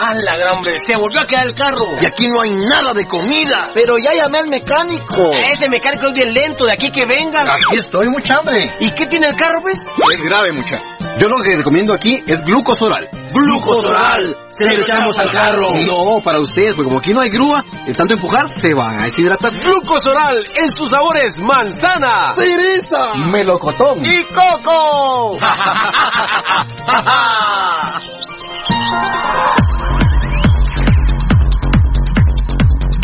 ¡A la gran hombre! ¡Se volvió a quedar el carro! Y aquí no hay nada de comida. Pero ya llamé al mecánico. Ese mecánico es bien lento, de aquí que venga. Aquí estoy, mucha hambre. ¿Y qué tiene el carro, pues? Es grave, mucha. Yo lo que recomiendo aquí es glucosoral. ¡Glucosoral! Se lo echamos al carro. No, para ustedes, porque como aquí no hay grúa, el tanto empujar se van a deshidratar. Glucosoral en sus sabores manzana, ¡Cereza! melocotón y coco.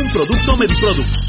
un producto Mediproducts.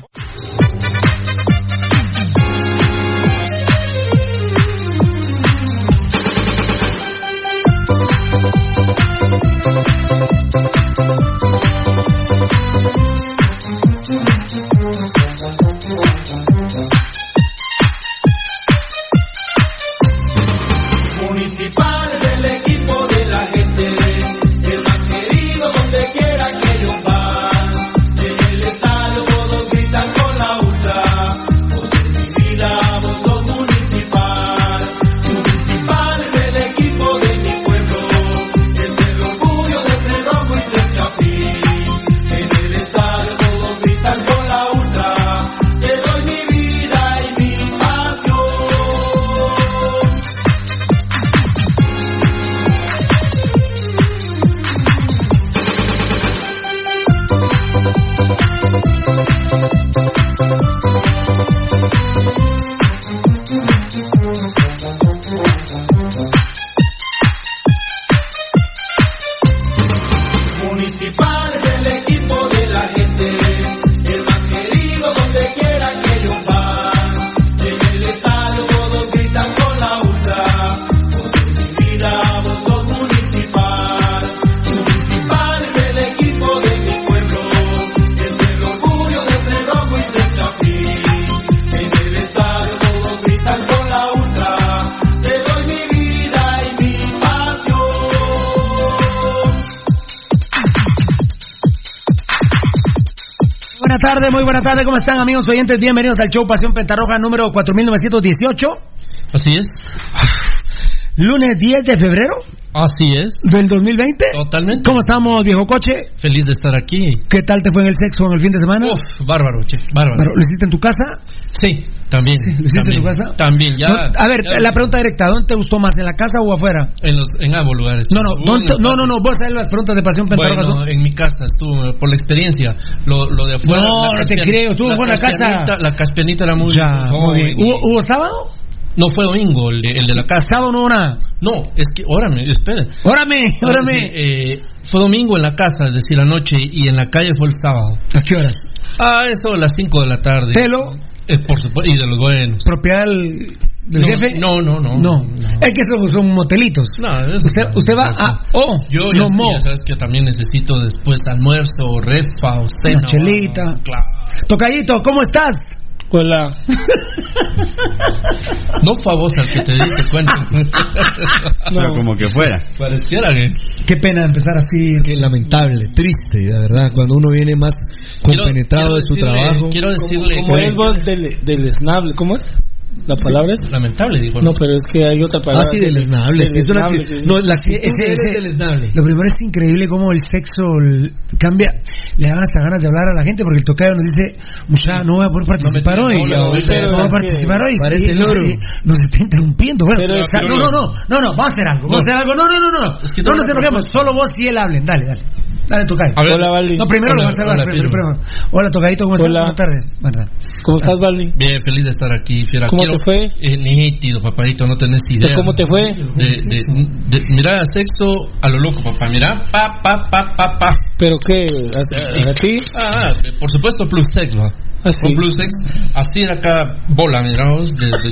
Municipal Buenas tardes, ¿cómo están amigos oyentes? Bienvenidos al show Pasión Pentarroja número 4918. Así es. Lunes 10 de febrero Así es. del 2020. Totalmente. ¿Cómo estamos, viejo coche? Feliz de estar aquí. ¿Qué tal te fue en el sexo en el fin de semana? Uf, bárbaro, che, bárbaro. ¿Lo hiciste en tu casa? Sí, también. ¿Lo hiciste también, en tu casa? También, ya. No, a ver, ya- la pregunta directa, ¿dónde te gustó más, en la casa o afuera? En, los, en ambos lugares. No, no, Hubo ¿dónde- unos no, no, no, vos sabés las preguntas de Pasión Pentarroja. Bueno, en mi casa estuvo, por la experiencia. Lo, lo de afuera. No, la no te creo, estuvo en buena casa. La caspianita era muy. Ya, muy bien. ¿Hubo, hubo sábado? No fue domingo el de, el de la casa. ¿Sábado no nada? No, es que, órame, espere. Órame, órame. Eh, fue domingo en la casa, es decir, anoche, y en la calle fue el sábado. ¿A qué horas? Ah, eso a las 5 de la tarde. ¿Telo? Eh, por supuesto, y de los buenos. ¿Propiedad del, del No, jefe? No, no, no. No. Es que esos son motelitos. No, eso Usted, no, usted va a. no. Oh, Yo no ya, mo. ya sabes que también necesito después almuerzo, refa o cena. Una chelita. Claro. Tocadito, ¿cómo estás? Hola. No fue a vos al que te di, te cuento. No. como que fuera. Pareciera que. Qué pena empezar así. Qué lamentable, triste, de verdad, cuando uno viene más compenetrado quiero de su decirle- trabajo. Quiero decirle. Como es vos del, del esnable, ¿cómo es? ¿La palabra es? Lamentable, dijo. No, pero es que hay otra Ah, palabra. sí, deleznable. sí, es una Deleznable, no, la actitud ese- ese- es deleznable. Lo primero es increíble cómo el sexo cambia. Le dan hasta ganas de hablar a la gente porque el tocayo nos dice, mucha, no voy a poder participar No hoy. No, voy a participar hoy. parece Sí, loro. sí, Nos está interrumpiendo. Bueno, Pero o es sea, que no, no- no, no, no, vamos a hacer algo. Vamos a hacer algo. No, no, no, no. Es que no nos una enojemos. Solo vos y él hablen. Dale, dale. Dale, tocayo. Hola, Valdi. No, primero Hola, lo vas a hablar. hola, primero. Hola, tocadito, ¿cómo estás? Hola. Buenas tardes. Buenas tardes. ¿Cómo estás, Valdi? Bien, feliz de estar aquí, fiera. ¿Cómo Quiero- te fue? Eh, nítido, papadito, no tenés idea. ¿Cómo te fue? De, de, de- mira, sexo a lo loco, papá. Mira, pa, pa, pa, pa, pa. ¿Pero qué? ¿Así? Ah, eh, por supuesto, plus sex, va. Así. Con plus sex, así era acá, bola, mira vos, de, de,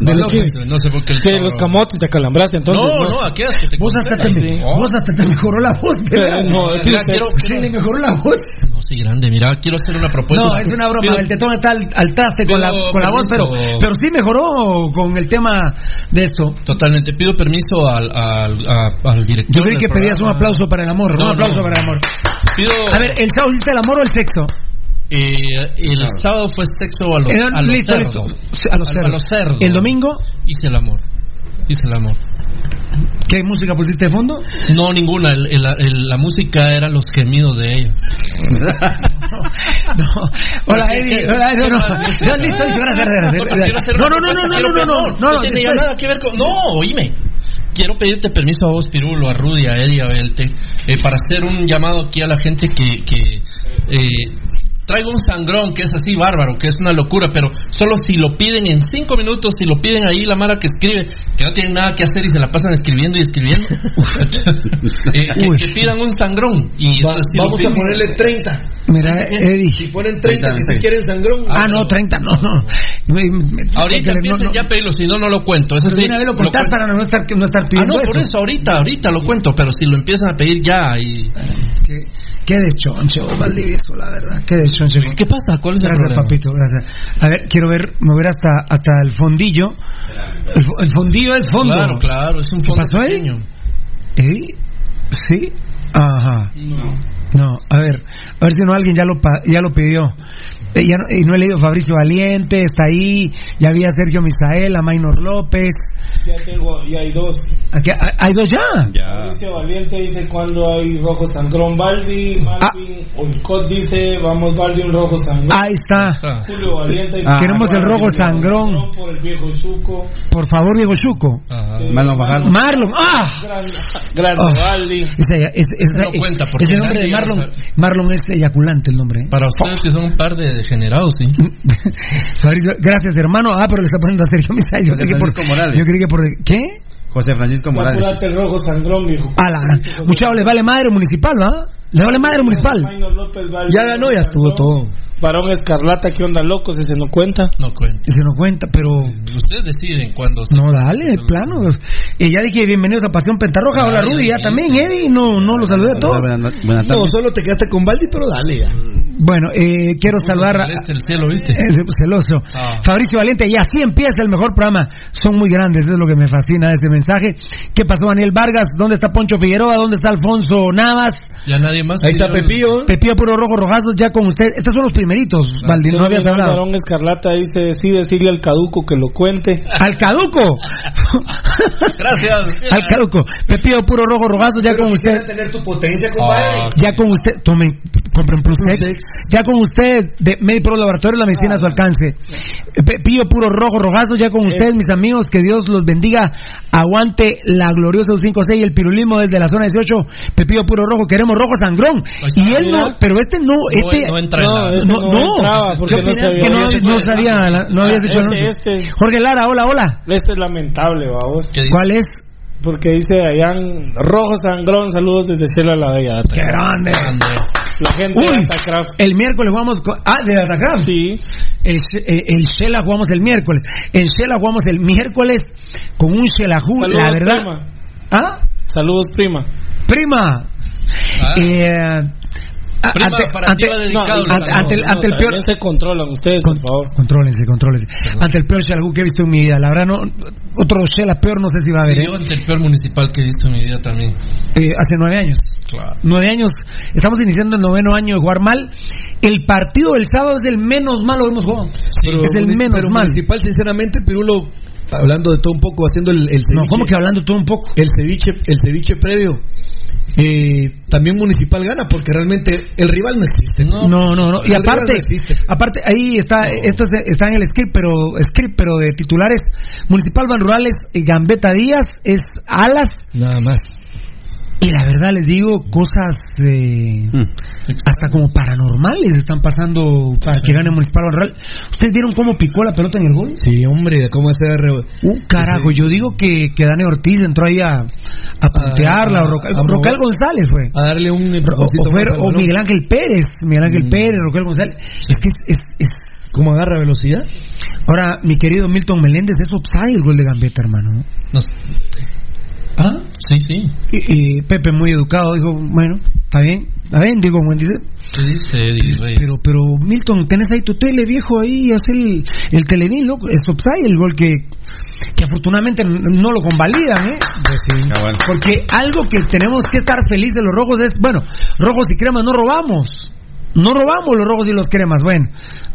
¿De no, qué? no sé por qué. cabrón- los camotes te acalambraste, entonces. no, no, aquí es que te Vos hasta, te, conté. Oh. vos hasta te mejoró la voz, ¿verdad? No, Mira, quiero, Sí, le mejoró la voz. no, sí, grande, mira, quiero hacer una propuesta. No, es una broma. Pido- el tetón está al, al traste con la, con la voz, pero, pero sí mejoró con el tema de esto. Totalmente, pido permiso al, al, al director. Yo creí que pedías un programa. aplauso para el amor. No, un aplauso no. para el amor. Pido, A ver, ¿el sábado hiciste el amor o el sexo? Eh, el sábado fue sexo a los, a los listo, cerdos. listo. A los A- cerdos. a los cerdos. ¿El domingo? Hice el amor. Hice el amor. ¿Qué música pusiste de fondo? No, ninguna. El- el- el- la música era los gemidos de ella. no. Hola, ¿Qué- Eddie. Hola, no, no. No, listo, gracias, No, No, no, no, no, no, no, no, no, no tenía nada que ver con. No, oíme. Quiero pedirte permiso a vos, Pirulo, a Rudy, a Eddie, a Belte, eh, para hacer un llamado aquí a la gente que, que eh, traigo un sangrón que es así bárbaro, que es una locura, pero solo si lo piden en cinco minutos, si lo piden ahí la Mara que escribe, que no tienen nada que hacer y se la pasan escribiendo y escribiendo, eh, que, que pidan un sangrón. Y Va- entonces, si lo vamos a ponerle 30. Mira, Eddie. Si ponen 30 que se quieren sangrón. Ah, no, 30, no, no. Me- me- Ahorita empiecen no- no- ya a pedirlo, si no, no lo cuento. Eso Pero sí, una vez lo contás para no estar, no estar Ah, pidiendo no, por eso, ahorita, ahorita lo cuento, pero si lo empiezan a pedir ya y... qué deschonche, vos, Valdivieso, la verdad. Qué deschonche. ¿Qué pasa? ¿Cuál es el Gracias, problema? papito, gracias. A ver, quiero ver, mover hasta, hasta el fondillo. El, fo- el fondillo es fondo. Claro, claro, es un ¿Qué fondo pasó ahí? pequeño. ¿Eh? ¿Sí? Ajá. No, a ver, a ver si no alguien ya lo pa- ya lo pidió. Eh, ya no, y no he leído Fabricio Valiente, está ahí, ya había Sergio Misael, a Maynor López. Ya tengo, ya hay dos. Aquí, hay hay dos ya. Mauricio Valiente dice cuando hay rojo sangrón Baldi, Malvin Olcott dice vamos Baldi un rojo sangrón. Ahí está. Julio Valiente Ah, Queremos el rojo sangrón. por el viejo Chuco. Por favor, Diego Chuco. Marlon Bajal. Marlon, ¡ah! Gran, gran Oh. Baldi. Ese, ese- ese- No cuenta, porque ese nombre de Marlon. Marlon es eyaculante el nombre. ¿eh? Para ustedes que son un par de degenerados, sí. Fabricio, Gracias, hermano. Ah, pero le está poniendo a Sergio Misael. Yo creí que por, yo creí que por. ¿Qué? José Francisco Morales. Apúrate el rojo sangrón, la Muchachos, le vale madre municipal, ¿va? Le vale madre municipal. Ya ganó, ya estuvo todo. Varón Escarlata, ¿qué onda, loco? Si se no cuenta. No cuenta. Se nos cuenta, pero. Ustedes deciden cuándo se... No, dale, de plano. Y ya dije bienvenidos a Pasión Pentarroja. Hola, Rudy, ya también, Eddie. No, no los saludé a todos. Buenas, buenas No, tardes. solo te quedaste con Baldi, pero dale ya. Bueno, eh, quiero saludar a. Celeste, el cielo, ¿viste? Es celoso. Ah. Fabricio Valiente, y así empieza el mejor programa. Son muy grandes, es lo que me fascina de este mensaje. ¿Qué pasó, Daniel Vargas? ¿Dónde está Poncho Figueroa? ¿Dónde está Alfonso Navas? Ya nadie más. Ahí está Pepillo. Pepillo Puro Rojo Rojazos, ya con usted. Estos son los primeritos, Valdi, no habías hablado. Escarlata dice, sí, decirle al caduco que lo cuente. ¡Al caduco! Gracias. Al caduco. Pepillo Puro Rojo Rojazos, ya con usted. tener tu potencia, Ah, Ya con usted, tomen, compren Plusex. Ya con usted, de MediPro Laboratorio, la medicina a su alcance. Pepillo Puro Rojo Rojazo, ya con ustedes, mis amigos, que Dios los bendiga. Aguante la gloriosa U56 y el pirulismo desde la zona 18. Pepillo Puro Rojo, queremos rojo sangrón. Y él no, pero este no, este. no entra en No, este no, no, no. entraba porque ¿Qué no sabía. Que no, no sabía, la- no habías hecho este, este, Jorge Lara, hola, hola. este es lamentable, vamos. ¿Cuál es? Porque dice Dayan, rojo sangrón, saludos desde Shela la Bella. ¡Qué grande! Grande. La gente de Uy, Atacraft. el miércoles jugamos. con- ah, de Atacram. Sí. El, eh, el Shela jugamos el miércoles. En Shela jugamos el miércoles con un Saludos, la verdad. prima. ¿Ah? Saludos, prima. Prima. Ah. Eh, Prima, ante, para no, el ante- ante peor. Se controlan ustedes, por favor. Contrólense, contrólense. Ante el peor Shelahu que he visto en mi vida. La verdad, no, otro Shela peor no sé si va a haber. Sí, ¿eh? yo ante el peor municipal que he visto en mi vida también. Eh, hace nueve años. Claro. Nueve años. Estamos iniciando el noveno año de jugar mal. El partido del sábado es el menos malo que hemos jugado. es el menos pero mal. municipal, sinceramente, Pirulo, hablando de todo un poco, haciendo el, el ceviche. No, ¿cómo que hablando todo un poco? El ceviche, el ceviche previo. Eh, también municipal gana porque realmente el rival no existe. No. No, no, no. Y El aparte, no aparte ahí está, esto es- está en el script, pero script, pero de titulares. Municipal Van Rurales, eh, Gambetta Díaz es alas. Nada más. Y la verdad les digo, cosas eh, hasta como paranormales están pasando para que gane Municipal Van Rural. ¿Ustedes vieron cómo picó la pelota en el gol? Sí, hombre, cómo hacer. Uh, carajo, yo digo que, que Dani Ortiz entró ahí a, a puntearla, a- o Rocal, a Rocal González fue. A darle un O, fue-. Miguel Ángel Pérez, Miguel Ángel Mm. Pérez, Rocal González. Es que es, es, es- ¿Cómo agarra velocidad? Ahora, mi querido Milton Meléndez, es offside el gol de Gambetta, hermano. No- ¿Ah? sí, sí. Y, y Pepe, muy educado, dijo, bueno, está bien, está bien, digo, dice. ¿Qué dice? Pero, pero, Milton, tenés ahí tu tele, viejo, ahí, haz el, el televín, loco, es offside el gol que, que afortunadamente no lo convalidan, ¿eh? Ah, bueno. Porque algo que tenemos que estar felices de los rojos es, bueno, rojos y cremas no robamos. No robamos los rojos y los cremas. Bueno,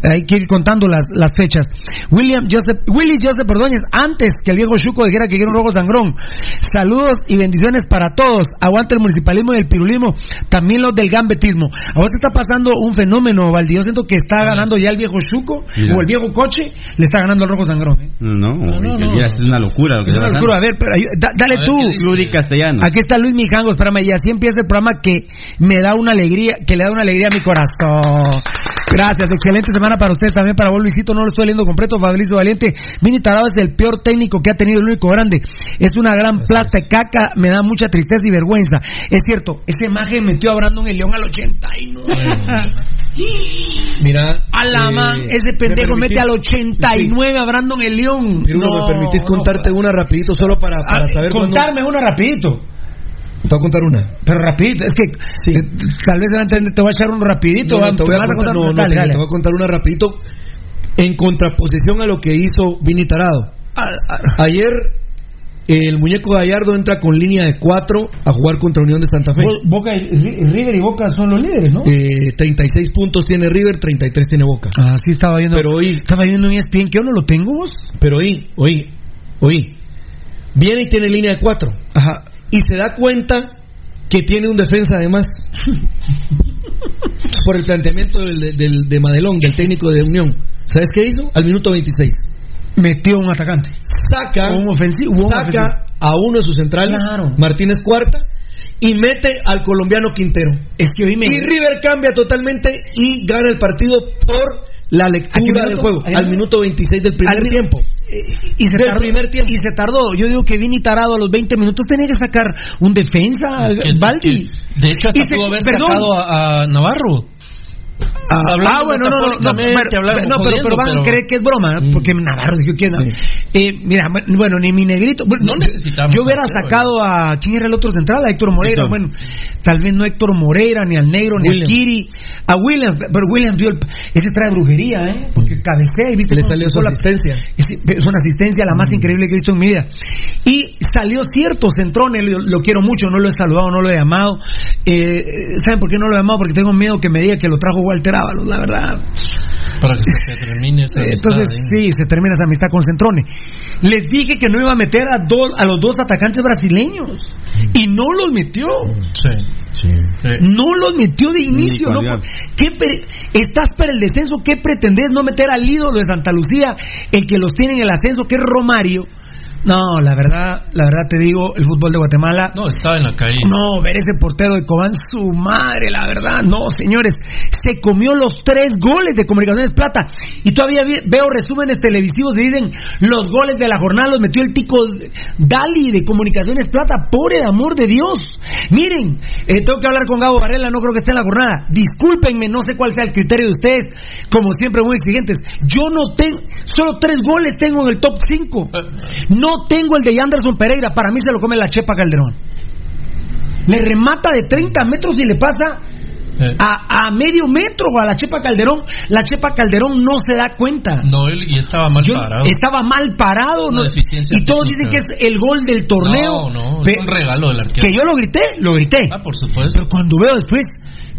hay que ir contando las, las fechas. William Joseph, Willy Joseph Ordóñez, antes que el viejo Chuco dijera que quiere un rojo sangrón. Saludos y bendiciones para todos. Aguanta el municipalismo y el pirulismo, también los del gambetismo. Ahora está pasando un fenómeno, Valdi. Yo siento que está ganando ya el viejo Chuco Mira. o el viejo coche, le está ganando el rojo sangrón. ¿eh? No, no, no. mira, es una locura lo que Es una locura. A ver, pero, da- dale ver, tú. Ludi Castellano. Aquí está Luis Mijangos, espérame, y así empieza el programa que me da una alegría, que le da una alegría a mi corazón. Gracias, excelente semana para ustedes también, para vos Luisito, no lo estoy leyendo completo, Fabrizio Valiente. Vini Tarado es el peor técnico que ha tenido el único grande. Es una gran plasta de caca, me da mucha tristeza y vergüenza. Es cierto, ese imagen metió a Brandon el León al 89. Mira. A la eh, man, ese ¿me pendejo permitís? mete al 89 a Brandon el León. Pirulo, ¿me permitís contarte una rapidito solo para, para Ah, saber Contarme una rapidito. Te voy a contar una. Pero rapidito, es que eh, tal vez te voy a echar un rapidito. No, no, va- te voy a contar, no, dale, te, dale. te voy a contar una rapidito en contraposición a lo que hizo Vini Tarado. Ah, Ayer el muñeco Gallardo entra con línea de cuatro a jugar contra Unión de Santa Fe. Bo- Boca y, River y Boca son los líderes, ¿no? Eh, 36 puntos tiene River, 33 tiene Boca. Ah, sí estaba viendo. Pero hoy, Estaba viendo en ESPN que yo no lo tengo vos. pero hoy, hoy, hoy, viene y tiene línea de cuatro. Ajá. Y se da cuenta que tiene un defensa además. Por el planteamiento del, del- de Madelón, del técnico de Unión. ¿Sabes qué hizo? Al minuto 26. Metió un atacante. Saca, Un ofensivo. un saca ofensivo. a uno de sus centrales, Claro. Martínez Cuarta, y mete al colombiano Quintero. Es que hoy me. Y River cambia totalmente y gana el partido por la ¿A qué lectura del juego. ¿A qué Al minuto? minuto 26 del primer Al tiempo. Y se Del tardó, primer tiempo. Y se tardó. Yo digo que Vini Tarado a los 20 minutos tenía que sacar un defensa, Es que- Baldi. es que, de hecho, hasta Y se- pudo haber perdón. sacado a, a Navarro. Ah, ah, bueno, no, no, no, hablando no, pero, pero van a pero- creer que es broma, ¿eh? porque Navarro dijo quién. Eh, mira, bueno, ni mi negrito. bueno, No necesitamos Yo hubiera sacado a. ¿Quién era el otro central? A Héctor Moreira. Héctor. Bueno, tal vez no Héctor Moreira, ni al negro, ni al Kiri. A Williams, pero Williams vio el. Ese trae brujería, ¿eh? Porque cabecea y viste. Le salió su asistencia. es, es una asistencia la más increíble que he visto en mi vida. Y salió cierto Centrone, lo, lo quiero mucho, no lo he saludado, no lo he llamado. Eh, ¿Saben por qué no lo he llamado? Porque tengo miedo que me diga que lo trajo Walter Ábalos, la verdad. Para que se termine esta Eh, Entonces, amistad, ¿eh? sí, se termina esa amistad con Centrone. Les dije que no iba a meter a, dos, a los dos atacantes brasileños. Y no los metió. Sí. No los metió de inicio. Ni ¿no? ¿Qué pre- ¿Estás para el descenso? ¿Qué pretendés no meter al ídolo de Santa Lucía, el que los tiene en el ascenso, que es Romario? No, la verdad, la verdad te digo, el fútbol de Guatemala. No, estaba en la calle. No, ver ese portero de Cobán, su madre, la verdad, no, señores, se comió los tres goles de Comunicaciones Plata. Y todavía veo resúmenes televisivos que dicen los goles de la jornada los metió el tico Dali de Comunicaciones Plata, por el amor de Dios. Miren, eh, tengo que hablar con Gabo Varela, no creo que esté en la jornada. Discúlpenme, no sé cuál sea el criterio de ustedes, como siempre muy exigentes. Yo no tengo, solo tres goles tengo en el top 5. No tengo el de Anderson Pereira, para mí se lo come la Chepa Calderón. Le remata de 30 metros y le pasa Eh, a, a medio metro a la Chepa Calderón. La Chepa Calderón no se da cuenta. no, él y estaba mal Yo- parado. estaba mal parado no- y todos dicen que es el gol del torneo. No, no, es un regalo del arquero. que yo lo grité, lo grité. Ah, por supuesto. Pero cuando veo después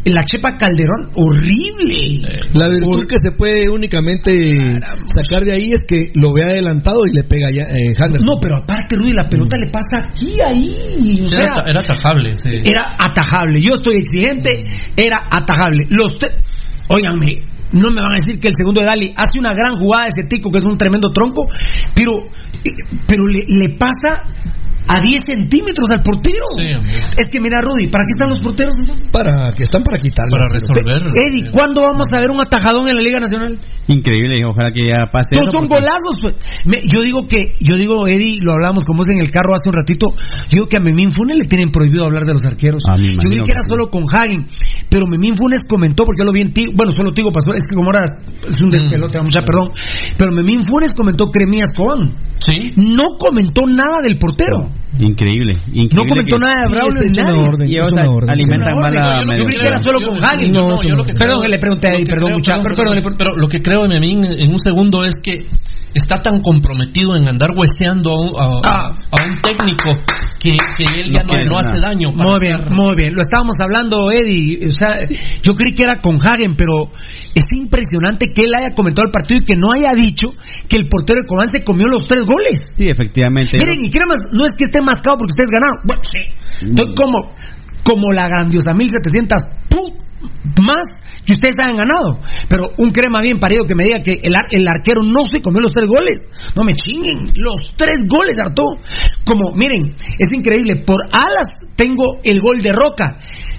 la Chepa Calderón, horrible. La virtud que se puede únicamente sacar de ahí es que lo ve adelantado y le pega ya, eh, Henderson. No, pero aparte, Rudy, la pelota le pasa aquí, ahí. O sí, sea, era, era atajable, sí. era atajable. Yo estoy exigente, era atajable. Los te- Óiganme, no me van a decir que el segundo de Dali hace una gran jugada ese tico que es un tremendo tronco, pero, eh, pero le, le pasa a 10 centímetros al portero. Sí, hombre. es que mira, Rudy, ¿para qué están los porteros? Para que están para quitarle. Para resolver. Eddie, ¿cuándo vamos a ver un atajadón en la Liga Nacional? Increíble, ojalá que ya pase eso. son porque- golazos. pues. Me- yo digo que, yo digo, Eddie, lo hablamos con vos en el carro hace un ratito. Yo digo que a Memín Funes le tienen prohibido hablar de los arqueros. Ah, me yo imagino que era que sí. solo con Hagen, pero Memín Funes comentó, porque yo lo vi en Tigo, bueno, solo Tigo pasó, es que como ahora es un despelote, mucha perdón. Pero Memín Funes comentó Cremías Cobán. Sí. No comentó nada del portero. Increíble, increíble. No comentó que- nada de Sí, Braulio es ni una nadie. orden, Y ellos alimentan mal a Yo lo que que era solo con Hagen. No, No, yo lo que perdón, creo- le pregunté ahí, que perdón, creo- mucha, perdón, perdón, perdón, le- pero lo que creo de Memín en un segundo es que está tan comprometido en andar hueseando a un, a- Ah. a un técnico que, que él ya No no, quiere no hace nada. daño. Muy bien, estar- muy bien. Lo estábamos hablando, Eddie. O sea, yo creí que era con Hagen, pero es impresionante que él haya comentado el partido y que no haya dicho que el portero de Cobán se comió los tres goles. Sí, efectivamente. Miren, y que más, no es que esté mascado porque ustedes ganaron. Bueno, sí. Estoy como, como la grandiosa 1700 ¡pum! más que ustedes hayan ganado. Pero un crema bien parido que me diga que el, ar- el arquero no se comió los tres goles. No me chinguen. Los tres goles hartó. Como, miren, es increíble. Por alas tengo el gol de Roca.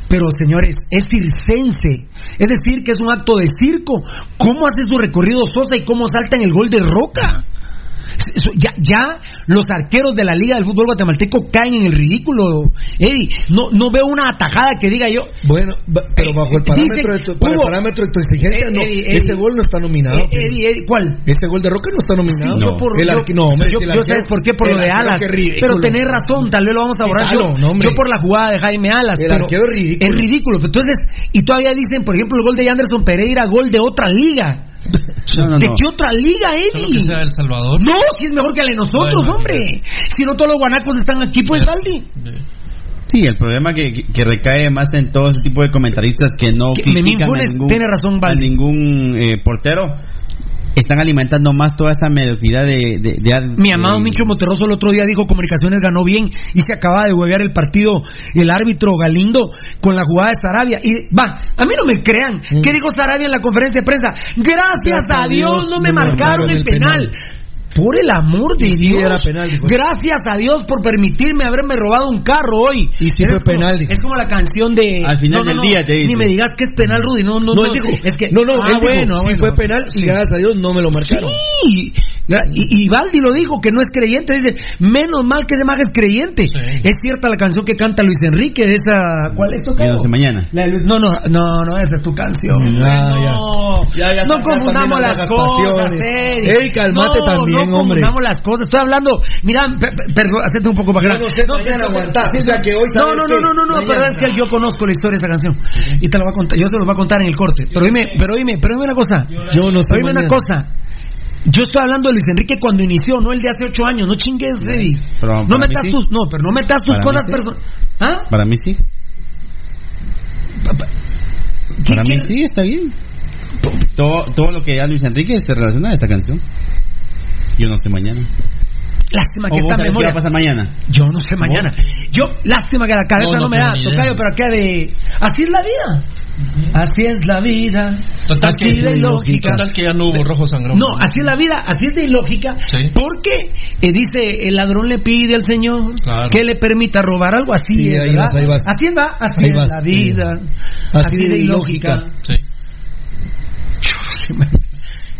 pero señores, es circense. Es decir, que es un acto de circo. ¿Cómo hace su recorrido Sosa y cómo salta en el gol de Roca? Ya, ya los arqueros de la Liga del Fútbol Guatemalteco caen en el ridículo. Eddie, no, no veo una atajada que diga yo. Bueno, pero bajo el parámetro, de tu, para el parámetro de tu exigencia, no, Eddie, Eddie. ese gol no está nominado. Eh, ¿Cuál? Ese gol de Roca no está nominado. Sí, yo por, El yo, arque- no, hombre, yo- si sabes por qué, por lo de Alas. Pero tenés razón, tal vez lo vamos a borrar. Yo, no, yo por la jugada de Jaime Alas. El pero arquero es ridículo. Es ridículo. Entonces, y todavía dicen, por ejemplo, el gol de Anderson Pereira, gol de otra liga. No, no, ¿De no. qué otra liga, Eddie? que sea El Salvador. No, si es mejor que la de nosotros, Bueno, hombre. Si no todos los guanacos están aquí, pues, Valdi. Sí, el problema que, que- que recae más en todo ese tipo de comentaristas que no Que critican a ningún, tiene razón, a ningún eh, portero. Están alimentando más toda esa mediocridad de... de, de- Mi amado Mincho Monterroso el otro día dijo Comunicaciones ganó bien y se acaba de huevear el partido el árbitro Galindo con la jugada de Sarabia. Y va, a mí no me crean. Mm. ¿Qué dijo Sarabia en la conferencia de prensa? Gracias, a Dios no me marcaron el penal. Por el amor de sí Dios. era penal, dijo. Gracias a Dios por permitirme haberme robado un carro hoy. Y sí es fue como- penal, dijo. Es como la canción de. Al final No, del no, día te dice. Ni me digas que es penal, Rudy. No, no, No, no. dijo, es que. no, no, ah, él dijo, bueno, sí bueno. fue penal y gracias a Dios no me lo marcaron. Sí. Y, y Valdi lo dijo, que no es creyente. Dice, menos mal que ese mago es creyente. Sí. Es cierta la canción que canta Luis Enrique, de esa... ¿Cuál es tu no sé mañana. La de Luis- no, no, no, no, esa es tu canción. Ya. no, Ya, ya no confundamos las las cosas. Ey, cálmate no, también, no hombre. confundamos las cosas. Estoy hablando, mira, per- per- perdón, hacete un poco para acá. no sé, mañana aguantás, o sea que hoy No, no, no, no, no, no, pero es que yo conozco la historia de esa canción. Y te la voy a contar, yo te lo voy a contar en el corte. Pero dime, pero dime, pero dime una cosa. Yo no sé Oíme una mañana. cosa. Yo estoy hablando de Luis Enrique cuando inició, no el de hace ocho años. No chingues, Eddie. Pero no metas sí. tus, no, pero no metas tus Para cosas sí. personales. ¿Ah? Para mí sí. ¿Qué- Para mí sí, está bien. Todo, todo lo que da Luis Enrique se relaciona a esta canción. Yo no sé mañana. Lástima ¿O que en sabés qué memoria. va a pasar mañana? Yo no sé mañana. Yo, lástima que la cabeza No, no, no me da, tocayo, pero acá de. Así es la vida. Así es la vida. Total así que, de ilógica. total que ya no hubo rojo sangrón. No, así es la vida, así es de ilógica. Sí. Porque eh, dice, el ladrón le pide al Señor Claro. que le permita robar algo. Así Sí, es, ahí vas, ahí vas. Así va, así Ahí es vas, la sí. vida. Así de ilógica. Sí.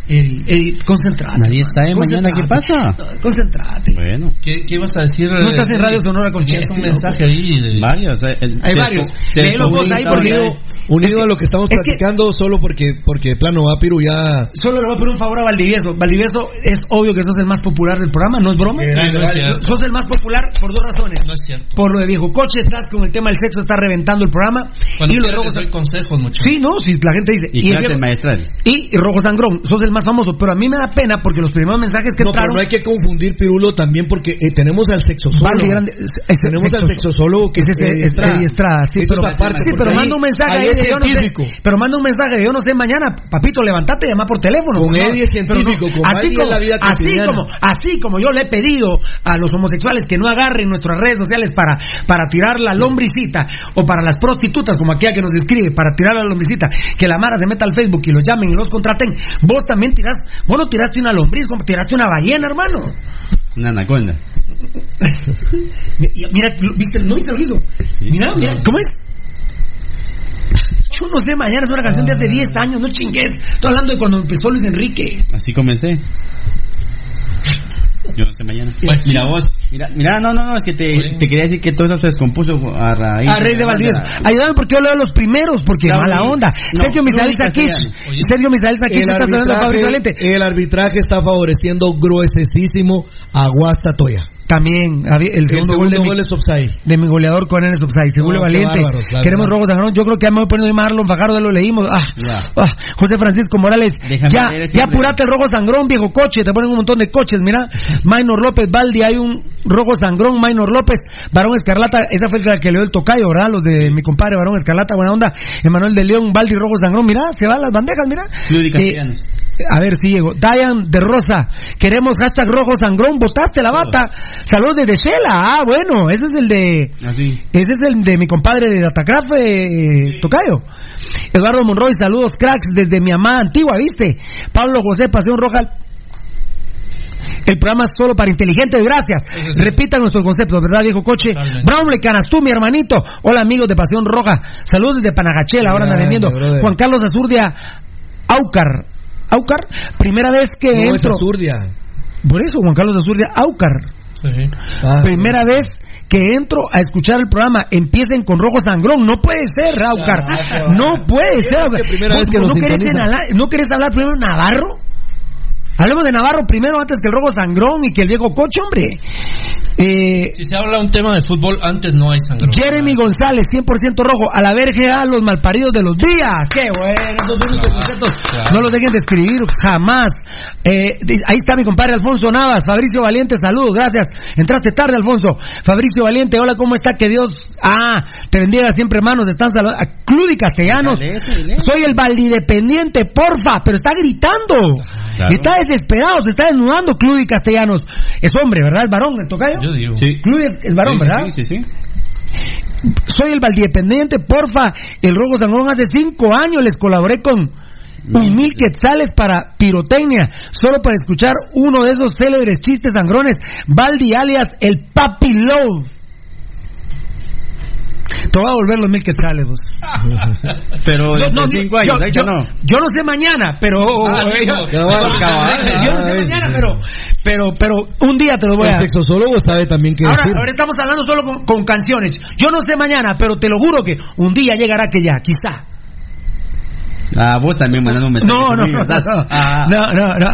Eddie, Eddie, concentrate. Nadie sabe mañana qué pasa. No, Concentrate. Bueno. ¿Qué, qué ibas a decir? No estás en Radio Sonora con Chelsea, un mensaje ahí. De... Varios. eh, eh, Hay varios. vos ahí porque unido- a lo que estamos es que- platicando solo porque porque plano va Piru ya Solo le voy a pedir un favor a Valdivieso. Valdivieso es obvio que sos el más popular del programa, no es broma. Sí, no es cierto. Sos el más popular por dos razones. No es cierto. Por lo de viejo coche, estás con el tema del sexo, está reventando el programa. Cuando y lo de quieras rojo te doy consejos, mucho. Sí, no, si la gente dice. Y el maestrales. y Rojo Sangrón, sos el más famoso. Pero a mí me da pena porque los primeros mensajes que No, pero no hay que confundir Pirulo también porque eh, tenemos al sexosólogo. Grande, es- es- tenemos al sexo- sexosólogo que es este- es Estrada. Sí, pero, aparte, sí, pero manda un mensaje ahí de yo no sé, científico. pero manda un mensaje de yo no sé mañana, papito, levantate y llama por teléfono. Con. Eddie es Pero no, científico, con así como, la vida así como, así como yo le he pedido a los homosexuales que no agarren nuestras redes sociales para, para tirar la lombricita o para las prostitutas, como aquella que nos escribe, para tirar la lombricita, que la Mara se meta al Facebook y los llamen y los contraten, vos también tirás, vos no tiraste una lombriz, como tiraste una ballena, hermano. Una anaconda. Mira, ¿viste, ¿no viste lo que hizo? Mira, mira, ¿cómo es? Yo no sé, mañana es una canción de hace 10 años, no chingues. Estoy hablando de cuando empezó Luis Enrique. Así comencé. Yo no sé mañana. mira vos, mira, mira, no, no, no, es que te, te quería decir que todo eso se descompuso a raíz. A Rey de Valdivieso. Ayúdame porque yo leo los primeros, porque Claro, mala onda. No, Sergio Misael Saquich. Sergio Misael Saquich está hablando Valente. arbitraje, el arbitraje está favoreciendo gruesísimo a Guastatoya. También el segundo, gol, de, mi, es offside. de mi goleador con Enes Upside. Seguro No, Valiente. Queremos verdad. Rojos Sangrón. Yo creo que ya me voy poniendo Marlon Fajardo, ya lo leímos. Ah, ah, José Francisco Morales. Déjame ya, este ya apurate el Rojo Sangrón, viejo coche. Te ponen un montón de coches, mira. Maynor López, Baldi, hay un Rojo Sangrón, Maynor López, Barón Escarlata. Esa fue la que leo el tocayo, ¿verdad? Los de mi compadre Barón Escarlata, buena onda. Emanuel de León, Baldi, Rojo Sangrón. Mira, se van las bandejas, mira. De Eh, Castellanos. A ver si llego. Diane de Rosa. Queremos hashtag rojo sangrón. Votaste la bata. Saludos desde Shela. Ah, bueno. Ese es el de. Así. Ese es el de mi compadre de Datacraft, eh, Tocayo. Eduardo Monroy, saludos cracks desde mi amada antigua, ¿viste? Pablo José, Pasión Roja. El programa es solo para inteligentes, gracias. Repitan nuestro concepto, ¿verdad, viejo coche? Brownlee Canastú, mi hermanito. Hola, amigos de Pasión Roja. Saludos desde Panagachela, ahora anda Grande, vendiendo. Juan Carlos Azurdia, Aucar. Aucar, primera vez que No, es entro. Azurdia. Por eso, Juan Carlos Azurdia, Aucar. Ah, Primera vez que entro a escuchar el programa, empiecen con Rojo Sangrón. No puede ser, Aucar. No puede ser. Aucar. primera vez que ¿No, querés hablar, ¿No querés hablar primero Navarro? Hablemos de Navarro primero antes que el Rojo Sangrón y que el viejo coche, hombre. Eh, Si se habla un tema de fútbol, antes no hay sangrón. Jeremy González, 100% rojo. A la verga, los malparidos de los días. Qué bueno, esos conceptos. No los dejen de escribir jamás. Eh, ahí está mi compadre Alfonso Navas. Fabricio Valiente, saludos, gracias. Entraste tarde, Alfonso. Fabricio Valiente, hola, ¿cómo está? Que Dios, ah, te bendiga siempre, hermanos. Están saludando. Cludy Castellanos. Soy el valdidependiente, porfa, pero está gritando. Claro. Está desesperado, se está desnudando Cludy Castellanos. Es hombre, ¿verdad? Es varón, el tocayo. Yo digo. Sí. Cludy es, varón, Sí, ¿verdad? Sí, sí, sí. Soy el valdidependiente, porfa. El Rojo Sangrón hace cinco años les colaboré con un mil quetzales para pirotecnia, solo para escuchar uno de esos célebres chistes sangrones. Valdi alias el Papi Love. Te voy a volver los mil quetzales, vos. Pero No, no, cinco yo, años, de hecho yo- no. yo no sé mañana, pero Ah, eh, yo, yo no sé Ah, mañana, es- pero pero pero un día te lo voy El a sexosólogo sabe también qué Ahora, decir. ahora estamos hablando solo con, con canciones. Yo no sé mañana, pero te lo juro que un día llegará que ya, quizá. Ah, vos también mandando un mensaje. No, no, no, no, Ah. no, no, no.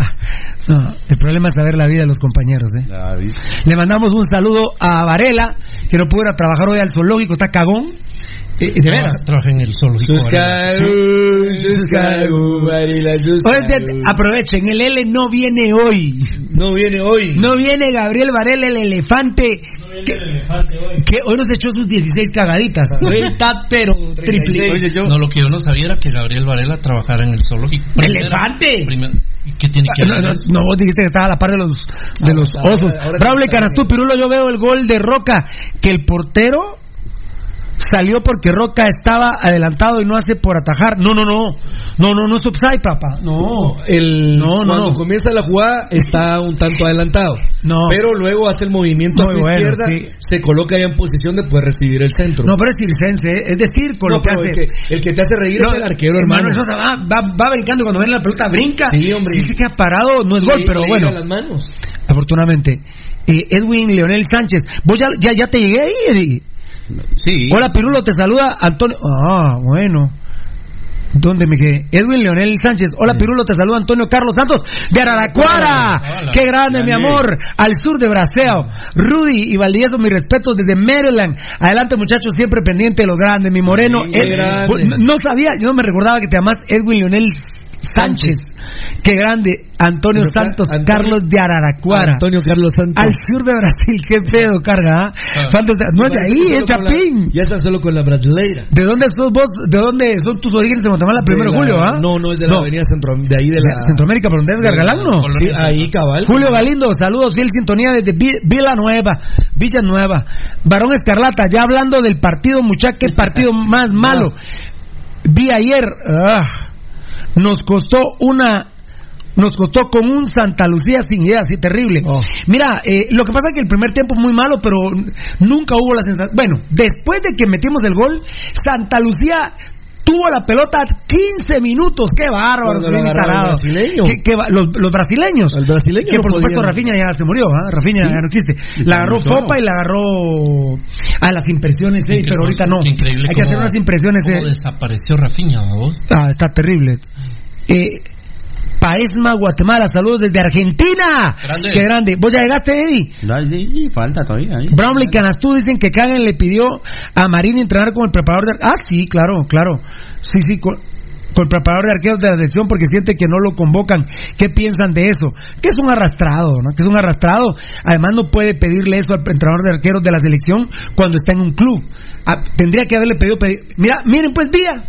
No, El problema es saber la vida de los compañeros, ¿eh? Le mandamos un saludo a Varela, que no pudo ir a trabajar hoy al zoológico, está cagón. Eh, de veras. Trabaja en el zoológico. Sus Varela. aprovechen, el L no viene hoy. No viene hoy. No viene Gabriel Varela, el elefante. que, que hoy nos echó sus 16 cagaditas. Hoy está, pero triple. Oye, yo. No, lo que yo no sabía era que Gabriel Varela trabajara en el zoológico. Primera- ¡Elefante! primera- ¿Y ¿Qué tiene que No, ver? no, no, vos dijiste que estaba a la par de los, de los ahora- osos. Braulio Canastú, Pirulo, yo veo el gol de Roca, que el portero salió porque Roca estaba adelantado y no hace por atajar. No, no, no. No, no, no es upside, papá. No. El, No, no, cuando no. comienza la jugada está un tanto adelantado. No. Pero luego hace el movimiento Muy a su bueno, izquierda, sí. se coloca ya en posición de poder recibir el centro. No, pero es circense, ¿eh? es decir, con No, lo que hace. el, que, el que te hace reír No, es el arquero, hermano. eso va, va, va brincando cuando viene la pelota, brinca. Sí, hombre. Si se queda parado, no es gol, pero le bueno. las manos. Afortunadamente. Eh, Edwin Leonel Sánchez. ¿Vos ya, ya, ya te llegué ahí, Eddie? Sí. Hola Pirulo, te saluda Antonio. Ah, bueno. ¿Dónde me quedé? Edwin Leonel Sánchez. Hola Pirulo, te saluda Antonio Carlos Santos de Araraquara. Hola. Qué grande, mi amor. Al sur de Braseo. Rudy y Valdivieso, mis respetos desde Maryland. Adelante, muchachos, siempre pendiente de lo grande. Mi moreno. Sí, qué Ed- grande. no, no sabía, yo no me recordaba que te llamas Edwin Leonel Sánchez. Qué grande. Antonio Pero, Santos Antonio- Carlos de Araraquara. Antonio Carlos Santos. Al sur de Brasil, qué pedo carga, ¿ah? Ah. Santos de- no es de ahí, es la- Chapín. Ya está solo con la brasileira. ¿De dónde sos vos? ¿De dónde son tus orígenes en Guatemala? Primero De la- Julio, ¿ah? No, no, es de la No. avenida Centro, de ahí de la... Centroamérica, ¿por dónde es Gargalán, no? Sí, ahí cabal. Julio Galindo, saludos, fiel sintonía desde Vi- Villanueva, Villanueva. Varón Escarlata, ya hablando del partido, muchacha, qué partido más malo. Vi ayer, ah, nos costó una, nos costó con un Santa Lucía sin idea, así terrible. Oh. Mira, eh, lo que pasa es que el primer tiempo muy malo, pero nunca hubo la sensación. Bueno, después de que metimos el gol, Santa Lucía tuvo la pelota 15 minutos. ¡Qué bárbaro! Lo brasileño. Qué- qué los, los brasileños. El brasileño Que no por supuesto podía. Rafinha ya se murió, ¿ah? Rafinha ya no existe. La agarró. Popa y la agarró a las impresiones, eh, pero ahorita no. Increíble Hay que cómo- hacer unas impresiones. cómo eh. desapareció Rafinha, vos. Ah, está terrible. Eh, Paesma, Guatemala, saludos desde Argentina. Grande. Qué grande. ¿Vos ya llegaste, Eddie? No, sí, falta todavía. ahí. Brownlee Canastú dicen que Kagan le pidió a Marín entrenar con el preparador de... Ah, sí, claro, claro. Sí, sí, con, con el preparador de arqueros de la selección porque siente que no lo convocan. ¿Qué piensan de eso? Que es un arrastrado, ¿no? Que es un arrastrado. Además no puede pedirle eso al entrenador de arqueros de la selección cuando está en un club. Ah, tendría que haberle pedido... pedi- Mira, miren pues, día.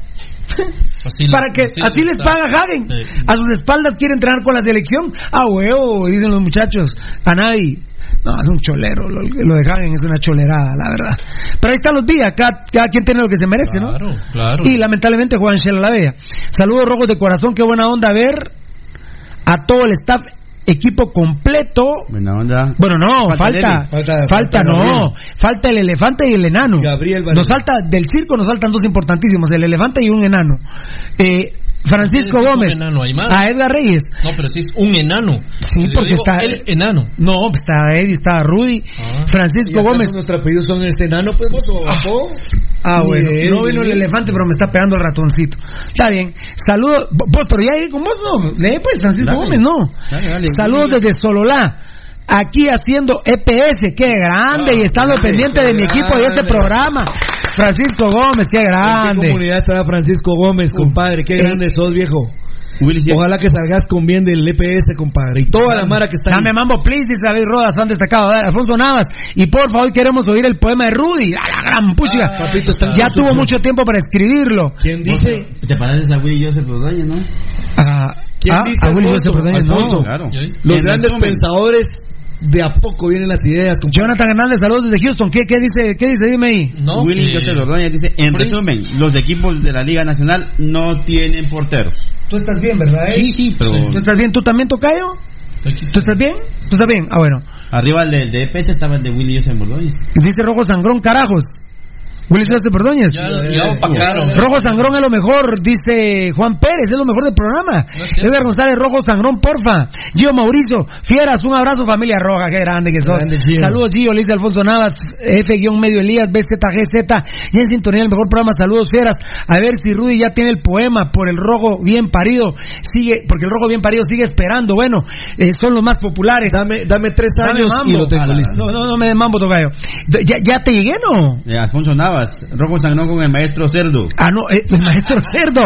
Así Para que así les paga Hagen. Sí. A sus espaldas quiere entrenar con la selección. Ah, huevo, dicen los muchachos. A nadie. No, es un cholero. Lo, lo de Hagen es una cholerada, la verdad. Pero ahí están los días. Cada, cada quien tiene lo que se merece, ¿no? Claro. Y lamentablemente Juan Shela la. Saludos rojos de corazón. Qué buena onda ver a todo el staff equipo completo. Buena onda. Bueno, no, Falta falta, Lely. falta, Falta- falta no, Gabriel. falta el elefante y el enano. Gabriel nos falta del circo, nos faltan dos importantísimos, el elefante y un enano. Eh, Francisco Gómez, enano, a Edgar Reyes. No, pero sí es un enano. Sí, porque digo está el enano. No, pues está Eddie, está Rudy, Ah. Francisco ¿Y acaso Gómez. nuestro apellido son este enano, pues vos o? Ah, Ni bueno, de no vino el elefante, pero me está pegando el ratoncito. Está bien. Saludos, vos, pero ya con vos, no. Lee pues, Francisco Dale. Gómez, no. Dale, dale. Saludos desde Sololá. Aquí haciendo EPS, qué grande, y estando grande, pendiente de mi grande. equipo y este programa. Francisco Gómez, qué ¿En qué grande. comunidad estará Francisco Gómez, compadre? Qué Eh, grande sos, viejo. Ojalá que salgas con bien del EPS, compadre. Y toda la mara que está ahí. Dame mambo, please, dice David Rodas, han destacado. Dale, Alfonso Navas. Y por favor, queremos oír el poema de Rudy. A la gran puchiga. Ah, papito, ya tuvo mucho tiempo para escribirlo. ¿Quién dice? Te pareces a Willy Joseph Ordóñez, ¿no? Ah, ¿Quién ah, dice, a Willy? Joseph Ordóñez, no. Claro. Los grandes pensadores de a poco vienen las ideas, compadre. Jonathan Hernández, saludos desde Houston. ¿Qué, qué dice? ¿Qué dice? Dime ahí. No, Willy que- Ordóñez dice, en Prince- resumen, los equipos de la Liga Nacional no tienen porteros. Tú estás bien, ¿verdad? eh? Sí, sí, pero ¿Tú estás bien? ¿Tú también, Tocayo? ¿Tú estás bien? ¿Tú estás bien? Ah, bueno. arriba del de EPS estaba el de Willy Joseph Ordóñez. Dice Rojo Sangrón, carajos. Willy Joseph Ordóñez. Ya, ya opacaron. Rojo Sangrón es lo mejor, dice Juan Pérez, es lo mejor del programa. No. Edgar González, Rojo Sangrón, porfa. Gio Mauricio, Fieras, un abrazo familia roja, qué grande que sos. Grande, Gio. Saludos Gio, le dice Alfonso Navas, F-medio Elías, BZGZ, y en sintonía el mejor programa, saludos Fieras. A ver si Rudy ya tiene el poema por el rojo bien parido, sigue, porque el rojo bien parido sigue esperando, bueno, eh, son los más populares. Dame, dame tres años y lo tengo Ah, listo. No, no, no me des mambo, Tocayo. ¿Ya, ya te llegué, no? Eh, Alfonso Navas, Rojo Sangrón con el maestro Cerdo. Ah, no, eh, el maestro cerdo.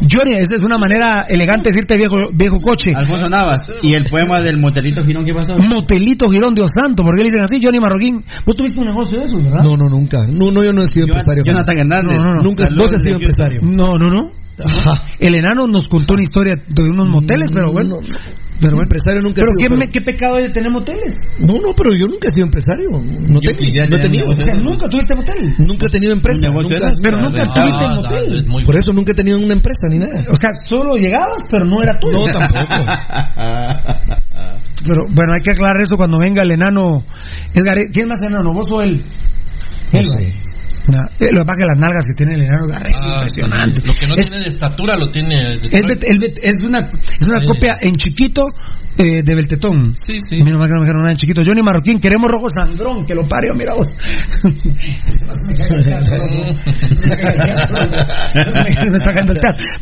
Johnny, esa es una manera elegante de decirte viejo, viejo coche. Alfonso Navas, y el poema del motelito Girón, ¿qué pasó? Motelito Girón Dios Santo, ¿por qué le dicen así, Johnny Marroquín? Vos tuviste un negocio de eso, ¿verdad? No, no, nunca. No, no, yo no he sido empresario. Jonathan Hernández. No, no, no. Nunca, vos has sido empresario. No, no, no. Ajá. El enano nos contó una historia de unos moteles, pero bueno. No, no. Pero bueno. Empresario nunca Pero sido, ¿qué, pero- me- qué pecado hay de tener moteles? No, no, pero yo nunca he sido empresario. No, Yo no he tenido. O sea, nunca tuviste motel. Nunca he tenido empresa. Nunca-. Pero nunca Ah, tuviste motel. es muy- Por eso nunca he tenido una empresa ni nada. O sea, solo llegabas, pero no era tuyo. No, tampoco. Pero bueno, hay que aclarar eso cuando venga el enano. Edgar, ¿quién más enano? ¿Vos o él? No Él, sé. Nah, eh, lo que pasa que las nalgas que tiene el enano Garrett Ah, impresionante. Lo que no es, tiene de estatura lo tiene de es, de- es una, es una Sí. copia en chiquito eh, de Beltetón. Sí, sí. Que no me dijeron nada en chiquito. Johnny Marroquín, queremos rojo sangrón, que lo parió, mira vos.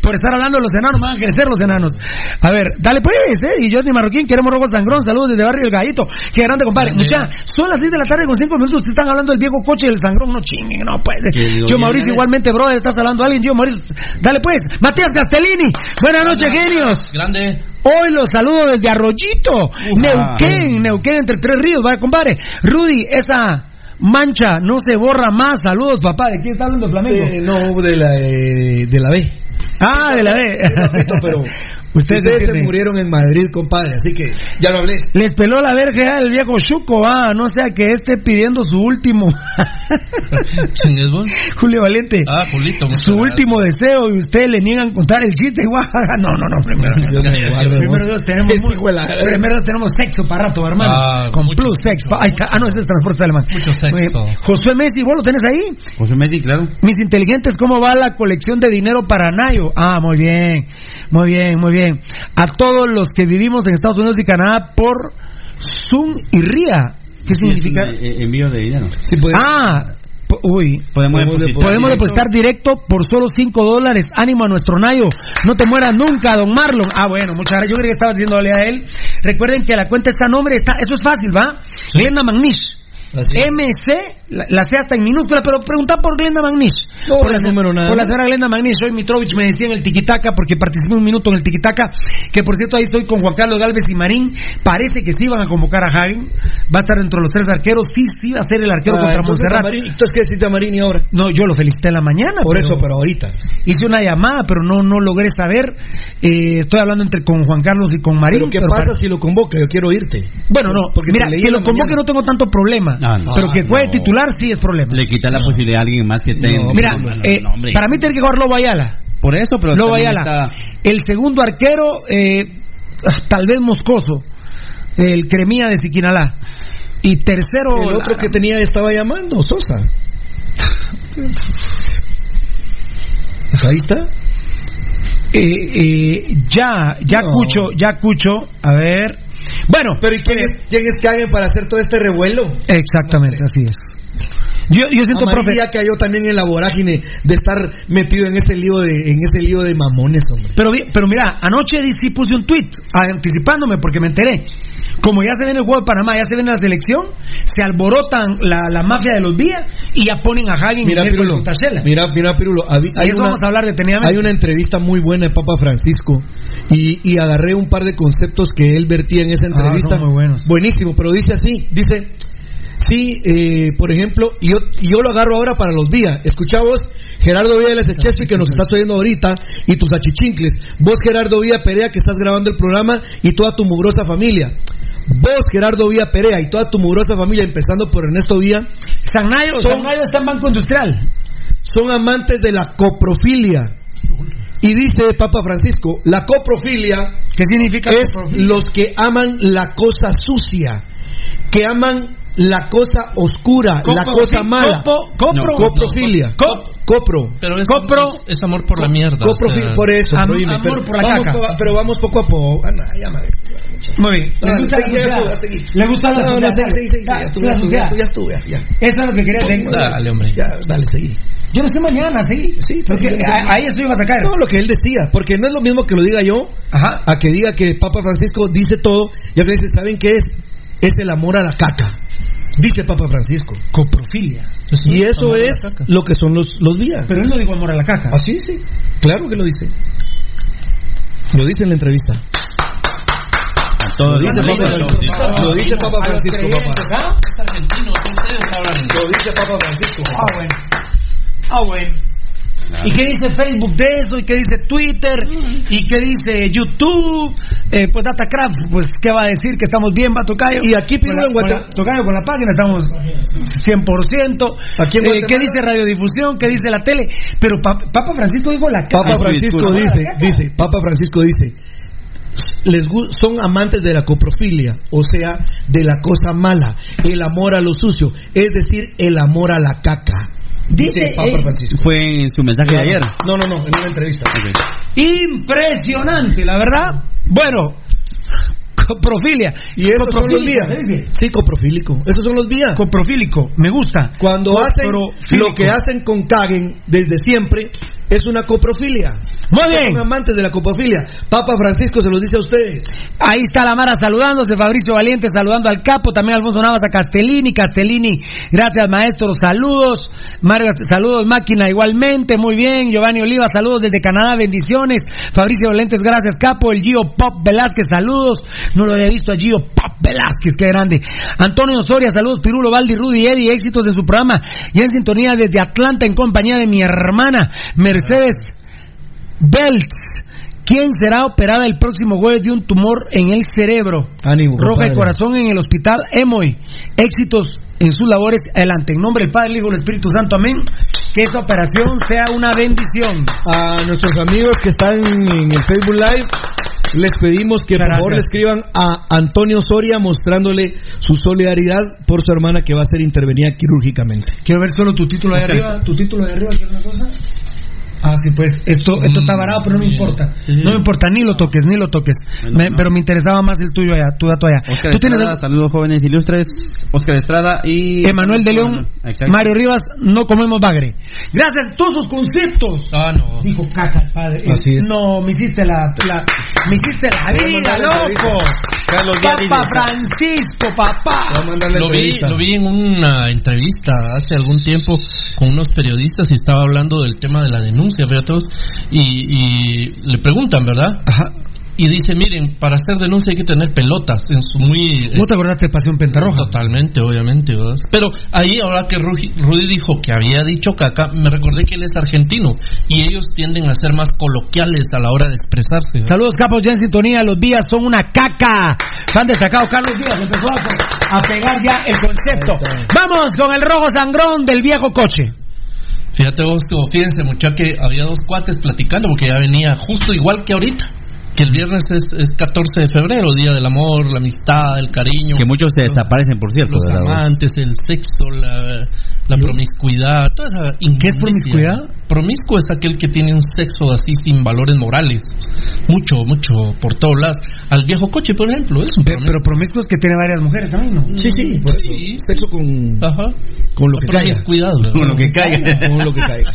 Por estar hablando de los enanos, van a crecer los enanos. A ver, dale pues, eh. Y Johnny Marroquín, queremos rojo sangrón. Saludos desde Barrio El Gallito. Qué grande, compadre. Mucha, son las 10 de la tarde con 5 minutos. Ustedes están hablando del viejo coche del sangrón. No chinguen, no digo, Yo bien, Mauricio, igualmente, brother, estás hablando a alguien. Yo Mauricio, dale pues. Matías Castellini. Buenas noches, genios. Grande. Hoy los saludo desde Arroyito, Neuquén, Neuquén entre tres ríos, vaya compadre. Rudy, esa mancha no se borra más. Saludos, papá. ¿De quién está hablando Flamengo? Eh, no, de la, eh, de la B. Ah, de la B. Pero Ustedes ustedes se murieron en Madrid, compadre, así que ya lo hablé. Les peló la verga el viejo Chuco, ah, no sea que esté pidiendo su último. ¿Quién es vos? Julio Valiente. Ah, Julito. su gracias. último deseo y ustedes le niegan contar el chiste igual. No, no, no, primero. Dios me guarde, Primero. Dios, tenemos Este muy- primero Dios, tenemos sexo para rato, hermano. Ah, con mucho, plus sex. mucho. Ahí está. Ah, no, ese es transporte alemán. Mucho sexo. Bien. Josué Messi, ¿vos lo tenés ahí? José Messi, claro. Mis inteligentes, ¿cómo va la colección de dinero para Nayo? Ah, muy bien, muy bien, muy bien. A todos los que vivimos en Estados Unidos y Canadá por Zoom y RIA. ¿Qué Sí, significa? es un, eh, envío de dinero. Sí, puede- Ah, uy. Podemos, Podemos depositar. Podemos directo. depositar directo por solo 5 dólares. Ánimo a nuestro Nayo. No te mueras nunca, don Marlon. Ah, bueno, muchas gracias. Yo creí que estaba diciéndole a él. Recuerden que la cuenta está a nombre. Está, eso es fácil, ¿va? Glenda Magnish. Así. MC, la, la C hasta en minúscula, pero pregunta por Glenda Magnish. No, por, la, número nada por la señora Glenda Magnish. Hoy Mitrovich me decía en el Tiquitaca, porque participé un minuto en el Tiquitaca, que por cierto ahí estoy con Juan Carlos Galvez y Marín. Parece que sí van a convocar a Hagen. Va a estar dentro de los tres arqueros. Sí, sí va a ser el arquero Ah, contra entonces, Marini- entonces, ¿qué deciste a Marini ahora? No, yo lo felicité en la mañana. Por pero eso, pero ahorita. Hice una llamada, pero no no logré saber. Eh, estoy hablando entre con Juan Carlos y con Marín. Pero ¿qué pero pasa para- si lo convoca? Yo quiero irte. Bueno, no, Porque mira, que lo convoque no tengo tanto problema. No. pero que juegue no. titular sí es problema. Le quita la posibilidad a alguien más que esté en. Mira, eh, para mí tiene que jugar Lobo Ayala. Por eso, pero. Lobo Ayala. está- El segundo arquero, eh, tal vez Moscoso. el Cremía de Siquinalá. Y tercero. El otro que tenía estaba llamando, Sosa. Ahí está. Eh, eh, ya, ya No. escucho, ya escucho. A ver. Bueno, Pero ¿y quién es, quién es Kagen para hacer todo este revuelo? exactamente, así es. Yo, yo siento, profe. Amarilla cayó también en la vorágine de estar metido en ese lío de, en ese lío de mamones, hombre. Pero, pero mira, anoche sí puse un tweet anticipándome porque me enteré. Como ya se viene el juego de Panamá, ya se viene la selección, se alborotan la, la mafia de los días y ya ponen a Hagen Mira, y Pirulo. Mira, mira, Pirulo. habi- Y eso vamos a hablar detenidamente. Hay una entrevista muy buena de Papa Francisco y, y agarré un par de conceptos que él vertía en esa Ah, entrevista. muy buenos. Buenísimo, pero dice así, dice, sí, eh, por ejemplo, y yo, y yo lo agarro ahora para los días. Escucha vos, Gerardo Villa de Chespi, que nos estás oyendo ahorita, y tus achichincles. Vos, Gerardo Villa Perea, que estás grabando el programa, y toda tu mugrosa familia. Vos, Gerardo Villa Perea, y toda tu mugrosa familia, empezando por Ernesto Villa, San Son- San está en Banco Industrial. son amantes de la coprofilia. Y dice Papa Francisco, la coprofilia ¿Qué significa es coprofilia? los que aman la cosa sucia, que aman la cosa oscura, la Copo- cosa sí, mala. copo- copro. No, coprofilia. Co- Copro. Pero es, Copro- es, es amor por la mierda. o Coprofilia, sea, por eso. Am- prohíbe, amor pero, por la vamos caca. po- pero vamos poco a poco. No, ya, madre. Muy bien. No, ¿Le gusta seguí, la seguí. ¿Le gusta la No, no, seguí, seguí, ya La- estuve, la ya estuve, ya sociedad. estuve, ya estuve, ya. Eso es lo que quería decir. Dale, hombre. Ya, dale, seguí. Yo no sé mañana, sí. Sí, Porque ahí eso iba a sacar. No, lo que él decía, porque no es lo mismo que lo diga yo Ajá. a que diga que Papa Francisco dice todo y a veces saben qué es es el amor a la caca dice Papa Francisco Coprofilia. y eso es lo que son los los días Pero él no dijo amor a la caca. así sí claro que lo dice lo dice en la entrevista Todo lo dice Papa lo dice Papa Francisco papá ¿ah? Es argentino, ustedes hablan. lo dice Papa Francisco Ah, bueno. Ah, bueno. ¿Y qué dice Facebook de eso? ¿Y qué dice Twitter? ¿Y qué dice YouTube? Eh, pues Datacraft, pues ¿qué va a decir? Que estamos bien, va Tocayo. Y aquí, la- en Guatemala- Tocayo, con la página estamos 100%. Aquí en Eh, ¿Qué dice radiodifusión? ¿Qué dice la tele? Pero Pa- Papa Francisco dijo la caca. Papa Francisco dice dice Papa Francisco dice les son amantes de la coprofilia, o sea, de la cosa mala, el amor a lo sucio, es decir, el amor a la caca. Dice Dice, Papa eh, Francisco. Fue en su mensaje de ayer. No, no, no, en una entrevista. Impresionante, la verdad. Bueno, coprofilia. Y esos son los días. Sí, coprofílico. Esos son los días. Coprofílico, me gusta. Cuando hacen lo que hacen con Kagen desde siempre, es una coprofilia. Muy bien. Son amantes de la coprofilia. Papa Francisco se los dice a ustedes. Ahí está la Mara saludándose, Fabricio Valiente saludando al capo, también Alfonso Navas a Castellini, Castellini, gracias maestro, saludos, Mario, saludos máquina igualmente, muy bien, Giovanni Oliva, saludos desde Canadá, bendiciones, Fabricio Valientes, gracias capo, el Gio Pop Velázquez, saludos, no lo había visto a Gio Pop Velázquez, qué grande, Antonio Soria, saludos, Pirulo, Valdi, Rudy, Eddie, éxitos en su programa, ya en sintonía desde Atlanta en compañía de mi hermana Mercedes Belts. ¿Quién será operada el próximo jueves de un tumor en el cerebro? Ánimo, Roja compadre. de corazón en el hospital Emoy. Éxitos en sus labores adelante. En nombre del Padre, el Hijo y el Espíritu Santo. Amén. Que esa operación sea una bendición. A nuestros amigos que están en el Facebook Live, les pedimos que por Gracias. favor le escriban a Antonio Soria mostrándole su solidaridad por su hermana que va a ser intervenida quirúrgicamente. Quiero ver solo tu título de arriba. Tu título de arriba, ¿quieres una cosa? Ah, sí, pues esto, esto está varado, pero no me importa. No me importa, ni lo toques, ni lo toques. Me- Pero me interesaba más el tuyo allá, tu dato allá. Oscar Tú Estrada, saludos jóvenes ilustres. Oscar Estrada y. Emanuel de León, Exacto. Mario Rivas, no comemos bagre. Gracias a todos sus conceptos. Ah, no. Dijo caca el padre. Así es. No, me hiciste la, la- me hiciste la vida, loco. Carlos dice- Francisco, papá. Lo vi, lo vi en una entrevista hace algún tiempo con unos periodistas y estaba hablando del tema de la denuncia, fíjate vos, y, y le preguntan, ¿verdad? Ajá. Y dice, miren, para hacer denuncia hay que tener pelotas en su muy... ¿Vos te acordaste de Pasión Pentarroja? Totalmente, obviamente, ¿verdad? Pero ahí, ahora que Rudy, Rudy dijo que había dicho caca, me recordé que él es argentino y ellos tienden a ser más coloquiales a la hora de expresarse. ¿verdad? Saludos, capos, ya en sintonía. Los días son una caca. Fan destacado Carlos Díaz empezó a, a pegar ya el concepto. Vamos con el rojo sangrón del viejo coche. Fíjate vos, fíjense, muchacho, que había dos cuates platicando porque ya venía justo igual que ahorita. que el viernes es, es 14 de febrero, Día del Amor, la amistad, el cariño. Que muchos se desaparecen, por cierto. Los ¿verdad? amantes, el sexo, la, la promiscuidad, toda esa ¿Qué es promiscuidad? Promiscuo es aquel que tiene un sexo así sin valores morales. Mucho, mucho, por todos lados. Al viejo coche, por ejemplo, es un Pero promiscuo es que tiene varias mujeres también, ¿no? Sí, sí, por eso. Sexo con, Ajá. con lo que caiga. Promiscuidad. Con lo que caiga. Con lo que caiga.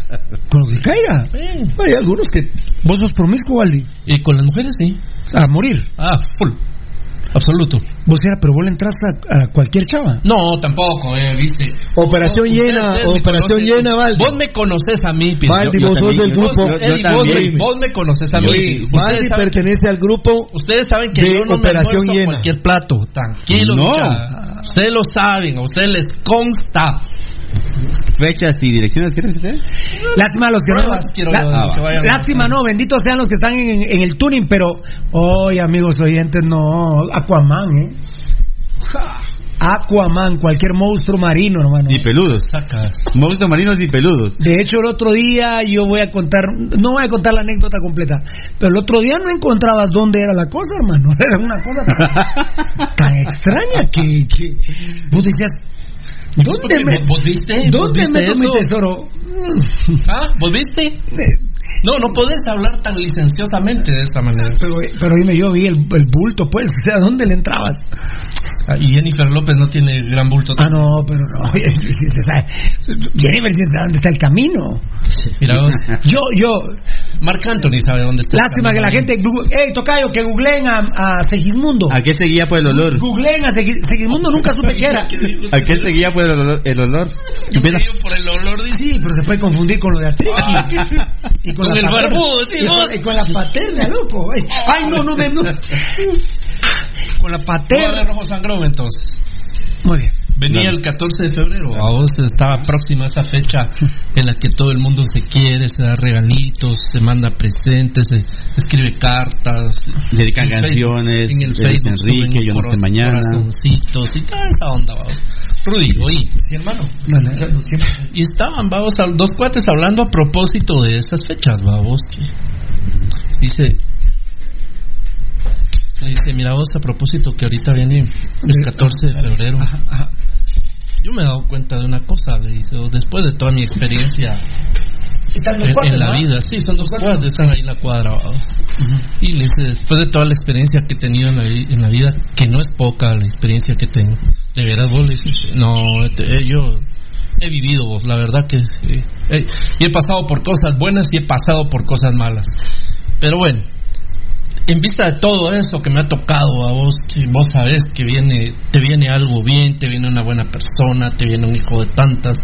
Con lo que caiga. Hay algunos que. ¿Vos sos promiscuo, Waldi? Y con las mujeres, sí. A morir. Ah, full. Absoluto. Vos era, pero vos le entras a, a cualquier chava. No, tampoco, eh, viste. Operación llena, operación llena, Valdi. Vos me conoces a mí. Valdi, vos sos del grupo. Vos, Eddie, Yo vos, me, también. vos me conoces a mí. Valdi pertenece al grupo Ustedes saben que de yo no Operación me Llena. cualquier plato. Tranquilo, No. Ustedes lo saben, a ustedes les consta. Fechas y direcciones, ¿quieres hacer? Lástima los que Pruebas no. la- que vayan. lástima no, benditos sean los que están en, en el tuning, pero hoy amigos oyentes, no, Aquaman, ¿eh? Aquaman, cualquier monstruo marino, hermano. Y peludos. Sacas. Monstruos marinos y peludos. De hecho, el otro día yo voy a contar, no voy a contar la anécdota completa, pero el otro día no encontrabas dónde era la cosa, hermano. Era una cosa tan, tan extraña que, que vos decías, ¿dónde me, ¿dónde meto mi eso? tesoro? ¿Ah? ¿Vos viste? No, no podés hablar tan licenciosamente de esta manera. Pero, pero dime, yo vi el, el bulto, pues, o sea, ¿dónde le entrabas? Ah, Y Jennifer López no tiene gran bulto. Ah, no, pero no. Jennifer sabe dónde está el camino. Mira vos. Yo, yo, Marc Anthony sabe dónde está. el lástima que camino. la gente, hey, tocayo, que googleen a, a Segismundo. ¿A qué seguía por el olor? Googleen a Segis- Segismundo, nunca supe qué era. ¿A qué seguía por el olor? El olor? Yo por el olor Sí, pero se puede confundir con lo de Atriqui. Y Con la el paterna. barbudo, y, con, y con la paterna, loco. Ay, ay, no, no me. no. Con la paterna. Rojo Sangrón entonces. Muy bien. Venía el 14 de febrero, a vos estaba próxima esa fecha en la que todo el mundo se quiere, se da regalitos, se manda presentes, se escribe cartas, Dedican En canciones, en el Feliz Facebook Enrique, Yo no sé mañana. corazoncitos y toda esa onda, vamos. Rudy, oí, sí hermano. Y estaban, vamos, dos cuates hablando a propósito de esas fechas, vamos. que Dice, le dice, mira vos, a propósito que ahorita viene el 14 de febrero. Yo me he dado cuenta de una cosa, le dice, después de toda mi experiencia Están los en, la ¿no? vida, sí, son dos cuadros, están ahí en la cuadra. Y le dice, después de toda la experiencia que he tenido en la, vi- en la vida, que no es poca la experiencia que tengo, de veras vos le dices, no, te- eh, yo he vivido vos, la verdad que eh, eh, y he pasado por cosas buenas y he pasado por cosas malas. Pero bueno, en vista de todo eso que me ha tocado a vos, que vos sabés que viene, te viene algo bien, te viene una buena persona, te viene un hijo de tantas,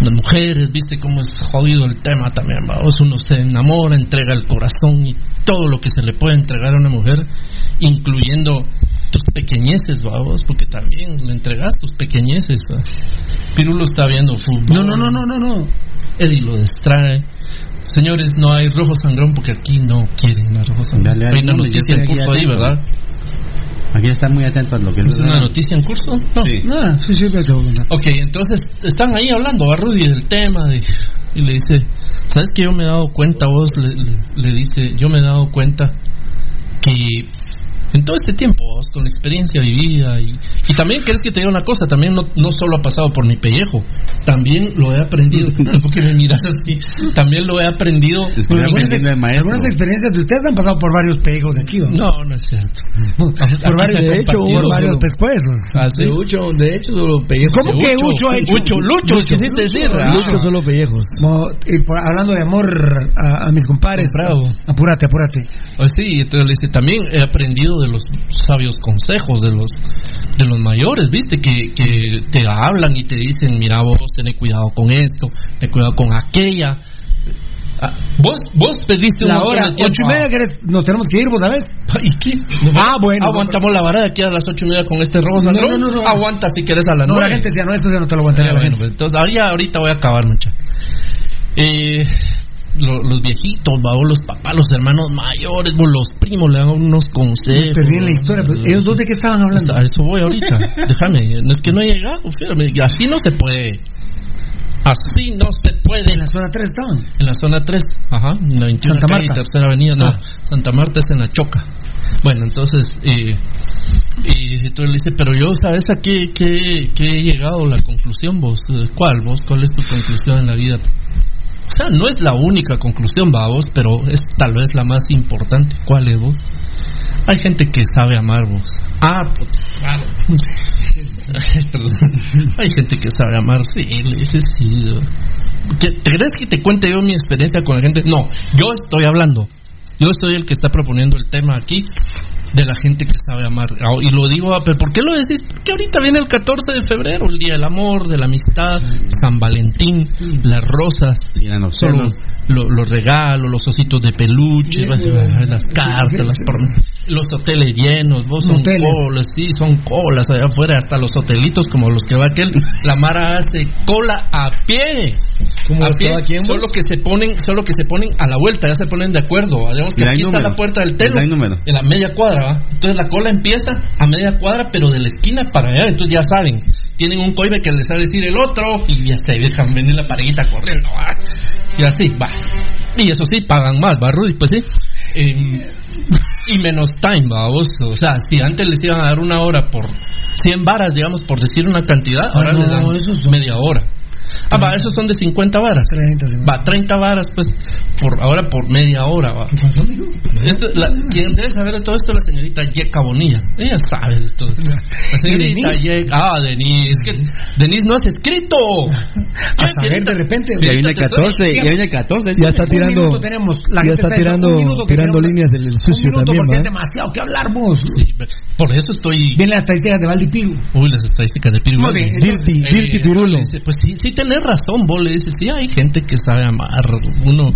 las mujeres, viste cómo es jodido el tema también, vamos, uno se enamora, entrega el corazón y todo lo que se le puede entregar a una mujer, incluyendo tus pequeñeces, vamos, porque también le entregas tus pequeñeces. ¿va? Pirulo está viendo fútbol. No, no, no, no, no, no. Eddie lo distrae. Señores, no hay rojo sangrón porque aquí no quieren a rojo sangrón. Dale, dale, hay una noticia en curso ahí. ¿verdad? Aquí están muy atentos a lo que ¿Es una noticia en curso? No. Sí. Ah, sí, sí. Ok, entonces están ahí hablando a Rudy del tema de- y le dice, ¿sabes que yo me he dado cuenta, vos? Le, le- le dice, yo me he dado cuenta que en todo este tiempo, vos, con la experiencia vivida y, y también, ¿querés que te diga una cosa? También no, no solo ha pasado por mi pellejo, también lo he aprendido, porque me miras así, también lo he aprendido. Es que Pero me algunas, aprendiendo de ex- maestro. algunas experiencias de ustedes han pasado por varios pegos de aquí, ¿no? No, no es cierto. Por varios, de hecho, por varios solo- pescuezos. ¿Ah? De Ucho, de hecho, solo pellejos. ¿Cómo De que Ucho, ha hecho? Ucho, Lucho, quisiste decir. Ah. Lucho solo pellejos. Y por- hablando de amor a, a mis compadres. Bravo. Apúrate, apúrate. Pues sí, entonces le dice, también he aprendido de los sabios consejos de los de los mayores, ¿viste? Que, que te hablan y te dicen, mira vos, ten cuidado con esto, ten cuidado con aquella. Ah, vos, vos pediste La hora, ocho y media, ¿querés? nos tenemos que ir, vos sabés. ¿Y qué? Ah, bueno. Aguantamos la vara de aquí a las ocho y media con este rojo. No, no, no, no. Aguanta si quieres a las No, nueve. la gente decía, no, esto ya no te lo aguantaría la bueno, gente. pues, entonces ahorita, ahorita voy a acabar, mucha. Eh, lo- los viejitos, va, los papás, los hermanos mayores, o los primos le dan unos consejos. Perdí en la historia, pero ellos dos de qué estaban hablando. A eso voy ahorita. Déjame, no es que no he llegado, fíjame, así no se puede. Así no se puede. En la zona 3 estaban. En la zona 3, ajá, en la 21 Santa Marta. tercera avenida, no, Ah. Santa Marta es en la Choca. Bueno, entonces, eh, y entonces le dice, pero yo, ¿sabes a qué, qué, qué he llegado a la conclusión vos? ¿Cuál vos? ¿Cuál es tu conclusión en la vida? O sea, no es la única conclusión, va vos, pero es tal vez la más importante. ¿Cuál es vos? Hay gente que sabe amar vos. Ah, pues, claro. Perdón. Hay gente que sabe amar, sí, dice sí. yo- ¿Qué- ¿Te crees que te cuente yo mi experiencia con la gente? No, yo estoy hablando. Yo soy el que está proponiendo el tema aquí de la gente que sabe amar. Ah, Y lo digo, ah, pero ¿por qué lo decís? Porque ahorita viene el 14 de febrero, el Día del Amor, de la Amistad, San Valentín, las rosas, los los, lo- los regalos, los ositos de peluche, las cartas, las los hoteles llenos, vos son colas, sí, son colas allá afuera, hasta los hotelitos como los que va aquel, la Mara hace cola a pie. ¿Cómo a pie, solo que se ponen, solo que se ponen a la vuelta, ya se ponen de acuerdo. Digamos que aquí está número. la puerta del telo, en la media cuadra, ¿va? Entonces la cola empieza a media cuadra, pero de la esquina para allá, entonces ya saben, tienen un coibe que les sabe decir el otro, y ya se dejan venir la parejita corriendo, ¿va? Y así, va. Y eso sí, pagan más, ¿va, Rudy? Pues sí. Em, y menos time, ¿va? Vos? O sea, si antes les iban a dar una hora por 100 varas, digamos, por decir una cantidad, ahora no, les dan media hora. Ah, va, esos son de 50 varas. 30, sí. Va, 30 varas, pues, por ahora por media hora, va. Esto, la, quien debe saber de todo esto es la señorita Yeka Bonilla. Ella sabe de todo. La señorita ¿Y Denise? Yeka. Ah, Denise. Es que Denise no has escrito. A saber, de repente. Ya viene el Ahorita te estoy- 14, ya viene el 14. Ya está tirando. minuto tenemos. La Ya está tirando, tirando líneas del sucio minuto también, porque ¿va? es demasiado que hablar vos. Sí, por eso estoy. Viene las estadísticas de Valdipiru. Uy, las estadísticas de Pirulo. Bien, Dirty, Dirty Pirulo. le dice, pues sí, sí tenés razón, vos le dices, sí, hay gente que sabe amar, uno,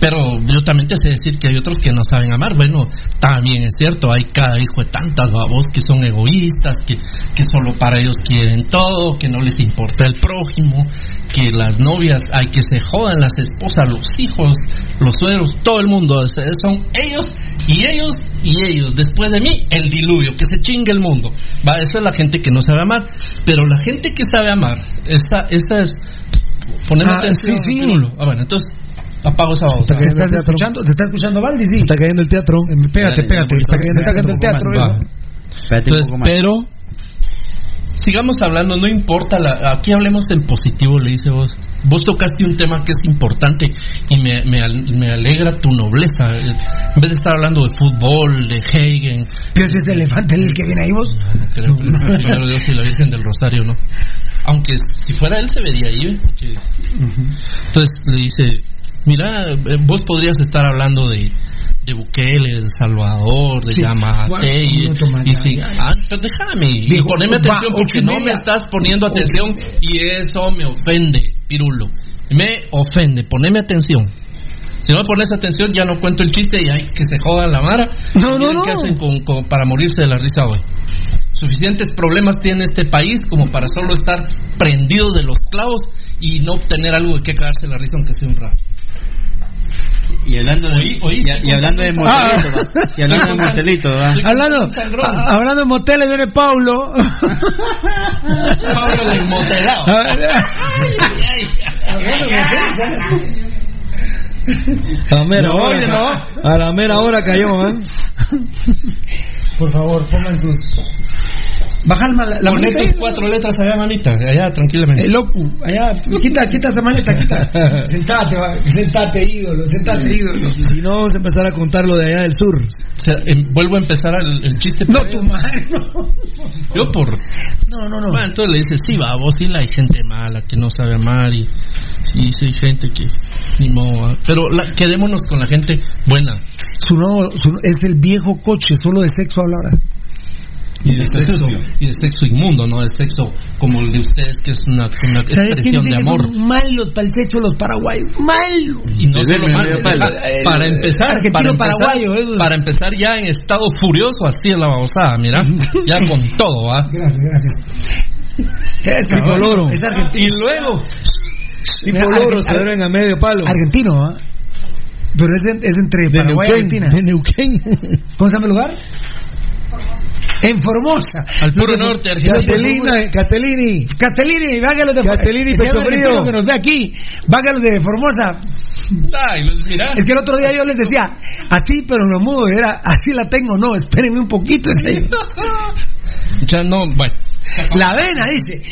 pero yo también te sé decir que hay otros que no saben amar, bueno, también es cierto, hay cada hijo de tantas babos que son egoístas, que, que solo para ellos quieren todo, que no les importa el prójimo, que las novias hay que se jodan, las esposas, los hijos, los suegros, todo el mundo, son ellos y ellos y ellos, después de mí, el diluvio, que se chingue el mundo. Va, esa es la gente que no sabe amar, pero la gente que sabe amar, esa, esa es ponerme Ah, atención. sí, sí. Ah, bueno, entonces apago esa voz. ¿Se está escuchando? ¿Se está escuchando Valdi? Sí. Está cayendo el teatro. Pégate, pégate. Está cayendo, está cayendo el teatro. Entonces, poco más. pero sigamos hablando, no importa, la, aquí hablemos en positivo, le dice vos. Vos tocaste un tema que es importante y me, me, al- me alegra tu nobleza. En vez de estar hablando de fútbol, de Hagen, ¿Qué es ese elefante el que viene ahí vos? no creo que el primero Dios y la Virgen del Rosario, ¿no? Aunque si fuera él se vería ahí, ¿eh? Porque- Entonces le dice, mira, eh, vos podrías estar hablando de, de Bukele, de El Salvador, de Sí. Yamate, y, y si- ah, pues déjame, y poneme atención porque no me estás poniendo atención y eso me ofende, Pirulo. Me ofende, poneme atención. Si no me pones atención, ya no cuento el chiste y hay que se jodan la mara. No, no, no. qué hacen con- con- para morirse de la risa hoy. Suficientes problemas tiene este país como para solo estar prendido de los clavos y no obtener algo de qué cagarse la risa aunque sea un rato. Y hablando de, Oí- oí, y, y hablando de motelito, va. Y hablando de motelito, Hablando, a- hablando de moteles, viene Paulo. Pablo del motelado. A la mera No, hora. oye, no. A la mera hora cayó, ¿eh? Por favor, pongan sus. Bajar la, la Pon manita estos ahí. cuatro letras allá, mamita, allá tranquilamente. El loco, allá, quita, quita esa maleta, quita. Sentate, va, sentate, ídolo, sentate, ídolo. Si no, vamos a empezar a contar lo de allá del sur. O sea, em, vuelvo a empezar el, el chiste. No, previo. tu madre, no. Yo por... No, no, no. Bueno, entonces le dices, sí, va, vos sí la hay gente mala que no sabe amar y, y sí hay gente que ni modo. va. Pero la- quedémonos con la gente buena. Su nuevo, su- es el viejo coche, solo de sexo habla ahora. Y de sexo, y de sexo inmundo, no de sexo como el de ustedes, que es una, una ¿Sabes quién expresión de amor. son malos para el sexo los paraguayos? ¡Malos! Y no solo me- mal, me- deja- me- para el- empezar, argentino para empezar, paraguayo, eso es- para empezar ya en estado furioso, así es la babosada, mira, ya con todo, ¿va? Gracias, gracias. Es, es argentino. Y luego, Tipo se duermen a medio palo. Argentino, ¿ah? Pero es, es entre De Paraguay y Neuquén. Argentina. De Neuquén. ¿Cómo se llama el lugar? En Formosa. Al puro de- norte, Argentina. Castellina, Castellini. Castellini, vágalos de Castellini, Ese Pecho Frío. que nos ve aquí, vágalos de Formosa. Ay. Es que el otro día yo les decía, así pero lo mudo, y era, así la tengo, no, espérenme un poquito. Ya no, bueno. La avena, dice.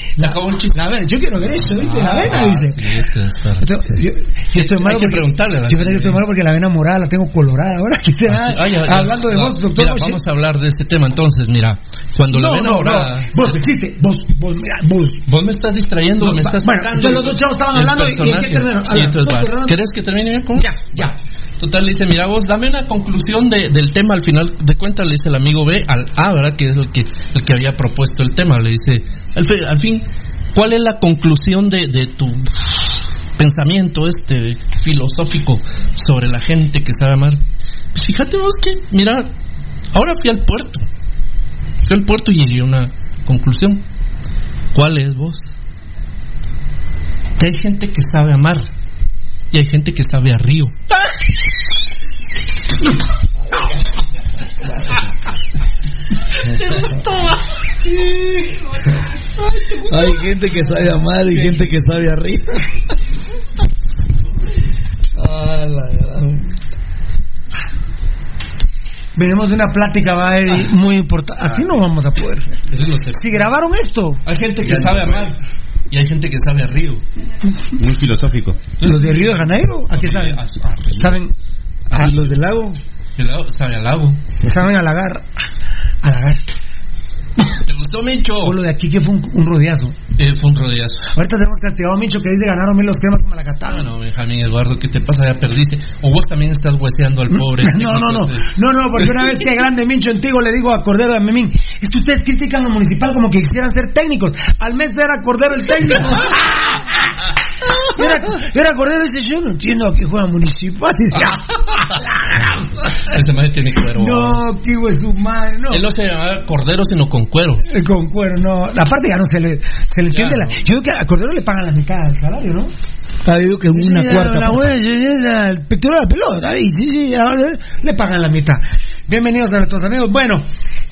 La avena, yo quiero ver eso, ¿viste? La avena, Ah, dice. sí, es para- Yo, estoy malo Hay que porque- preguntarle. ¿verdad? Yo pensé que estoy malo porque la avena morada la tengo colorada. Ahora Ah, hablando de No, vos, doctor mira, vamos a hablar de este tema entonces, mira. Cuando la no, vena no, morada... vos existe, vos, vos, mira, vos. Vos me estás distrayendo, me estás bueno, los dos chavos estaban hablando y- y ¿en qué terminaron? Sí, Habla, entonces, ¿cómo va. terminaron? ¿Querés que termine bien? ¿Cómo? Ya, ya. Total, dice, mira vos, dame una conclusión de- del tema. Al final de cuentas le dice el amigo B al A, ¿verdad? Que es el que, el que había propuesto el tema. Dice, al, fi- al fin, ¿cuál es la conclusión de, de tu pensamiento este filosófico sobre la gente que sabe amar? Pues fíjate vos que, mira, ahora fui al puerto. Fui al puerto y llegué a una conclusión. ¿Cuál es vos? Que hay gente que sabe amar y hay gente que sabe a río. Hay gente que sabe amar y gente que sabe arriba. Ah, la gran- Venimos de una plática va, Eddie, muy importante. Así no vamos a poder. Si grabaron esto, Hay gente que sabe amar y hay gente que sabe a río. Muy filosófico. los de Río de Janeiro, ¿a qué saben? Saben, ¿Y los del lago? Lago- Sabe al lago. saben halagar. Halagar. ¿Te gustó, Mincho? O lo de aquí que fue un, un rodeazo. Eh, fue un rodeazo. Ahorita tenemos castigado a Micho que dice ganaron mil los cremas con Malacatán. Bueno, Benjamín Eduardo, ¿qué te pasa? Ya perdiste. O vos también estás hueseando al pobre. No, no, no, no, no, porque una vez que grande Mincho Antigo le digo a Cordero de Memín, es que ustedes critican lo municipal como que quisieran ser técnicos. Al mes era Cordero el técnico. Era, era Cordero y dice, yo no entiendo a qué juega municipal. Ese madre tiene cuero. No, que hijo de su madre, no. Él no se llamaba Cordero, sino con cuero. Eh, Con cuero, no. La parte ya no se le, se le entiende. La, yo creo que a Cordero le pagan la mitad del salario, ¿no? Ah, yo digo que una Sí, cuarta. La, buena señora, el de la pelota, ahí, sí, sí, ahora le pagan la mitad. Bienvenidos a nuestros amigos. Bueno,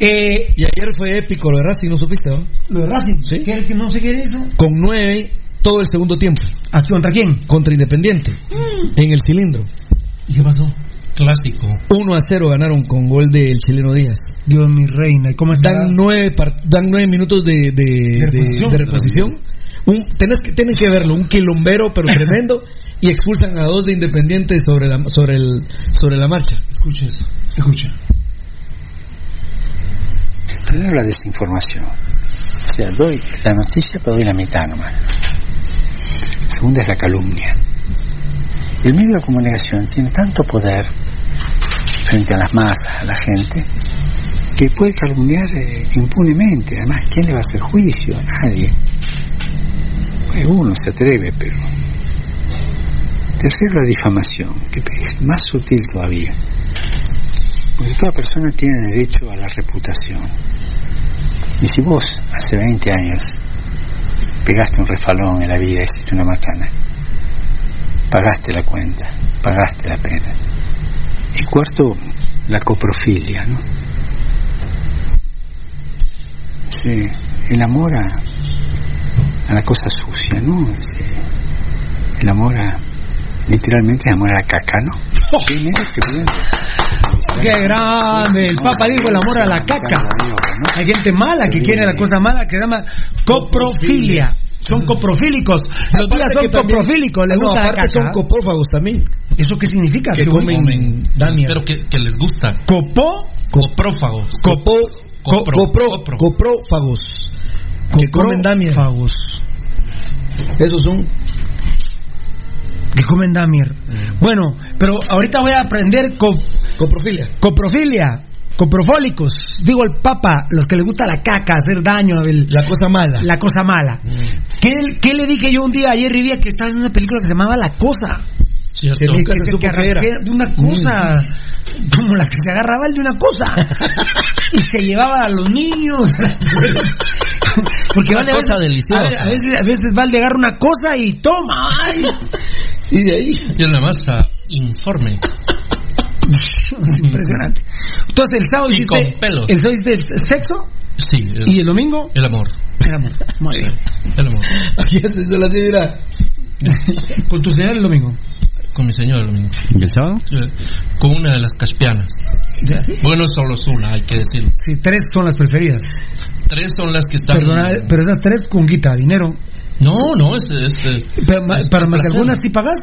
eh, Y ayer fue épico lo de Racing, ¿no supiste? no? lo de Racing, Sí. ¿qué que no sé qué era eso? Con nueve todo el segundo tiempo. ¿Aquí contra quién? Contra Independiente. En el cilindro. ¿Y qué pasó? Clásico. 1 a 0 ganaron con gol del chileno Díaz. Dios mi reina, ¿y cómo está? Dan nueve, dan nueve minutos de, de, de- reposición. de reposición. Un, tenés que, tienen que verlo, un quilombero pero tremendo. y expulsan a dos de Independiente sobre la, sobre el, sobre la marcha. Escucha eso, escucha. Primero la desinformación. O sea, doy la noticia, pero doy la mitad nomás. Segunda es la calumnia. El medio de comunicación tiene tanto poder frente a las masas, a la gente, que puede calumniar eh, impunemente. Además, ¿quién le va a hacer juicio? Nadie. Pues uno se atreve, pero... Tercero, la difamación, que es más sutil todavía. Porque toda persona tiene derecho a la reputación. Y si vos hace 20 años pegaste un refalón en la vida, hiciste una macana, pagaste la cuenta, pagaste la pena. Y cuarto, la coprofilia, ¿no? Sí, el amor a, a la cosa sucia, ¿no? Sí, el amor a, literalmente, el amor a la caca, ¿no? Mira, qué bien. ¡Qué grande! El Papa dijo el amor a la caca. Hay gente mala que quiere la cosa mala que se llama coprofilia. Son coprofílicos. Los días son también- coprofílicos. Les No, gusta la aparte caca. son coprófagos también. ¿Eso qué significa? Que ¿Qué comen damia. Pero que, que les gusta. ¿Copó? Coprófagos. Copo, co- Copro, copro- copro. coprófagos. Que comen. Coprófagos. Esos son. Que comen damier. Bueno, pero ahorita voy a aprender co- Coprofilia. coprofilia. Coprofólicos. Digo el Papa, los que les gusta la caca, hacer daño, el- La cosa mala. la cosa mala. ¿Qué, qué le dije yo un día ayer, Rivia, que estaba en una película que se llamaba La Cosa? ¿Cierto? Que Que- que- que arranqué de una cosa como la que se agarraba él de una cosa y se llevaba a los niños porque Una veces- cosa deliciosa. a veces, a veces Valde agarra una cosa y toma ay. Y de ahí. Y en la masa, informe. es impresionante. Entonces, el sábado Y hiciste, con pelos. el sábado hiciste sexo Sí. El, y el domingo el amor. el amor. Muy bien. El amor. Aquí es eso, la señora. Con tu señora el domingo. Con mi señora el domingo. ¿Y el sábado? Con una de las caspianas. Bueno, solo es una, hay que decirlo. Sí, tres son las preferidas. Tres son las que están. Perdona, pero esas tres con guita, dinero. No, no, es. es, Pero, es placer. algunas sí pagas.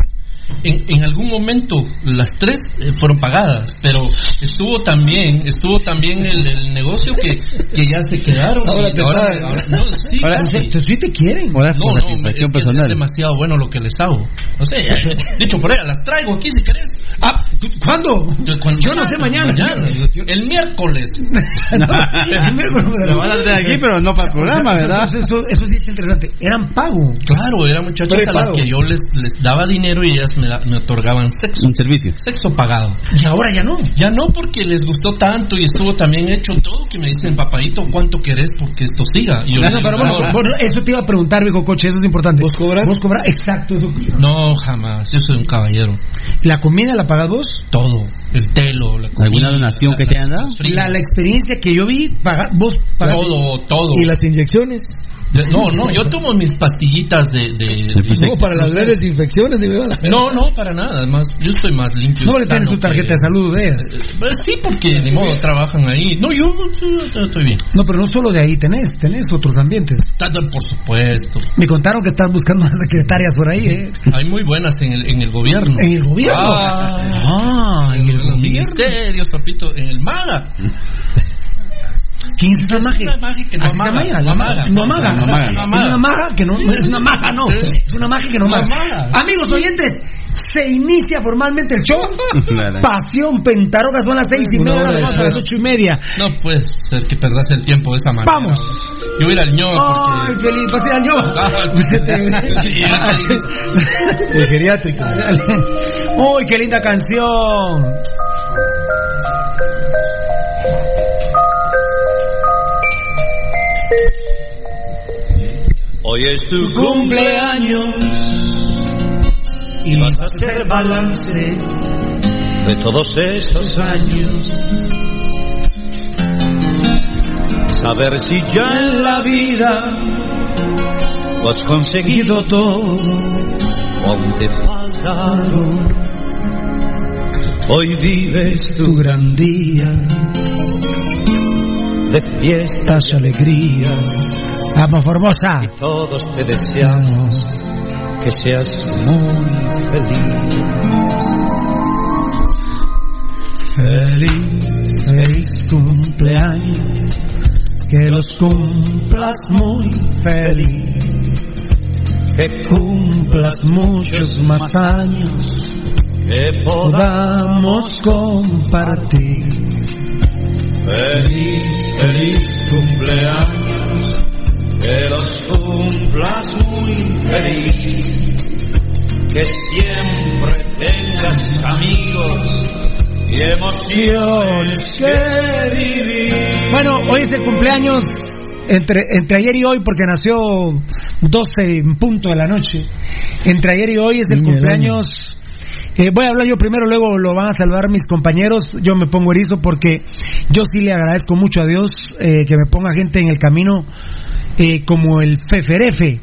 En, en algún momento las tres eh, fueron pagadas, pero estuvo también estuvo también el, el negocio que, que ya se quedaron. Ahora te ahora, ahora- no, sí, Ahora sí te quieren. Ahora No, no, satisfacción es, que es personal. demasiado bueno lo que les hago. No sé, eh, dicho por ella, las traigo aquí si querés. Ah, ¿cuándo? Yo, cuando- Yo no sé mañana. El miércoles. Lo van a hacer aquí, pero no para el programa, Eso- ¿verdad? Eso, eso, eso sí es interesante. Eran pago. Claro, eran muchachas a las que yo les, les daba dinero y ellas me, da- me otorgaban sexo. Un servicio. Sexo pagado. Y ahora ya no. Ya no porque les gustó tanto y estuvo también hecho todo que me dicen, papadito, ¿cuánto querés porque esto siga? Y yo No, le no, digo, pero bueno, "No, bueno, eso te iba a preguntar, viejo coche, eso es importante. ¿Vos cobras? ¿Vos cobras? Exacto. Eso. no, jamás, yo soy un caballero. ¿La comida la pagas vos? Todo, el telo, la comida, ¿Alguna donación la- que te hayan dado? La, la experiencia que yo vi, paga- vos pagas. Todo, todo. ¿Y las inyecciones? De- No, no, yo tomo mis pastillitas de... de, de- No, para las grandes infecciones, digo yo. la- No, no, para nada. Además, yo estoy más limpio. No le tienes tu tarjeta que- de salud de ellas. Eh, Pues sí, porque ni modo trabajan ahí. No, yo, yo estoy bien. No, pero no solo de ahí tenés, tenés otros ambientes. Tanto, por supuesto. Me contaron que estás buscando unas secretarias por ahí, ¿eh? Hay muy buenas en el, en el gobierno. ¿En el gobierno? Ah, Ah, en el los gobierno. ministerios, papito. En el MAGA. ¿Quién es esa Es magia? una magia que no Así se amaga. llama ella, No amaga. No amaga. No amaga. Es una maga que no, es una maga, no. Es una magia que no amaga. Amigos oyentes, se inicia formalmente el show. Pasión Pentaroga son las seis y Una media, hora a las ocho y media. No puede ser que perdas el tiempo de esa manera. Vamos. Yo voy a ir al ño Ay, porque... feliz, vas a ir al ño. Ah, Usted te- El geriátrico. Uy, qué linda canción. Hoy es tu cumpleaños y vas a hacer balance de todos estos años. Saber si ya en la vida lo has conseguido todo o aún te falta algo. Hoy vives tu gran día de fiestas y alegría. Vamos, Formosa. Todos te deseamos que seas muy feliz. Feliz, Feliz cumpleaños. Que los cumplas muy feliz. que Cumplas muchos más años. que Podamos compartir. Feliz, feliz cumpleaños, que los cumplas muy feliz, que siempre tengas amigos y emociones que vivir. Bueno, hoy es el cumpleaños entre, entre ayer y hoy porque nació 12 en punto de la noche. Entre ayer y hoy es el cumpleaños. eh, voy a hablar yo primero, luego lo van a salvar mis compañeros. Yo me pongo erizo porque yo sí le agradezco mucho a Dios eh, que me ponga gente en el camino eh, como el Feferefe.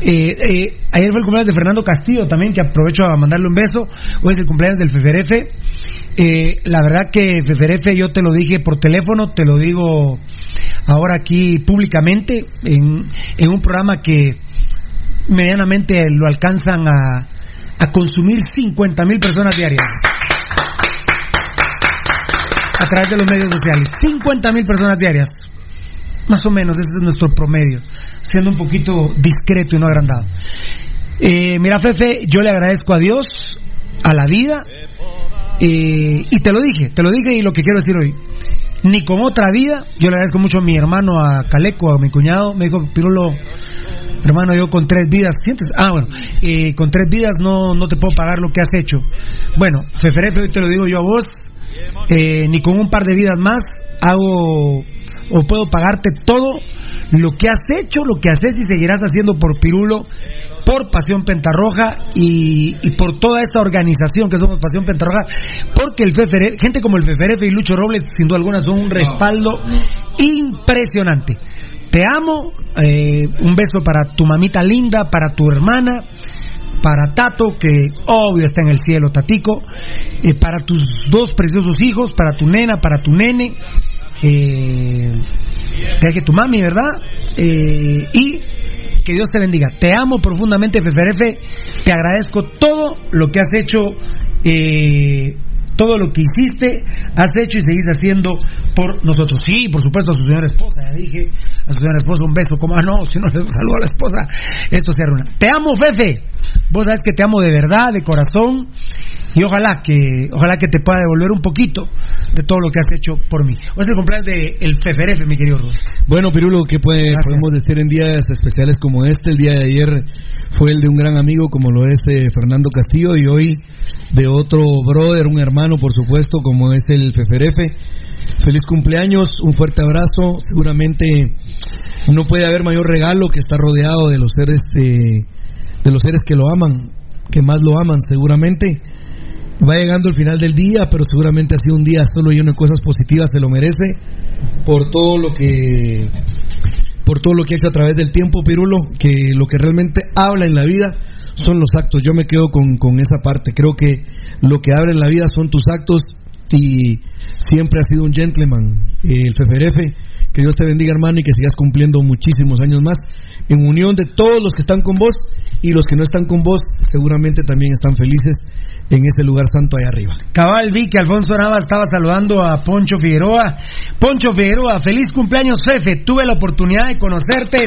Eh, eh, ayer fue el cumpleaños de Fernando Castillo también, que aprovecho a mandarle un beso. Hoy es el cumpleaños del Feferefe. Eh, la verdad que Feferefe, yo te lo dije por teléfono, te lo digo ahora aquí públicamente, en, en un programa que medianamente lo alcanzan a, a consumir 50 mil personas diarias. A través de los medios sociales. 50 mil personas diarias. Más o menos, ese es nuestro promedio. Siendo un poquito discreto y no agrandado. Eh, mira, Fefe, yo le agradezco a Dios, a la vida, eh, y te lo dije, te lo dije y lo que quiero decir hoy. Ni con otra vida, yo le agradezco mucho a mi hermano, a Caleco, a mi cuñado, me dijo, Pirulo, hermano, yo con tres vidas, ¿sientes? Ah, bueno, eh, con tres vidas no, no te puedo pagar lo que has hecho. Bueno, Feferefe, hoy te lo digo yo a vos, ni con un par de vidas más hago o puedo pagarte todo lo que has hecho, lo que haces y seguirás haciendo por Pirulo, por Pasión Pentarroja y, por toda esta organización que somos Pasión Pentarroja, porque el FFR, gente como el FFRF y Lucho Robles, sin duda alguna, son un respaldo impresionante. Te amo, eh, un beso para tu mamita linda, para tu hermana, para Tato, que obvio está en el cielo, Tatico, eh, para tus dos preciosos hijos, para tu nena, para tu nene, eh, te que tu mami, ¿verdad? Eh, y que Dios te bendiga. Te amo profundamente, FFRF, te agradezco todo lo que has hecho. Eh, todo lo que hiciste, has hecho y seguís haciendo por nosotros. Sí, por supuesto, a su señora esposa, ya dije, a su señora esposa un beso, como ah, no, si no le saludo a la esposa, esto se arruina. Te amo, Fefe, vos sabes que te amo de verdad, de corazón, y ojalá que, ojalá que te pueda devolver un poquito de todo lo que has hecho por mí. Hoy es el cumpleaños de el FFRF, mi querido Ruth. Bueno, Pirulo, ¿qué puede- podemos decir en días especiales como este? El día de ayer fue el de un gran amigo como lo es eh, Fernando Castillo y hoy de otro brother, un hermano, por supuesto, como es el FFRF. Feliz cumpleaños, un fuerte abrazo. Seguramente no puede haber mayor regalo que estar rodeado de los seres, eh, de los seres que lo aman, que más lo aman, seguramente. Va llegando el final del día, pero seguramente ha sido un día solo lleno de cosas positivas, se lo merece por todo lo que por todo lo que ha hecho a través del tiempo, Pirulo, que lo que realmente habla en la vida son los actos. Yo me quedo con, con esa parte. Creo que lo que habla en la vida son tus actos y siempre has sido un gentleman, eh, el FFRF. Que Dios te bendiga, hermano, y que sigas cumpliendo muchísimos años más en unión de todos los que están con vos y los que no están con vos seguramente también están felices en ese lugar santo allá arriba. Cabal, vi que Alfonso Nava estaba saludando a Poncho Figueroa. Poncho Figueroa, feliz cumpleaños, Fefe. Tuve la oportunidad de conocerte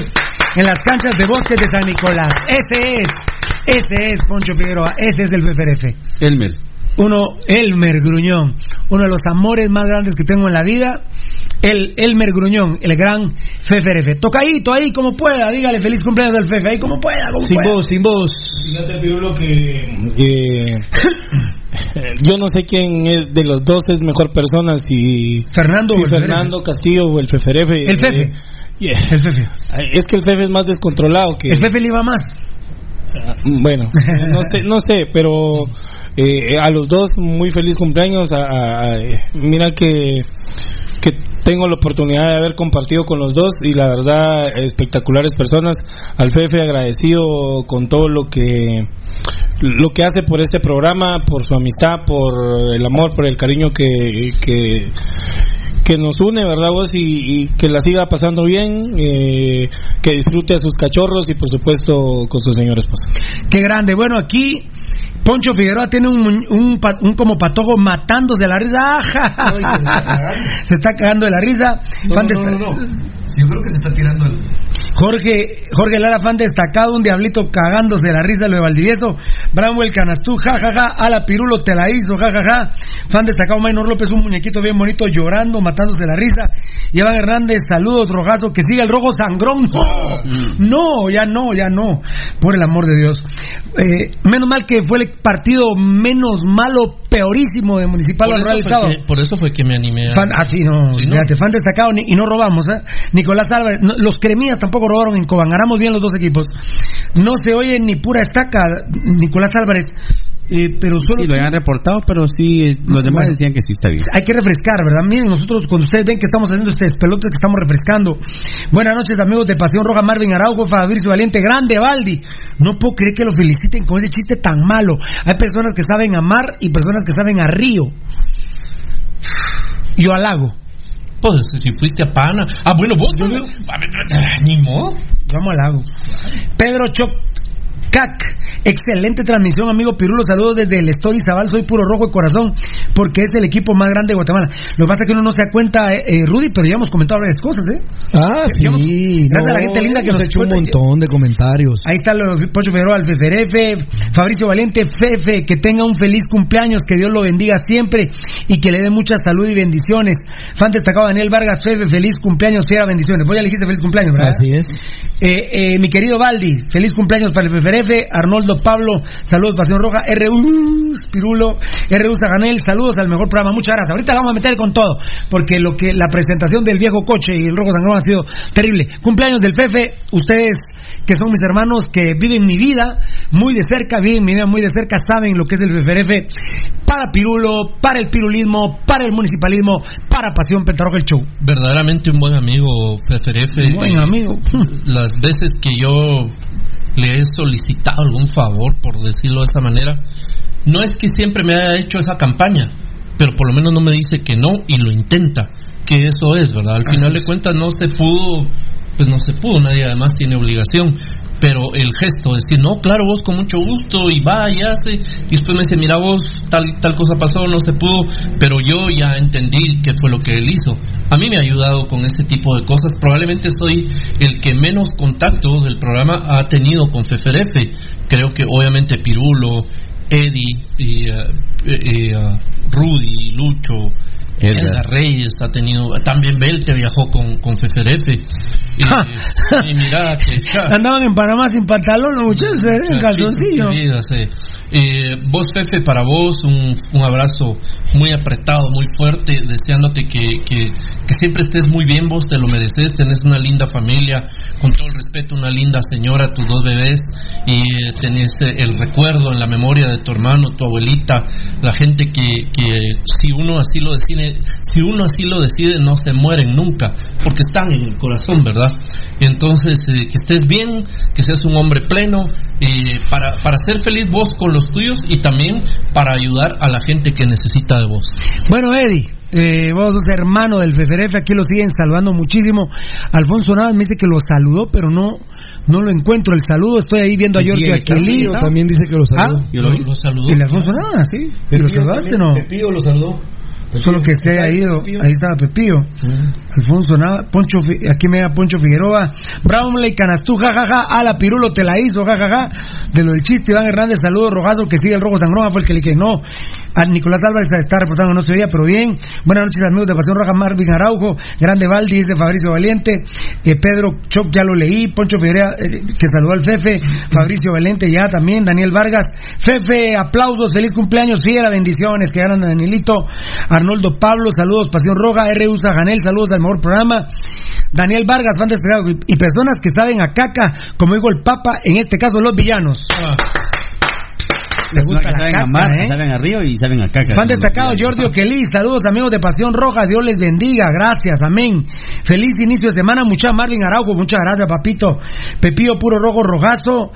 en las canchas de bosques de San Nicolás. Ese es, ese es Poncho Figueroa, ese es el FFRF. Elmer. Uno, Elmer Gruñón, uno de los amores más grandes que tengo en la vida. El Elmer Gruñón, el gran FFRF. Tocadito ahí como pueda, dígale feliz cumpleaños al Fefe, ahí como pueda, como Sin pueda. voz, sin voz. Fíjate, Pirulo, que yo no sé quién es de los dos es mejor persona, si Fernando si o el. Fernando Castillo o el Feferefe. El Fefe. Eh, yeah. El Fefe. Es que el Fefe es más descontrolado que El Fefe le iba más. bueno, no sé, no sé, pero eh, a los dos muy feliz cumpleaños. A, a- mira que que tengo la oportunidad de haber compartido con los dos y la verdad espectaculares personas. Al Fefe agradecido con todo lo que lo que hace por este programa, por su amistad, por el amor, por el cariño que, que que nos une, ¿verdad vos? Y, y que la siga pasando bien, eh, que disfrute a sus cachorros y por supuesto con su señora esposa. Qué grande. Bueno, aquí Poncho Figueroa tiene un, un, un como patojo matándose de la risa. ¡Ah! se está cagando de la risa. Fan de- Yo creo que se está tirando el... Jorge, Jorge Lara, fan destacado, un diablito cagándose la risa lo de Valdivieso. Bramwell Canastú, jajaja, Ala Pirulo te la hizo, jajaja. Fan destacado, Maynor López, un muñequito bien bonito llorando, matándose la risa. Iván Hernández, saludos, rojazo, que siga el rojo sangrón. No, no, ya no, ya no. Por el amor de Dios. Eh, menos mal que fue el partido menos malo, peorísimo de Municipal Por Rural Estado. que, por eso fue que me animé a... Fan, ah, sí, no, Sí, ¿no? fíjate, fan destacado ni- y no robamos, ¿eh? Nicolás Álvarez, no, los cremías tampoco robaron en Cobán, ganamos bien los dos equipos. No se oye ni pura estaca, Nicolás Álvarez, eh, pero solo Sí, lo habían reportado, pero sí, los demás Bueno. decían que sí está bien. hay que refrescar, ¿verdad? Miren, nosotros cuando ustedes ven que estamos haciendo este pelotes que estamos refrescando. Buenas noches, amigos de Pasión Roja, Marvin Araujo, Fabricio Valiente, grande Valdi. No puedo creer que lo feliciten con ese chiste tan malo. Hay personas que saben amar y personas que saben a río. Yo halago. Pues si fuiste a Pana. Ah, bueno, vos. Yo Ni modo. Al lago. Pedro Chocac, excelente transmisión, amigo Pirulo. Saludos desde el Story Zabal. Soy puro rojo de corazón porque es el equipo más grande de Guatemala. Lo que pasa es que uno no se da cuenta, eh, eh, Rudy, pero ya hemos comentado varias cosas, ¿eh? Ah, sí. gracias a la gente linda que nos hecho un montón de comentarios. Ahí está lo de Pocho Figueroa, al FFRF, Fabricio Valente, Fefe, que tenga un feliz cumpleaños, que Dios lo bendiga siempre y que le dé mucha salud y bendiciones. Fan destacado Daniel Vargas, Fefe, feliz cumpleaños, fiera bendiciones. Vos ya le dijiste feliz cumpleaños, ¿verdad? Así es. Eh, eh, mi querido Baldi, feliz cumpleaños para el FFRF. Arnoldo Pablo, saludos Pasión Roja, RU Pirulo, RU Zaganel, saludos al mejor programa, muchas gracias. Ahorita vamos a meter con todo, porque lo que la presentación del viejo coche y el rojo sangrón ha sido terrible. Cumpleaños del Fefe, ustedes que son mis hermanos que viven mi vida muy de cerca, viven mi vida muy de cerca, saben lo que es el FFF para Pirulo, para el pirulismo, para el municipalismo, para Pasión Pentarroja el show. Verdaderamente un buen amigo, FFF. Buen amigo. Las veces que yo le he solicitado algún favor, por decirlo de esta manera, no es que siempre me haya hecho esa campaña, pero por lo menos no me dice que no y lo intenta, que eso es, ¿verdad? Al final de cuentas no se pudo, pues no se pudo, nadie además tiene obligación, pero el gesto, decir, no, claro, vos con mucho gusto y va y hace, y después me dice, mira vos, tal, tal cosa pasó, no se pudo, pero yo ya entendí qué fue lo que él hizo. A mí me ha ayudado con este tipo de cosas, probablemente soy el que menos contacto del programa ha tenido con FFRF, creo que obviamente Pirulo, Eddie, y, eh, eh, eh, Rudy, Lucho, Edgar Reyes ha tenido, también Belte viajó con, con FFRF. Y, y mira que ja, Andaban en Panamá sin pantalón los muchachos, ¿eh? en calzoncillo. Qué vida, sí. Eh, vos, Fefe, para vos un, un abrazo muy apretado, muy fuerte, deseándote que, que, que siempre estés muy bien, vos te lo mereces, tenés una linda familia, con todo el respeto, una linda señora, tus dos bebés, y eh, tenés el recuerdo en la memoria de tu hermano, tu abuelita, la gente que, que si uno así lo decide, si uno así lo decide, no se mueren nunca, porque están en el corazón, ¿verdad? Entonces, eh, que estés bien, que seas un hombre pleno, eh, para, para ser feliz vos con los tuyos y también para ayudar a la gente que necesita de vos. Bueno, Eddie. Eh, vos sos hermano del FFRF, aquí lo siguen saludando muchísimo. Alfonso Navas me dice que lo saludó, pero no no lo encuentro el saludo. Estoy ahí viendo a Giorgio Aquilí. También dice que lo saludó. ¿Ah? Yo lo, lo saludó. ¿Y el Alfonso Navas? Sí. ¿Y lo saludaste no? Pepillo lo saludó. Solo que se ha ido. Ahí estaba Pepillo. Alfonso Navas. Poncho, aquí me da Poncho Figueroa. Brownley Canastú, jajaja. A la Pirulo te la hizo, jajaja. De lo del chiste, Iván Hernández, saludos. Rojazo que sigue el rojo sangrón. Fue el que le dije no. A Nicolás Álvarez está reportando, no se veía, pero bien. Buenas noches, amigos de Pasión Roja, Marvin Araujo, Grande Valdi, dice Fabricio Valiente, eh, Pedro Choc, ya lo leí, Poncho Figueroa, eh, que saludó al Fefe, Fabricio Valente ya también, Daniel Vargas, Fefe, aplausos, feliz cumpleaños, fiera, bendiciones, que ganan Danielito, Arnoldo Pablo, saludos, Pasión Roja, R.U. Janel, saludos al mejor programa, Daniel Vargas, fan destacado, y, personas que saben a caca, como dijo el Papa, en este caso los villanos. Le gusta que la saben caca, a mar, ¿eh? saben a río y saben a caca. Fan destacado, Jordi Oquelí, saludos amigos de Pasión Roja, Dios les bendiga, gracias, amén. Feliz inicio de semana, mucha Marvin Araujo, muchas gracias, papito. Pepillo Puro Rojo Rojazo,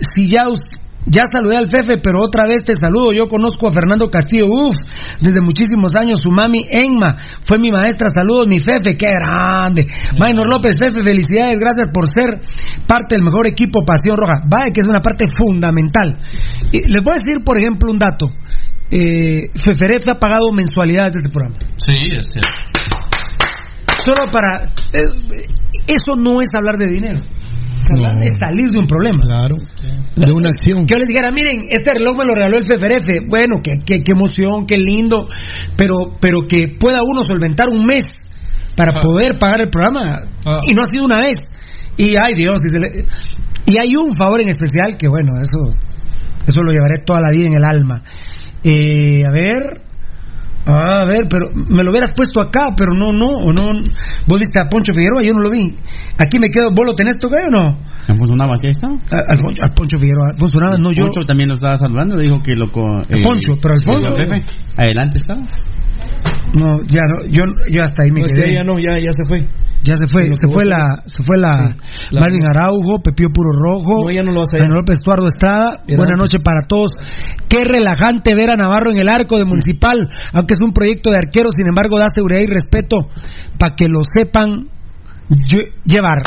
si ya us- ya saludé al Fefe, pero otra vez te saludo. Yo conozco a Fernando Castillo, uff, desde muchísimos años. Su mami Enma fue mi maestra. Saludos, mi Fefe, qué grande. Maynor López, Fefe, felicidades, gracias por ser parte del mejor equipo Pasión Roja. Vaya que es una parte fundamental. Y les voy a decir, por ejemplo, un dato. Eh, Feferef ha pagado mensualidades de este programa. Sí, es cierto. Solo para. eh, eso no es hablar de dinero. De salir de un problema. Claro. De una acción. Que yo les dijera, miren, este reloj me lo regaló el FFRF. Bueno, qué, qué, qué emoción, qué lindo. Pero, pero que pueda uno solventar un mes para Ah. poder pagar el programa. Ah. Y no ha sido una vez. Y ay Dios, y, le- y hay un favor en especial que bueno, eso, eso lo llevaré toda la vida en el alma. Eh, a ver. Ah, a ver, pero me lo hubieras puesto acá, pero no, no, o no. Vos viste a Poncho Figueroa, yo no lo vi. Aquí me quedo, ¿vos lo tenés tocado o no? Alfonso Navas, ¿ya está? A- Al, Poncho- al Poncho Figueroa, Alfonso Navas, no yo. Poncho también lo estaba saludando, dijo que lo... eh, Poncho, pero Alfonso- el jefe, Adelante estaba. No, ya no, yo, yo hasta ahí me No, es quedé. que ya no, ya, ya se fue. Ya se fue, se fue la, se fue la, Sí, la- Marvin Araujo, Pepío Puro Rojo, No, ya no lo hallar. Manuel López Tuardo Estrada. Buenas noches para todos. Qué relajante ver a Navarro en el arco de Municipal, aunque es un proyecto de arquero, sin embargo da seguridad y respeto para que lo sepan lle- llevar.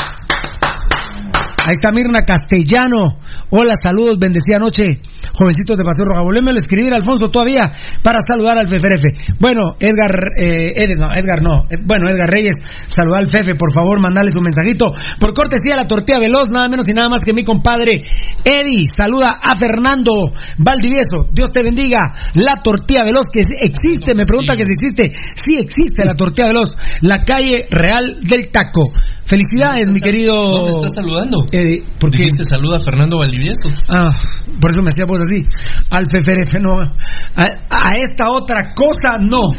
Ahí está Mirna Castellano. Hola, saludos, bendecida noche. Jovencitos de Paseo Roja. Volveme a escribir, Alfonso, todavía, para saludar al FFRF. Bueno, Edgar, eh, Ed- no, Edgar no. Eh, bueno, Edgar Reyes, saludar al Fefe, por favor, mandale su mensajito. Por cortesía, la tortilla veloz, nada menos y nada más que mi compadre Eddie. Saluda a Fernando Valdivieso. Dios te bendiga. La tortilla veloz que existe, me pregunta que si existe. Sí existe la tortilla veloz. La calle Real del Taco. Felicidades, mi querido. Me estás saludando. Porque saluda a Fernando Valdivieso. Ah, por eso me hacía voz así. Al feferefe no. A, a esta otra cosa no.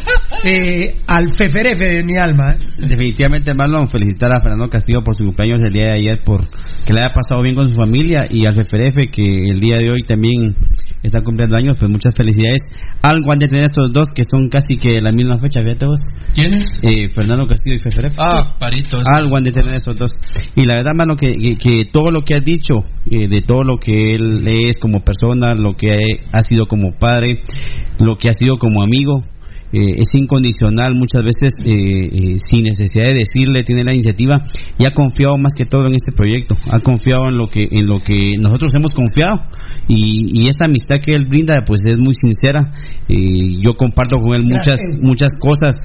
Eh, al feferefe de mi alma. ¿eh? Definitivamente, Marlon, felicitar a Fernando Castillo por su cumpleaños el día de ayer, por que le haya pasado bien con su familia y al FFRF que el día de hoy también está cumpliendo años, pues muchas felicidades. Algo han de tener estos dos que son casi que la misma fecha, fíjate vos. ¿Quiénes? Eh, Fernando Castillo y FFRF. Ah, paritos. Algo han de tener estos dos. Y la verdad, mano, que, que, que todo lo que has dicho, eh, de todo lo que él es como persona, lo que ha sido como padre, lo que ha sido como amigo, eh, es incondicional muchas veces eh, eh, sin necesidad de decirle tiene la iniciativa y ha confiado más que todo en este proyecto. Ha confiado en lo que en lo que nosotros hemos confiado y, y esa amistad que él brinda pues es muy sincera. Eh, yo comparto con él muchas muchas cosas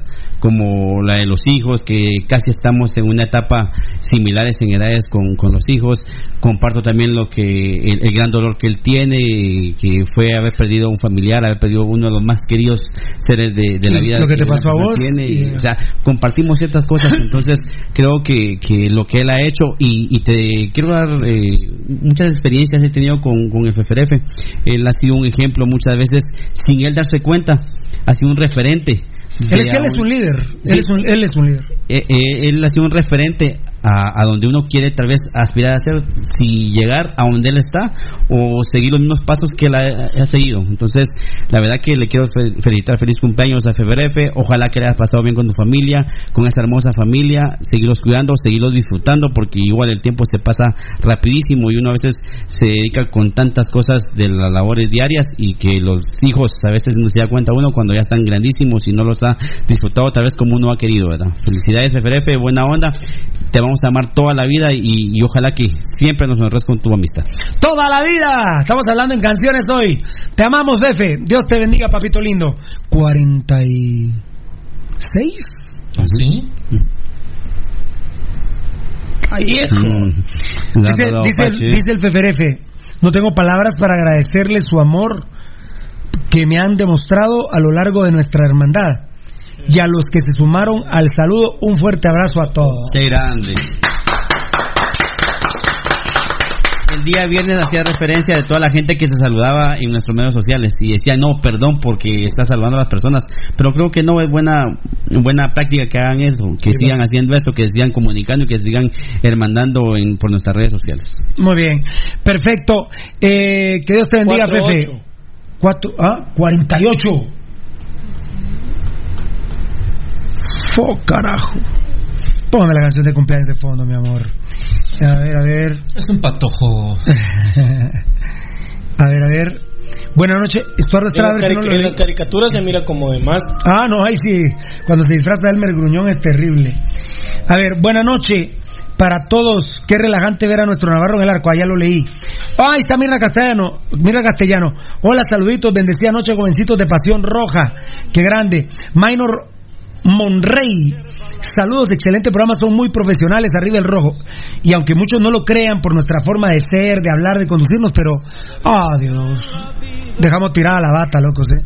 como la de los hijos que casi estamos en una etapa similares en edades con, con los hijos. Comparto también lo que el, el gran dolor que él tiene que fue haber perdido a un familiar haber perdido uno de los más queridos seres de, de la vida lo que te pasó a vos, tiene, y, o sea, compartimos ciertas cosas entonces creo que, que lo que él ha hecho y, y te quiero dar eh, muchas experiencias he tenido con, con FFRF él ha sido un ejemplo muchas veces sin él darse cuenta ha sido un referente Él es que él es un líder. Él, es un, él es un líder. eh, eh, él ha sido un referente a, a donde uno quiere tal vez aspirar a ser, si llegar a donde él está o seguir los mismos pasos que él ha, seguido. Entonces, la verdad que le quiero fe- felicitar feliz cumpleaños a FBRF, ojalá que le hayas pasado bien con tu familia, con esa hermosa familia, seguirlos cuidando, seguirlos disfrutando, porque igual el tiempo se pasa rapidísimo y uno a veces se dedica con tantas cosas de las labores diarias y que los hijos a veces no se da cuenta uno cuando ya están grandísimos y no los ha disfrutado tal vez como uno ha querido, ¿verdad? Felicidades FFRF, buena onda, te vamos a amar toda la vida y, y ojalá que siempre nos honres con tu amistad. Toda la vida. Estamos hablando en canciones hoy. Te amamos, Efe. Dios te bendiga, papito lindo. 46. ¿Sí? Ay, viejo. Mm. Dice, el, dice el Feferefe, no tengo palabras para agradecerle su amor que me han demostrado a lo largo de nuestra hermandad. Y a los que se sumaron al saludo, un fuerte abrazo a todos. Qué grande. El día viernes hacía referencia de toda la gente que se saludaba en nuestros medios sociales y decía, no, perdón porque está saludando a las personas, pero creo que no es buena buena práctica que hagan eso, que sigan haciendo eso, que sigan comunicando y que sigan hermandando en, por nuestras redes sociales. Muy bien, perfecto. Eh, que Dios te bendiga, Cuatro, Fefe. Cuatro, ah, 48. Fo, carajo. Póngame la canción de cumpleaños de fondo, mi amor. A ver, a ver. Es un patojo. A ver, a ver. Buenas noches. Estuardo En Estrada, si no en las caricaturas se mira como de más. Ah, no, ahí sí. Cuando se disfraza Elmer Gruñón es terrible. A ver, buena noche para todos. Qué relajante ver a nuestro Navarro en el arco. Allá lo leí. Ah, ahí está Mirna Castellano. Mirna Castellano. Hola, saluditos. Bendecida noche, jovencitos de Pasión Roja. Qué grande. Minor Monrey. Saludos, excelente programa, son muy profesionales, arriba el rojo. Y aunque muchos no lo crean por nuestra forma de ser, de hablar, de conducirnos, pero, ah, Dios, dejamos tirada la bata, locos, ¿eh?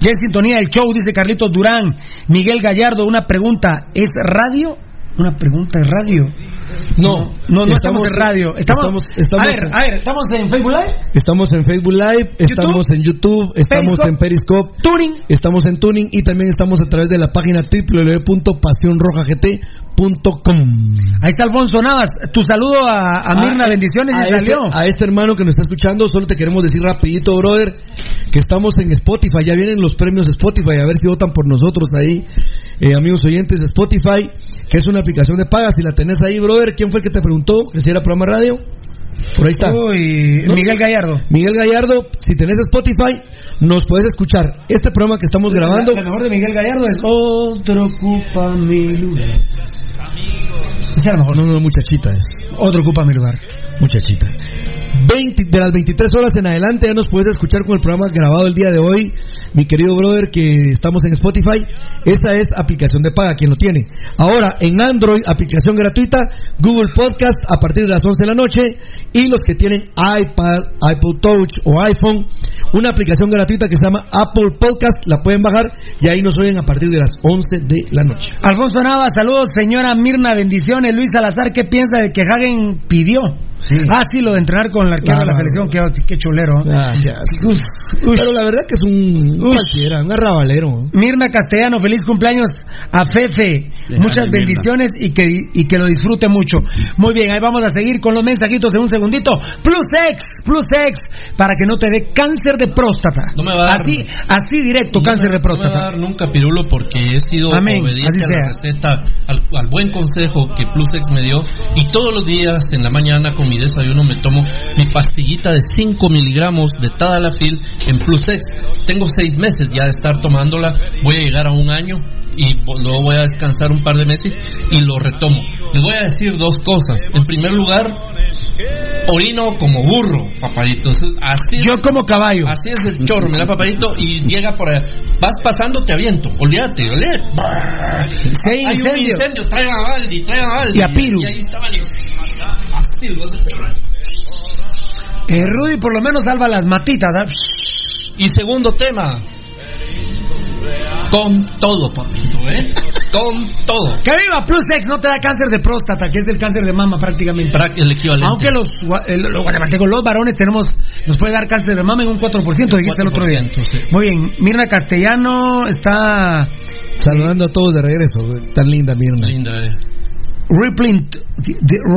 Ya en sintonía del show, dice Carlitos Durán. Miguel Gallardo, una pregunta, ¿es radio? Una pregunta, ¿es radio? No, No, no estamos, en radio. Estamos, estamos- estamos a ver, a ver, ¿estamos en Facebook Live? Estamos en Facebook Live, estamos en YouTube, estamos Periscope, en Periscope, Tuning, estamos en Tuning y también estamos a través de la página www.pasionrojagt.com. Ahí está Alfonso Navas. Tu saludo a, a Mirna, bendiciones y este, salió. a este hermano que nos está escuchando, solo te queremos decir rapidito, brother, que estamos en Spotify, ya vienen los premios Spotify, a ver si votan por nosotros ahí, eh, amigos oyentes de Spotify, que es una aplicación de paga, si la tenés ahí, brother, ¿quién fue el que te preguntó que si era programa radio? Por ahí está. Uy, ¿No? Miguel Gallardo. Miguel Gallardo, si tenés Spotify, nos puedes escuchar. Este programa que estamos grabando. La mejor de Miguel Gallardo es Otro ocupa mi lugar. Es la mejor. No, no, muchachita es. Otro ocupa mi lugar. Muchachita. 20, de las 23 horas en adelante ya nos puedes escuchar con el programa grabado el día de hoy, mi querido brother, que estamos en Spotify. Esta es aplicación de paga, quien lo tiene. Ahora, en Android, aplicación gratuita, Google Podcast a partir de las 11 de la noche. Y los que tienen iPad, Apple Touch o iPhone, una aplicación gratuita que se llama Apple Podcast, la pueden bajar y ahí nos oyen a partir de las 11 de la noche. Alfonso Navas, saludos, señora Mirna, bendiciones. Luis Salazar, ¿qué piensa de que Hagen pidió Ah, sí, lo de entrenar con el arquero de la selección, qué, qué chulero. Ah, sí. Pero la verdad que es un cualquiera, un arrabalero. Mirna Castellano, feliz cumpleaños a Fefe. Muchas Mirna. bendiciones y que, y que lo disfrute mucho. Muy bien, ahí vamos a seguir con los mensajitos en un segundito. Plus X, Plus X, para que no te dé cáncer de próstata. No me va a dar- así, así directo, cáncer de No me va a próstata. dar nunca pirulo porque he sido Amén, obediente a la receta, al, al buen consejo que Plusex me dio y todos los días en la mañana con mi desayuno me tomo mi pastillita de 5 miligramos de Tadalafil en Plusex. Tengo 6 meses ya de estar tomándola, voy a llegar a un año y luego voy a descansar un par de meses y lo retomo. Les voy a decir dos cosas. En primer lugar, orino como burro, papadito. Así es- Yo como caballo. Así es el chorro, mira papadito, y llega por allá. Vas pasando, te aviento. Olvídate, olvídate. Sí, Hay un incendio. incendio, traigan a Baldi, traigan a Baldi. Y a Piru. Y ahí está Baldi. Así lo hace perro. Eh, Rudy por lo menos salva las matitas. ¿ah? Y segundo tema. Con todo, papito, ¿eh? Con todo. Que viva Plus X, no te da cáncer de próstata, que es el cáncer de mama prácticamente. El equivalente. Aunque los, los guatemaltecos, los varones, tenemos, nos puede dar cáncer de mama en un 4%, dijiste el otro día. 4%, sí. Muy bien, Mirna Castellano está Saludando a todos de regreso. Tan linda, Mirna. Linda, eh. Rippling,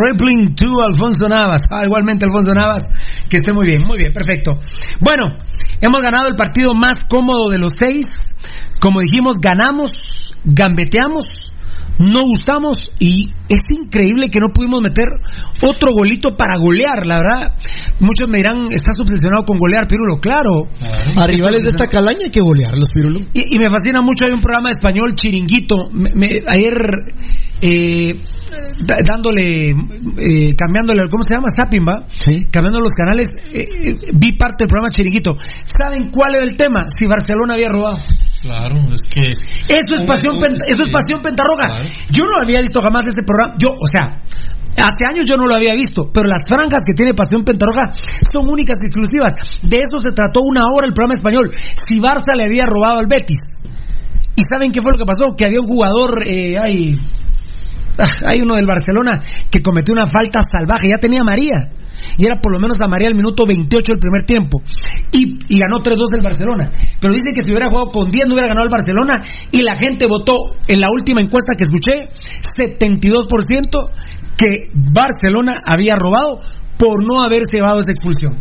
Rippling to Alfonso Navas. Ah, igualmente Alfonso Navas, que esté muy bien, muy bien, perfecto. Bueno, hemos ganado el partido más cómodo de los seis. Como dijimos, ganamos, gambeteamos, no gustamos y es increíble que no pudimos meter otro golito para golear, la verdad. Muchos me dirán, estás obsesionado con golear, Pirulo, claro. A rivales de esta calaña hay que golear los pirulos. Y, y me fascina mucho, hay un programa de español, Chiringuito. Me- me- ayer, eh, dándole, eh, cambiándole, ¿cómo se llama? Zapping, ¿va? Sí. Cambiando los canales, eh, vi parte del programa Chiringuito. ¿Saben cuál era el tema? Si Barcelona había robado. Claro, es que. Eso es pasión, eso es pasión pentarroga. Claro. Yo no había visto jamás ese programa. Yo, o sea, hace años yo no lo había visto, pero las franjas que tiene pasión pentarroga son únicas y exclusivas. De eso se trató una hora el programa español. Si Barça le había robado al Betis. ¿Y saben qué fue lo que pasó? Que había un jugador, eh, hay, hay uno del Barcelona que cometió una falta salvaje, ya tenía María. Y era por lo menos a María el minuto 28 del primer tiempo. Y, y ganó 3-2 el Barcelona. Pero dicen que si hubiera jugado con 10 no hubiera ganado el Barcelona. Y la gente votó en la última encuesta que escuché, 72% que Barcelona había robado por no haberse llevado esa expulsión.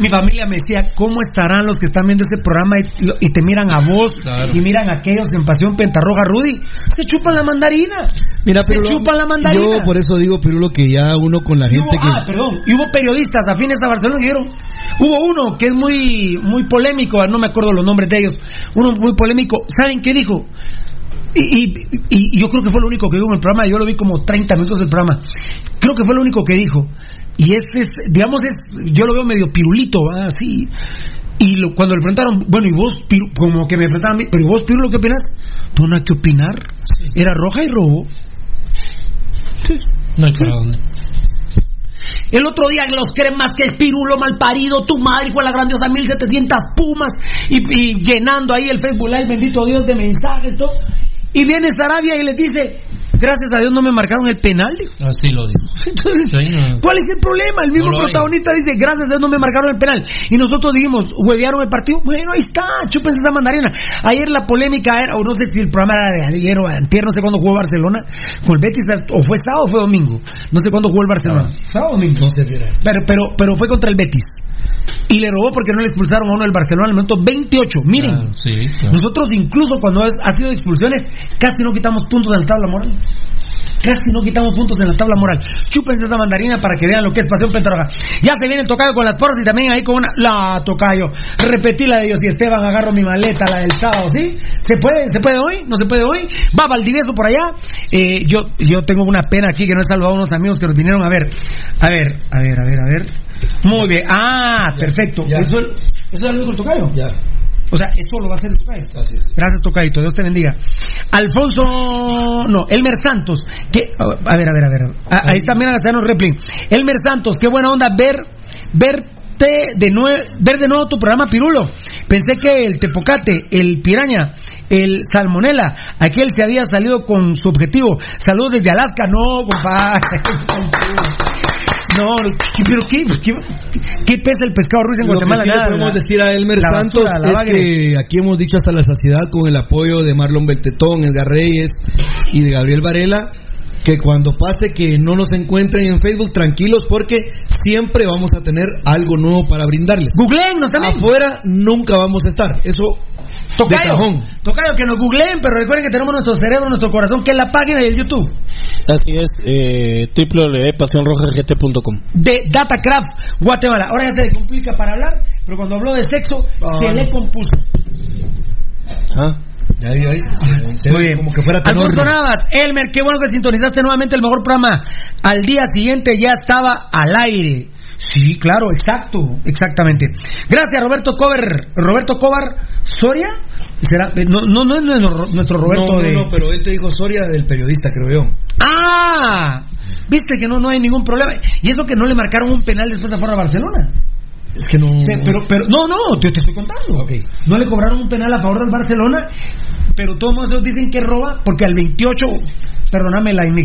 Mi familia me decía, ¿cómo estarán los que están viendo este programa y, lo- y te miran a vos Claro. y miran a aquellos en Pasión Pentarroja, Rudy? Se chupan la mandarina. Mira, se pero chupan la mandarina. Yo por eso digo, Pirulo, que ya uno con la gente hubo, que. ah, perdón, y hubo periodistas afines a Barcelona que dijeron, hubo uno que es muy muy polémico, no me acuerdo los nombres de ellos, uno muy polémico, ¿saben qué dijo? Y, y- y- y yo creo que fue lo único que dijo en el programa, yo lo vi como 30 minutos del programa, creo que fue lo único que dijo, y es, es digamos, es, yo lo veo medio pirulito, ¿va? así, y lo- cuando le preguntaron, bueno, y vos, Piru- como que me preguntaban pero ¿y vos, Pirulo, qué opinas? No, nada que opinar, era roja y robo. No hay para dónde. El otro día los creen más que el pirulo mal parido, tu madre con la grandiosa 1700 pumas y, y llenando ahí el Facebook Live, bendito Dios, de mensajes, todo. Y viene Sarabia y les dice, gracias a Dios no me marcaron el penal. dijo. Así lo digo. Entonces, Sí, no. ¿cuál es el problema? El mismo No lo hay. protagonista dice, gracias a Dios no me marcaron el penal. Y nosotros dijimos, huevearon el partido. Bueno, ahí está, chúpense esa mandarina. Ayer la polémica era, o no sé si el programa era de ayer o de antier, no sé cuándo jugó Barcelona con el Betis, o fue sábado o fue domingo. No sé cuándo jugó el Barcelona. ¿Sábado o domingo? No sé. Pero, pero, pero fue contra el Betis. Y le robó porque no le expulsaron a uno del Barcelona al minuto 28. Miren, Claro, sí, claro. nosotros incluso cuando ha sido de expulsiones, casi no quitamos puntos en la tabla moral. Casi no quitamos puntos en la tabla moral. Chúpense esa mandarina para que vean lo que es pasión pentarroja. Ya se viene el tocayo con las porras y también ahí con una. La tocayo. Repetí la de Dios y Esteban, agarro mi maleta, la del sábado, ¿sí? ¿Se puede? ¿Se puede hoy? ¿No se puede hoy? Va Valdivieso por allá. Eh, yo, yo tengo una pena aquí que no he saludado a unos amigos que nos vinieron a ver. A ver, a ver, a ver, a ver. Muy bien. Ah, perfecto. ya. Eso, eso es el tocayo. Ya. O sea, eso lo va a hacer el tocayo. Gracias. Gracias, Tocadito. Dios te bendiga. Alfonso, no, Elmer Santos. Que, a ver, a ver, a ver. Ah, ahí está, mira, Gastano Replin. Elmer Santos, qué buena onda ver, verte de nuevo, ver de nuevo tu programa Pirulo. Pensé que el Tepocate, el Piraña el Salmonela. Aquel se había salido con su objetivo. Saludos desde Alaska. No, compadre. No, ¿qué- pero qué, qué, qué pesa el pescado ruso en Lo que Guatemala? sí le podemos la- decir a Elmer la Santos basura, es que aquí hemos dicho hasta la saciedad con el apoyo de Marlon Beltetón, Edgar Reyes y de Gabriel Varela que cuando pase que no nos encuentren en Facebook tranquilos porque siempre vamos a tener algo nuevo para brindarles. Googleennos también. Afuera nunca vamos a estar. Eso Tocayo, tocayo, que nos googleen, pero recuerden que tenemos nuestro cerebro, nuestro corazón, que es la página del YouTube. Así es, eh, www.pasionrojagt.com. de Datacraft Guatemala. Ahora ya se le complica para hablar, pero cuando habló de sexo, se Ah. le compuso. ¿Ah? Ya vio ahí, se- se Muy bien. como que fuera. Alfonso Navas, Elmer, qué bueno que sintonizaste nuevamente el mejor programa. Al día siguiente ya estaba al aire. Sí, claro, exacto, exactamente. Gracias, Roberto Cover. Roberto Cobar, Soria. ¿Será? Eh, No, no, no es nuestro, Roberto no, no, de. no, pero él te dijo Soria del periodista, creo yo. ¡Ah! Viste que no, no hay ningún problema. Y eso que no le marcaron un penal después a Barcelona. Es que no. Pero, pero, no, no, te, te estoy contando. No le cobraron un penal a favor del Barcelona, pero todos esos dicen que roba porque al 28, perdóname la en-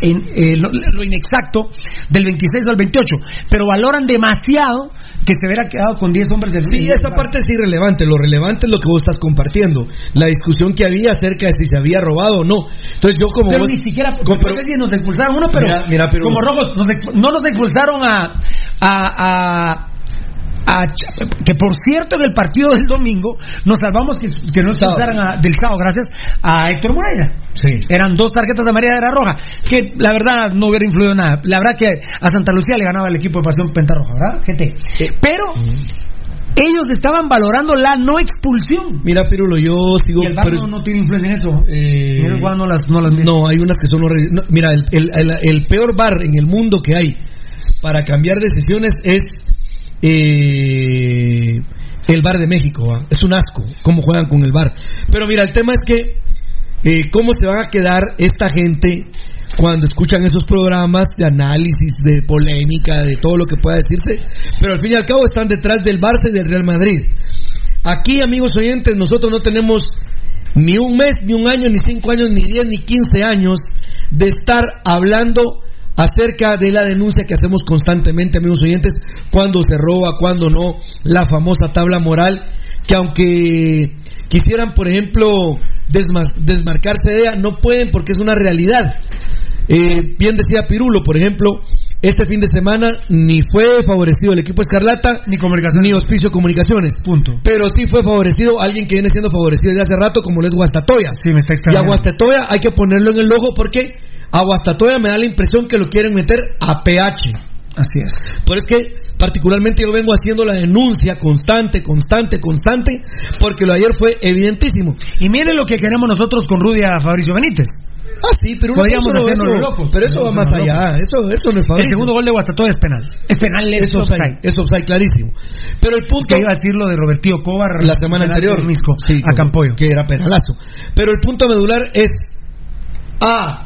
en- eh, lo, lo inexacto, del 26 al 28, pero valoran demasiado que se hubiera quedado con 10 hombres del Sí, esa parte es irrelevante. Lo relevante es lo que vos estás compartiendo. La discusión que había acerca de si se había robado o no. Entonces yo como Pero vos- ni siquiera, como- nos expulsaron uno, pero, Mira, mira, pero- como rojos, nos no nos expulsaron a, a, a- a que por cierto en el partido del domingo nos salvamos que, que no expulsaran del sábado gracias a Héctor Moreira Sí. eran dos tarjetas de amarilla de la roja que la verdad no hubiera influido en nada la verdad que a Santa Lucía le ganaba el equipo de pasión pentarroja ¿verdad? GT pero ellos estaban valorando la no expulsión Mira, Pirulo, yo sigo. y el pero- no, no tiene influencia en eso Eh, el no las no las No, hay unas que son. No, mira, el, el- el- el peor bar en el mundo que hay para cambiar decisiones es eh, el bar de México. ¿va? Es un asco cómo juegan con el bar. Pero mira, el tema es que eh, cómo se van a quedar esta gente cuando escuchan esos programas de análisis, de polémica, de todo lo que pueda decirse. Pero al fin y al cabo están detrás del Barça y del Real Madrid. Aquí, amigos oyentes, nosotros no tenemos ni un mes, ni un año, ni cinco años, ni diez, ni quince años de estar hablando acerca de la denuncia que hacemos constantemente, amigos oyentes, cuando se roba, cuando no, la famosa tabla moral, que aunque quisieran, por ejemplo, desma- desmarcarse de ella, no pueden porque es una realidad. Eh, bien decía Pirulo, por ejemplo, este fin de semana ni fue favorecido el equipo Escarlata, ni comunicaciones, ni Hospicio Comunicaciones. Punto. Pero sí fue favorecido alguien que viene siendo favorecido desde hace rato, como lo es Guastatoya. Sí, me está Y a extrañando. Guastatoya hay que ponerlo en el ojo porque a Guastatoya me da la impresión que lo quieren meter a PH. Así es. Por es que particularmente yo vengo haciendo la denuncia constante, constante, constante, porque lo de ayer fue evidentísimo. Y miren lo que queremos nosotros con Rudy a Fabricio Benítez. Ah, sí, pero Podríamos hacernos eso- locos. Pero eso va más allá, eso, eso no es El Fabricio. segundo gol de Guastatoya es penal. Es penal, es, es offside, es offside clarísimo. Pero el punto Que iba a decir lo de Robertío Cobar la semana anterior Misco, sí, a Campoyo. que era penalazo. Pero el punto medular es A.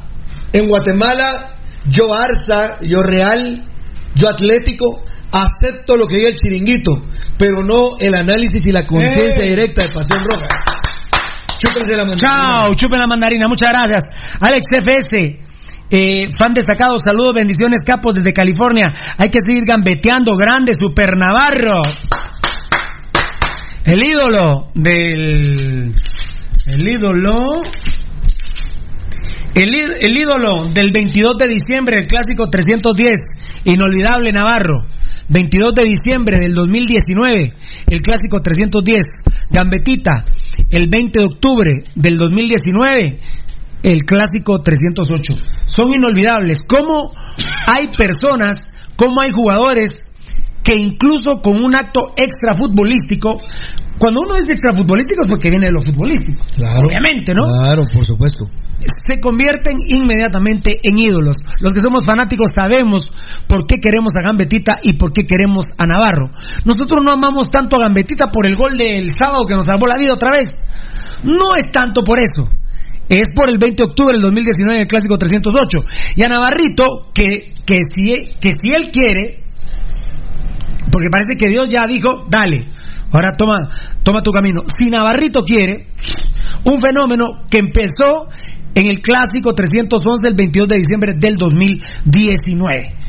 En Guatemala, yo Arza, yo Real, yo Atlético, acepto lo que diga el chiringuito, pero no el análisis y la conciencia ¡Eh! directa de Pasión Roja. Chúpense la mandarina. Chao, chupen la mandarina, muchas gracias. Alex FS, eh, fan destacado, saludos, bendiciones, capos desde California. Hay que seguir gambeteando, grande, super Navarro. El ídolo del. El ídolo. El, el ídolo del 22 de diciembre, el clásico 310, inolvidable Navarro. 22 de diciembre del 2019, el clásico 310, Gambetita. El 20 de octubre del 2019, el clásico 308. Son inolvidables. ¿Cómo hay personas, cómo hay jugadores que incluso con un acto extra futbolístico, cuando uno es extra futbolístico es porque viene de lo futbolístico, Claro. obviamente, ¿no? Claro, por supuesto. se convierten inmediatamente en ídolos. Los que somos fanáticos sabemos por qué queremos a Gambetita y por qué queremos a Navarro. Nosotros no amamos tanto a Gambetita por el gol del sábado que nos salvó la vida otra vez. No es tanto por eso. Es por el 20 de octubre del 2019 el clásico 308. Y a Navarrito, que, que, si, que si él quiere, porque parece que Dios ya dijo, dale, ahora toma, toma tu camino. Si Navarrito quiere, Un fenómeno que empezó en el clásico 311 el 22 de diciembre del 2019.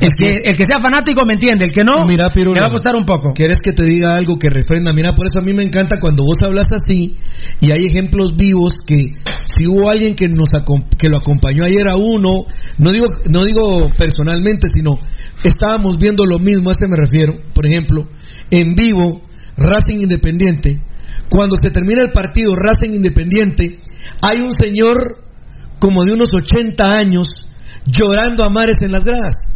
El que, el que sea fanático me entiende, el que no, Mira, Pirulo, le va a costar un poco. ¿Quieres que te diga algo que refrenda? Mira, por eso a mí me encanta cuando vos hablas así y hay ejemplos vivos que si hubo alguien que nos que lo acompañó ayer a uno, no digo no digo personalmente, sino estábamos viendo lo mismo, a ese me refiero. Por ejemplo, en vivo Racing Independiente, cuando se termina el partido Racing Independiente, hay un señor como de unos 80 años llorando a mares en las gradas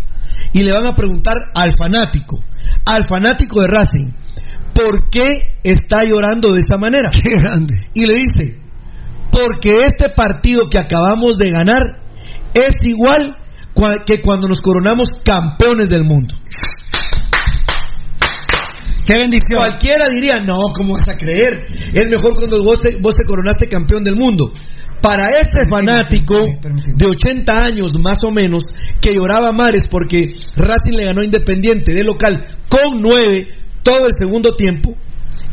y le van a preguntar al fanático, al fanático de Racing, ¿por qué está llorando de esa manera? Qué grande. Y le dice, porque este partido que acabamos de ganar es igual que cuando nos coronamos campeones del mundo. Qué bendición. Cualquiera diría, no, ¿cómo vas a creer? Es mejor cuando vos te, vos te coronaste campeón del mundo. Para ese fanático de 80 años más o menos que lloraba mares porque Racing le ganó Independiente de local con 9 todo el segundo tiempo,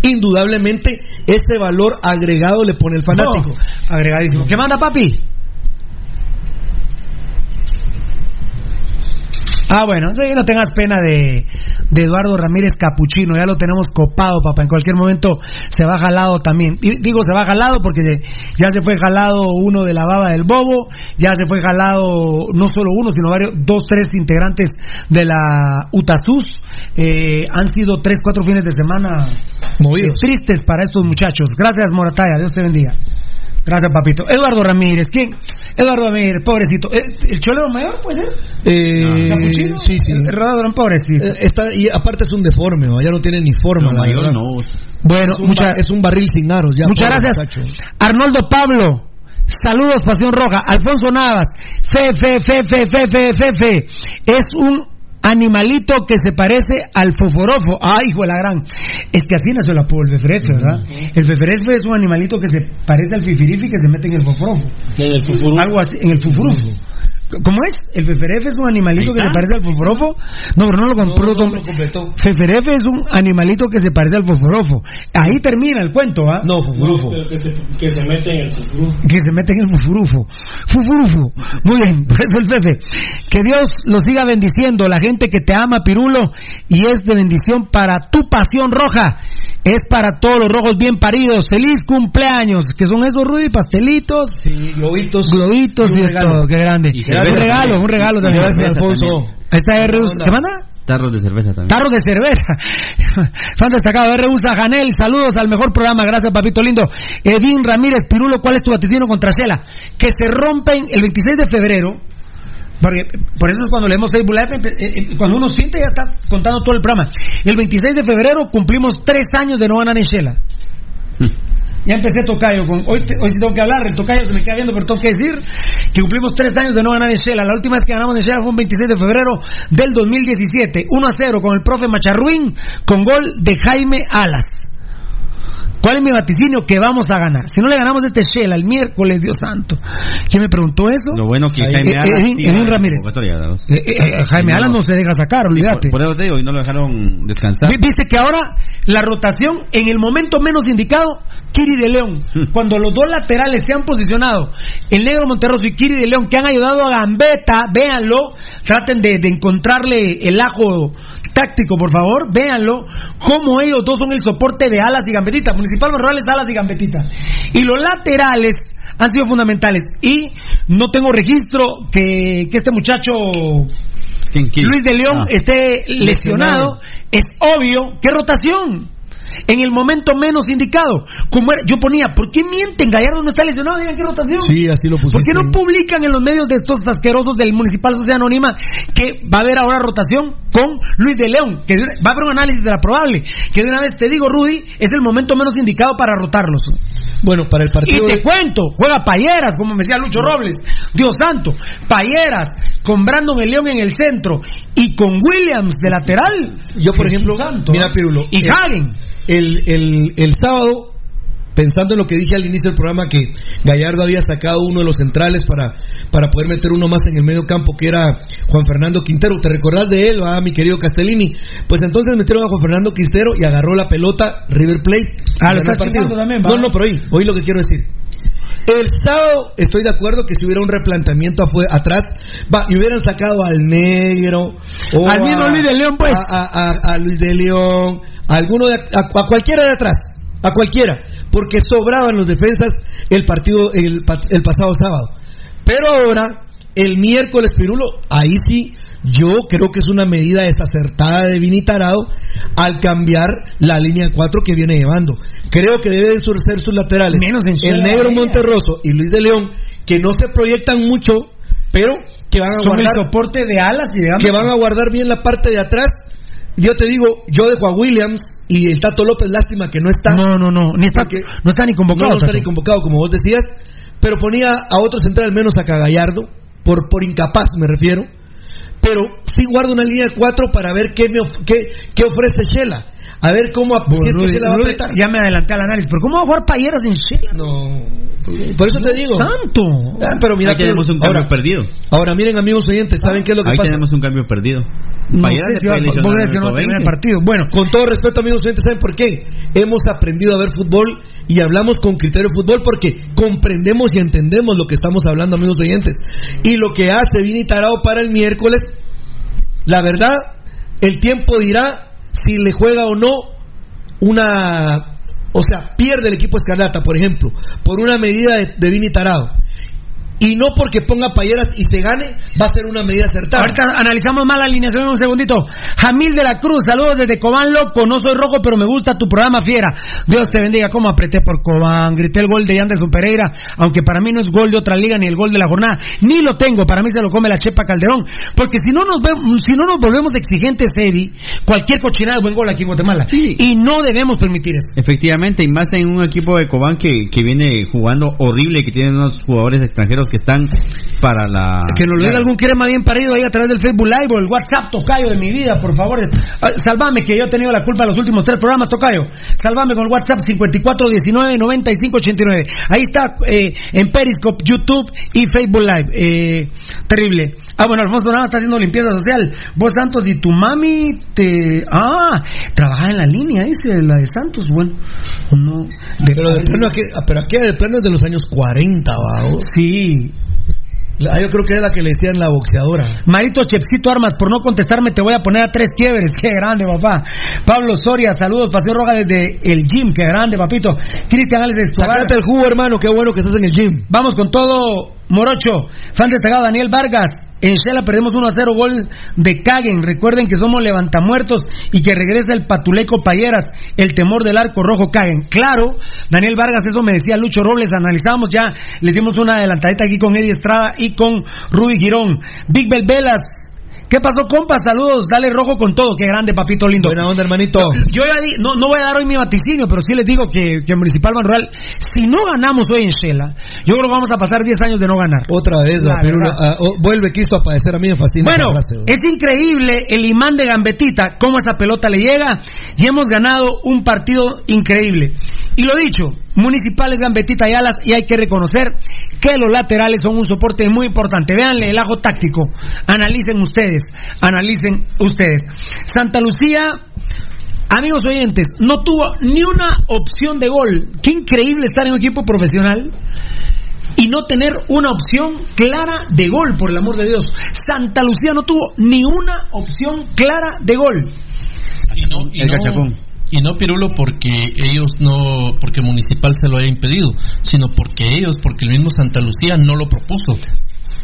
indudablemente ese valor agregado le pone el fanático. No, agregadísimo. ¿Qué manda, papi? Ah, bueno, no tengas pena de, de Eduardo Ramírez Capuchino, ya lo tenemos copado, papá. En cualquier momento se va jalado también. Y digo se va jalado porque ya se fue jalado uno de la baba del bobo, ya se fue jalado no solo uno, sino varios, dos, tres integrantes de la UTASUS. Eh, han sido tres, cuatro fines de semana movidos, tristes para estos muchachos. Gracias, Morataya, Dios te bendiga. Gracias, papito. Eduardo Ramírez, ¿quién? Eduardo Ramírez, pobrecito. ¿Eh, ¿El cholero mayor puede ser? Eh, ¿Capuchino? sí, sí. Eduardo, pobrecito. Eh, está, y aparte es un deforme, ¿no? ya no tiene ni forma. La mayor verdad. no. Bueno, es un, mucha- es un barril sin aros. Ya, Muchas pobre gracias. muchacho. Arnoldo Pablo. Saludos, Pasión Roja. Alfonso Navas. Fe, fe, fe, fe, fe, fe, fe, fe. Es un animalito que se parece al foforofo. Ay, hijo de la gran. Es que así nació el apodo, el feferefe, ¿verdad? El feferefe es un animalito que se parece al fifirifi que se mete en el foforofo. En el fufurú. Algo así, en el fufurufo. ¿Cómo es? ¿El feferefe es un animalito que se parece al foforofo? No, pero no lo compró. No, no lo completó. Feferefe es un animalito que se parece al foforofo. Ahí termina el cuento, ¿ah? No, fufurufo. Que se, que se mete en el fufurú. que se mete en el fufurufo. Fufurufo. Muy bien, por eso el Fefe. Que Dios los siga bendiciendo, la gente que te ama, Pirulo, y es de bendición para tu pasión roja. Es para todos los rojos bien paridos. Feliz cumpleaños. Que son esos, Rudy? Pastelitos, Sí, globitos. globitos Y y, todo. Qué grande. Y un regalo, un regalo también. Gracias, Alfonso. también. Ahí está R. onda? ¿Qué manda? Tarros de cerveza también. Tarro de cerveza. Fan destacado R. Usa Janel. Saludos al mejor programa. Gracias, papito lindo. Edín Ramírez Pirulo, ¿cuál es tu vaticino contra Shela? Que se rompen el 26 de febrero. Porque, por eso es cuando leemos Facebook Live, eh, eh, cuando uno siente ya está contando todo el programa. El 26 de febrero cumplimos tres años de no ganar en Shela. Ya empecé tocayo. Con, hoy, te- hoy tengo que hablar, el tocayo se me queda viendo, pero tengo que decir que cumplimos tres años de no ganar en Shela. La última vez que ganamos en Shela fue un 26 de febrero del 2017. 1 a 0 con el profe Macharruín con gol de Jaime Alas. ¿Cuál es mi vaticinio? Que vamos a ganar. Si no le ganamos este Shela el miércoles, Dios santo. ¿Quién me preguntó eso? Lo bueno que Jaime eh, sí, Edwin la Ramírez. Eh, eh, eh, Jaime Y no se deja sacar, olvídate. Por, eso te digo, y no lo dejaron descansar. Vi- Viste que ahora la rotación en el momento menos indicado, Kiri de León, Hmm. cuando los dos laterales se han posicionado, el negro Monterroso y Kiri de León, que han ayudado a Gambetta, véanlo, traten de, de encontrarle el ajo táctico, por favor, véanlo, cómo ellos dos son el soporte de Alas y Gambetita, Municipal Rurales, Alas y Gambetita. Y los laterales han sido fundamentales. Y no tengo registro que, que este muchacho. Luis de León Ah. esté lesionado, es obvio que rotación. En el momento menos indicado. Como era- yo ponía, ¿por qué mienten? Gallardo no está lesionado, digan qué rotación. Sí, así lo pusiste. ¿Por qué no publican en los medios de estos asquerosos del Municipal Sociedad Anónima que va a haber ahora rotación con Luis de León? Que va a haber un análisis de la probable. Que de una vez te digo, Rudy, es el momento menos indicado para rotarlos. Bueno, para el Y partido. te de- cuento, juega Payeras, como me decía Lucho Robles. Dios santo, Payeras, con Brandon el León en el centro y con Williams de lateral. Yo, por ejemplo, santo, mira. Pirulo. Y el- Hagen. El, el, el sábado pensando en lo que dije al inicio del programa, que Gallardo había sacado uno de los centrales para, para poder meter uno más en el medio campo, que era Juan Fernando Quintero. ¿Te recordás de él, ah, mi querido Castellini? Pues entonces metieron a Juan Fernando Quintero y agarró la pelota River Plate. Ah, lo está también, ¿va? No, no, pero oí, oí lo que quiero decir. El sábado estoy de acuerdo que si hubiera un replanteamiento atrás, va, y hubieran sacado al negro, o Al mismo Luis de León, pues. A, a- a- a Luis de León, a alguno de, a, cualquiera de atrás, a cualquiera, porque sobraban los defensas el partido el, el pasado sábado. Pero ahora, el miércoles Pirulo, ahí sí, yo creo que es una medida desacertada de Vini Tarado al cambiar la línea 4 que viene llevando. Creo que debe de sur- ser sus laterales. Menos en el negro. Monterroso y Luis de León, que no se proyectan mucho, pero que van a Son el guardar soporte de alas y de que van a guardar bien la parte de atrás. Yo te digo, yo dejo a Williams y el Tato López, lástima que no está. No, no, no, ni está, Porque no está ni convocado. No, no está ni convocado, como vos decías, pero ponía a otro central al menos a Cagallardo, por, por incapaz me refiero. Pero sí guardo una línea de cuatro para ver qué, me of- qué, qué ofrece Shela. A ver cómo si es que Rudy, Shela va a Rudy, apretar. ya me adelanté al análisis, pero ¿cómo va a jugar Payeras en Shela? No, por eso te digo. ¡Santo! Ah, pero mira Ahí tenemos un cambio ahora, perdido. ahora miren amigos oyentes, ¿saben qué es lo que Ahí pasa? tenemos un cambio perdido. No Payeras sé se si va- puede lesionar vos en decís, el no va a terminar el 20. partido. Bueno, Con todo respeto, amigos oyentes, ¿saben por qué? Hemos aprendido a ver fútbol y hablamos con criterio de fútbol porque comprendemos y entendemos lo que estamos hablando, amigos oyentes. Y lo que hace Vini Tarao para el miércoles, la verdad, el tiempo dirá si le juega o no una. O sea, pierde el equipo Escarlata, por ejemplo, por una medida de, de Vini Tarao. Y no porque ponga payeras y se gane, va a ser una medida acertada. ahorita analizamos más la alineación en un segundito. Jamil de la Cruz, saludos desde Cobán, loco. No soy rojo, pero me gusta tu programa, fiera. Dios te bendiga. ¿Cómo apreté por Cobán? Grité el gol de Anderson Pereira, aunque para mí no es gol de otra liga ni el gol de la jornada. Ni lo tengo, para mí se lo come la Chepa Calderón. Porque si no nos, vemos, si no nos volvemos exigentes, Eddie, cualquier cochinada es buen gol aquí en Guatemala. Y no debemos permitir eso. Efectivamente, y más en un equipo de Cobán que, que viene jugando horrible, que tiene unos jugadores extranjeros que están para la... Que nos lo diga algún crema bien parido ahí a través del Facebook Live o el WhatsApp, Tocayo de mi vida, por favor. Ah, Salvame, que yo he tenido la culpa de los últimos tres programas, Tocayo. Salvame con el WhatsApp 5419-9589. Ahí está eh, en Periscope, YouTube y Facebook Live. Eh, terrible. Ah, bueno, Alfonso Nava está haciendo limpieza social. Vos, Santos, y tu mami te. Ah, trabaja en la línea, dice la de Santos. Bueno, no. de- Pero, de plano, aquí, pero aquí el plano es de los años 40, ¿va? Sí. La- yo creo que es la que le decían la boxeadora. Marito Chepsito Armas, por no contestarme te voy a poner a tres quiebres. Qué grande, papá. Pablo Soria, saludos. Paseo Roja desde el gym. Qué grande, papito. Cristian Alex Escobar. El jugo, hermano. Qué bueno que estás en el gym. Vamos con todo, Morocho. Fan destacado Daniel Vargas. En Shela perdemos 1 a 0 gol de Caguen. Recuerden que somos levantamuertos y que regresa el patuleco Payeras, el temor del arco rojo Caguen. Claro, Daniel Vargas, eso me decía Lucho Robles. Analizamos ya, le dimos una adelantadita aquí con Eddie Estrada y con Rudy Girón. Big Bel Velas. ¿Qué pasó, compa? Saludos, dale rojo con todo. Qué grande, papito lindo. Buena onda, hermanito. Yo ya di- no, no voy a dar hoy mi vaticinio, pero sí les digo que, que Municipal Ban Rural, si no ganamos hoy en Shela, yo creo que vamos a pasar 10 años de no ganar. Otra vez, La Pirulo. verdad. Ah, oh, vuelve Cristo a padecer. A mí me fascina Bueno, frase, es increíble el imán de Gambetita, cómo esa pelota le llega y hemos ganado un partido increíble. Y lo dicho, Municipales Gambetita y Alas y hay que reconocer que los laterales son un soporte muy importante. Véanle el ajo táctico, analicen ustedes, analicen ustedes. Santa Lucía Amigos oyentes, no tuvo ni una opción de gol. Qué increíble estar en un equipo profesional y no tener una opción clara de gol, por el amor de Dios. Santa Lucía no tuvo ni una opción clara de gol. Y no, y El no- cachacón. Y no Pirulo porque ellos no, porque Municipal se lo haya impedido, sino porque ellos, porque el mismo Santa Lucía no lo propuso.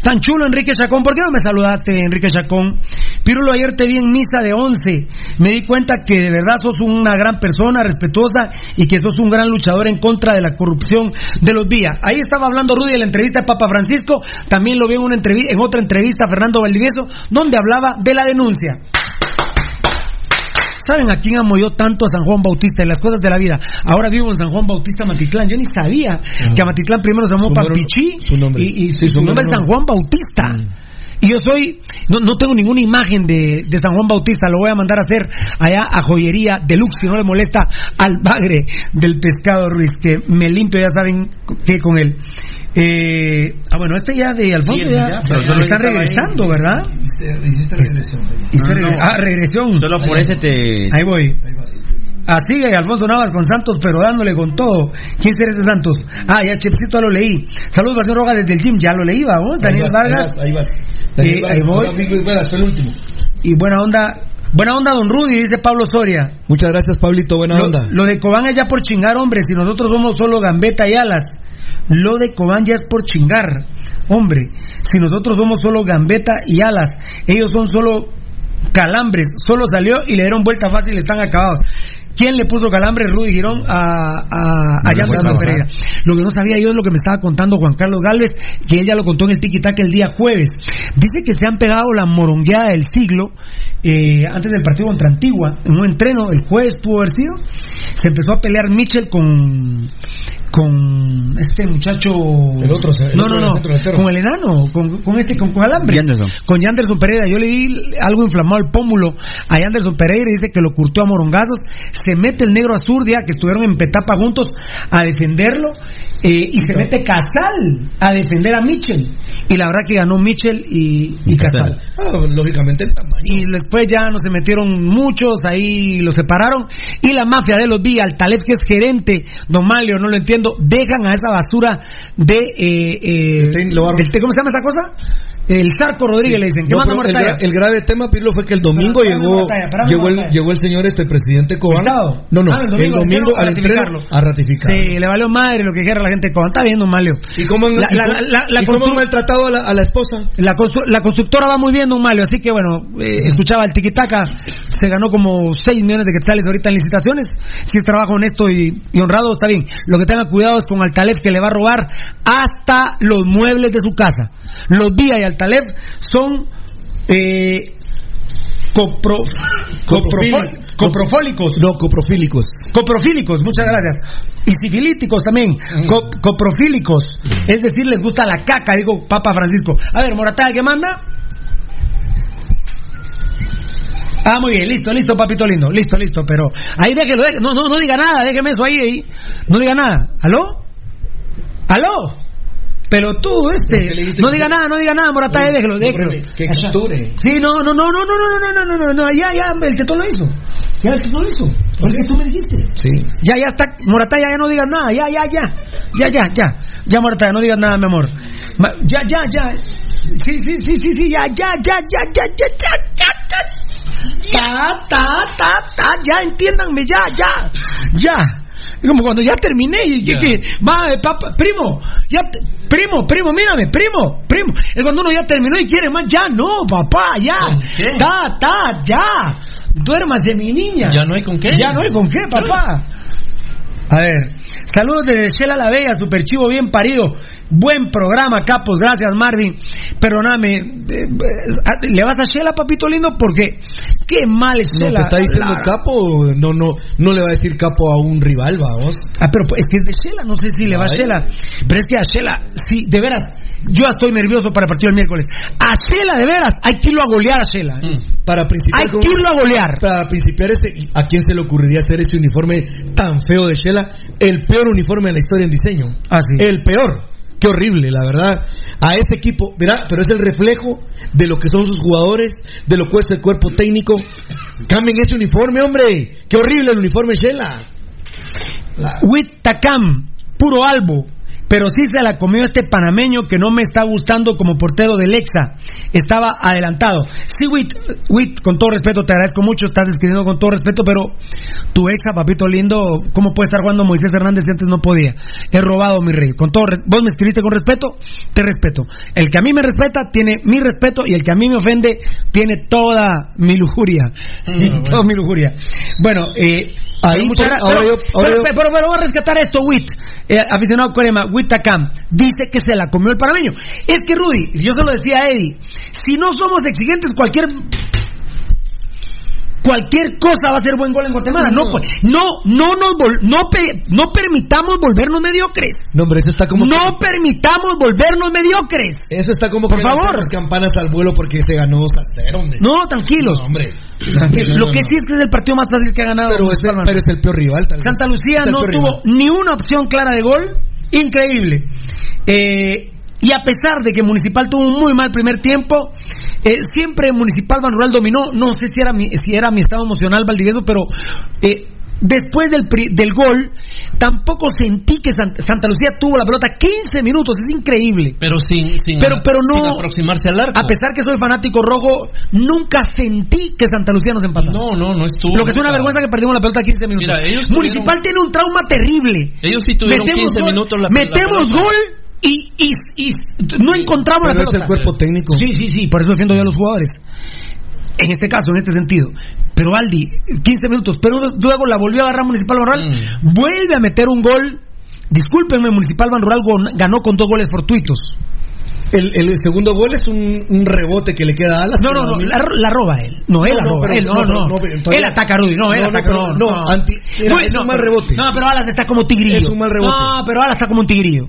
Tan chulo, Enrique Chacón. ¿Por qué no me saludaste, Enrique Chacón? Pirulo, ayer te vi en misa de once. Me di cuenta que de verdad sos una gran persona, respetuosa, y que sos un gran luchador en contra de la corrupción de los días. Ahí estaba hablando Rudy de la entrevista de Papa Francisco. También lo vi en, una entrevi- en otra entrevista Fernando Valdivieso, donde hablaba de la denuncia. ¿Saben a quién amo yo tanto a San Juan Bautista en las cosas de la vida? Ahora vivo en San Juan Bautista, Matitlán. Yo ni sabía que a Matitlán primero se llamó nombre. y, y Sí, su, su nombre nombre es San. Juan Bautista. Y yo soy, no, no tengo ninguna imagen de, de San Juan Bautista, lo voy a mandar a hacer allá a Joyería Deluxe, si no le molesta al bagre del pescado Ruiz, que me limpio, ya saben que con él. Eh, ah, bueno, este ya de Alfonso Sí, ya, ya, ya está regresando, ahí. ¿verdad? Hiciste regresión. Hiciste No, no. regre- Ah, regresión. Solo por ese te. Ahí voy. Así Alfonso Navas con Santos, pero dándole con todo. ¿Quién será ese Santos? Ah, ya Chepsito, lo leí. Saludos, Marcelo Rojas desde el gym, ya lo leí, vamos. Daniel Ahí vas, Vargas. Ahí vas. Eh, Vargas, ahí voy. Vargas, fue el último. Y buena onda, buena onda, don Rudy, dice Pablo Soria. Muchas gracias, Pablito. Buena Lo, onda. lo de Cobán es ya por chingar, hombre. Si nosotros somos solo gambeta y alas. Lo de Cobán ya es por chingar, hombre. Si nosotros somos solo gambeta y alas. Ellos son solo calambres. Solo salió y le dieron vuelta fácil están acabados. ¿Quién le puso calambre? Rudy Girón a, a, a Pereira. Lo que no sabía yo es lo que me estaba contando Juan Carlos Galvez, que él ya lo contó en el Tiki Taka el día jueves. Dice que se han pegado la morongueada del siglo eh, antes del partido contra Antigua, en un entreno, el jueves pudo haber sido. Se empezó a pelear Mitchell con con este muchacho El otro, el no otro no no con el enano con, con este con, con alambre Yanderson. con Yanderson Pereira. Yo le di algo inflamado al pómulo a Yanderson Pereira y dice que lo curtió a morongazos. Se mete el negro Azurdia, que estuvieron en Petapa juntos, a defenderlo. eh, y se mete Casal a defender a Mitchell. Y la verdad que ganó Mitchell y, y Casal. Ah, lógicamente el tamaño. Y después ya no se metieron muchos, ahí los separaron. Y la mafia de los Villa, el Taleb que es gerente, don Malio, no lo dejan a esa basura de... Eh, eh, ¿Cómo se llama esa cosa? El Zarco Rodríguez le dicen. ¿Qué No, manda pero el, el grave tema, Pirlo, fue que el domingo llegó, Mortalla, llegó, el, llegó el señor este presidente Cobán. No, no, Ah, el domingo, a al entreno ratificarlo. a ratificar. Sí, le valió madre lo que dijera la gente de Cobán. Está bien, don Malio. ¿Y cómo han, La- la- cómo- la- la y cómo constru- han maltratado a la, a la esposa? La, constru- la constructora va muy bien, don Malio, así que bueno, eh, escuchaba el tiquitaca, se ganó como 6 millones de quetzales ahorita en licitaciones. Si es trabajo honesto y, y honrado, está bien. Lo que tenga cuidado es con Altalef que le va a robar hasta los muebles de su casa. Los Vía y Altalef son eh, copro, coprofólicos. No, coprofílicos. Coprofílicos, muchas gracias. Y sifilíticos también, co- coprofílicos. Es decir, les gusta la caca, digo Papa Francisco. A ver, Moratá, ¿qué manda? Ah, muy bien, listo, listo, papito lindo, listo, listo, pero ahí déjelo, déjelo, no, no, no diga nada, déjeme eso ahí, ahí, no diga nada, ¿aló? ¿Aló? Pero tú, este, no diga nada, no diga nada, Moratá, déjelo, déjelo. Que capture. Sí, no, no, no, no, no, no, no, no, no, no, no, ya, ya, el tetón lo hizo. Ya el tetón lo hizo. Porque tú me dijiste. Sí. Ya, ya está, Morataya, ya no digas nada, ya, ya, ya. Ya, ya, ya. Ya, Morataya, no digas nada, mi amor. Ya, ya, ya. Sí, sí, sí, sí, sí, ya, ya, ya, ya, ya, ya, ya, ya, ya. Ta, ta, ta, ta, ya, entiéndanme, ya, ya. Ya. Como cuando ya terminé y que, va, eh, papá, primo, ya, primo, primo, mírame, primo, primo. Es cuando uno ya terminó y quiere más, ya, no, papá, ya. ¿Con qué? Ta, ta, ya. Duérmase, mi niña. ¿Ya no hay con qué? Ya no hay con qué, papá. A ver, saludos desde Shela La Bella, super chivo bien parido. Buen programa, capos, gracias Marvin. Perdóname, eh, eh, ¿le vas a Shela, papito lindo? Porque qué mal es No, Shela. te está diciendo La- capo, no, no, no le va a decir capo a un rival, vamos. Ah, pero es que es de Shela, no sé si le va a. Shela. Pero es que a Shela, sí, de veras, yo estoy nervioso para el partido del miércoles. A Shela, de veras, hay que irlo a golear a Shela. ¿eh? Para principiar Hay con- que irlo a golear. Para principiar ese, ¿a quién se le ocurriría hacer ese uniforme tan feo de Shela? El peor uniforme de la historia en diseño. Ah, sí. El peor. Qué horrible, la verdad. A ese equipo, verá, pero es el reflejo de lo que son sus jugadores, de lo que es el cuerpo técnico. Cambien ese uniforme, hombre. Qué horrible el uniforme Shela. Huitacam, puro albo. Pero sí se la comió este panameño que no me está gustando como portero del Lexa. Estaba adelantado. Sí, Wit, Wit, con todo respeto, te agradezco mucho, estás escribiendo con todo respeto, pero tu exa, papito lindo, ¿cómo puede estar jugando Moisés Hernández si antes no podía? He robado, mi rey. Con todo, vos me escribiste con respeto, te respeto. El que a mí me respeta tiene mi respeto y el que a mí me ofende tiene toda mi lujuria. toda mi lujuria. Bueno, eh, Ahí, mucha por- gra- ahora pero, yo- ahora pero- yo- pero, pero voy a rescatar esto, Wit. Eh, aficionado Corema, Wit Takam, dice que se la comió el panameño. Es que, Rudy, yo se lo decía a Eddie, si no somos exigentes, cualquier cualquier cosa va a ser buen gol en Guatemala. No, pues, no, no nos vol- no, pe- no permitamos volvernos mediocres. No, hombre, eso está como. No permitamos volvernos mediocres. Eso está como Por que favor. campanas al vuelo porque se ganó 2 a 0, hombre. No, tranquilos. hombre. Tranquilos. Lo que sí es que es el partido más fácil que ha ganado. Pero es, el, Municipal pero es el peor rival. tal vez. Santa Lucía no tuvo rival. ni una opción clara de gol. Increíble. Eh, y a pesar de que Municipal tuvo un muy mal primer tiempo, eh, siempre Municipal Ban Rural dominó. No sé si era mi, si era mi estado emocional, Valdivieso, pero eh, después del, del gol, tampoco sentí que San- Santa Lucía tuvo la pelota 15 minutos. Es increíble. Pero sin, sin, Pero- pero no- sin aproximarse al arco. A pesar que soy fanático rojo, nunca sentí que Santa Lucía nos empató. No, no, no estuvo. Lo que es una vergüenza que perdimos la pelota 15 minutos. Mira, ellos Municipal tiene un trauma terrible. Ellos sí tuvieron 15 gol, minutos la- Metemos la pelota. gol y, y, y no encontramos Pero la es pelota. el cuerpo técnico. Sí, sí, sí, por eso defiendo yo a los jugadores. En este caso, en este sentido. Pero Aldi, 15 minutos, pero luego la volvió a agarrar Municipal Banrural, Mm. vuelve a meter un gol. Discúlpenme, Municipal Banrural gon- ganó con dos goles fortuitos. El, el segundo gol es un, un rebote que le queda a Alas. No, no, no, la, la roba él. No, él No, la no, roba. pero- él, no, no, no. no, Él ataca a Rudy, no, él No, no, ataca no, anti- era- Uy, es un mal rebote. No, pero Alas está como tigrillo. Es un mal rebote. No, pero Alas está como un tigrillo.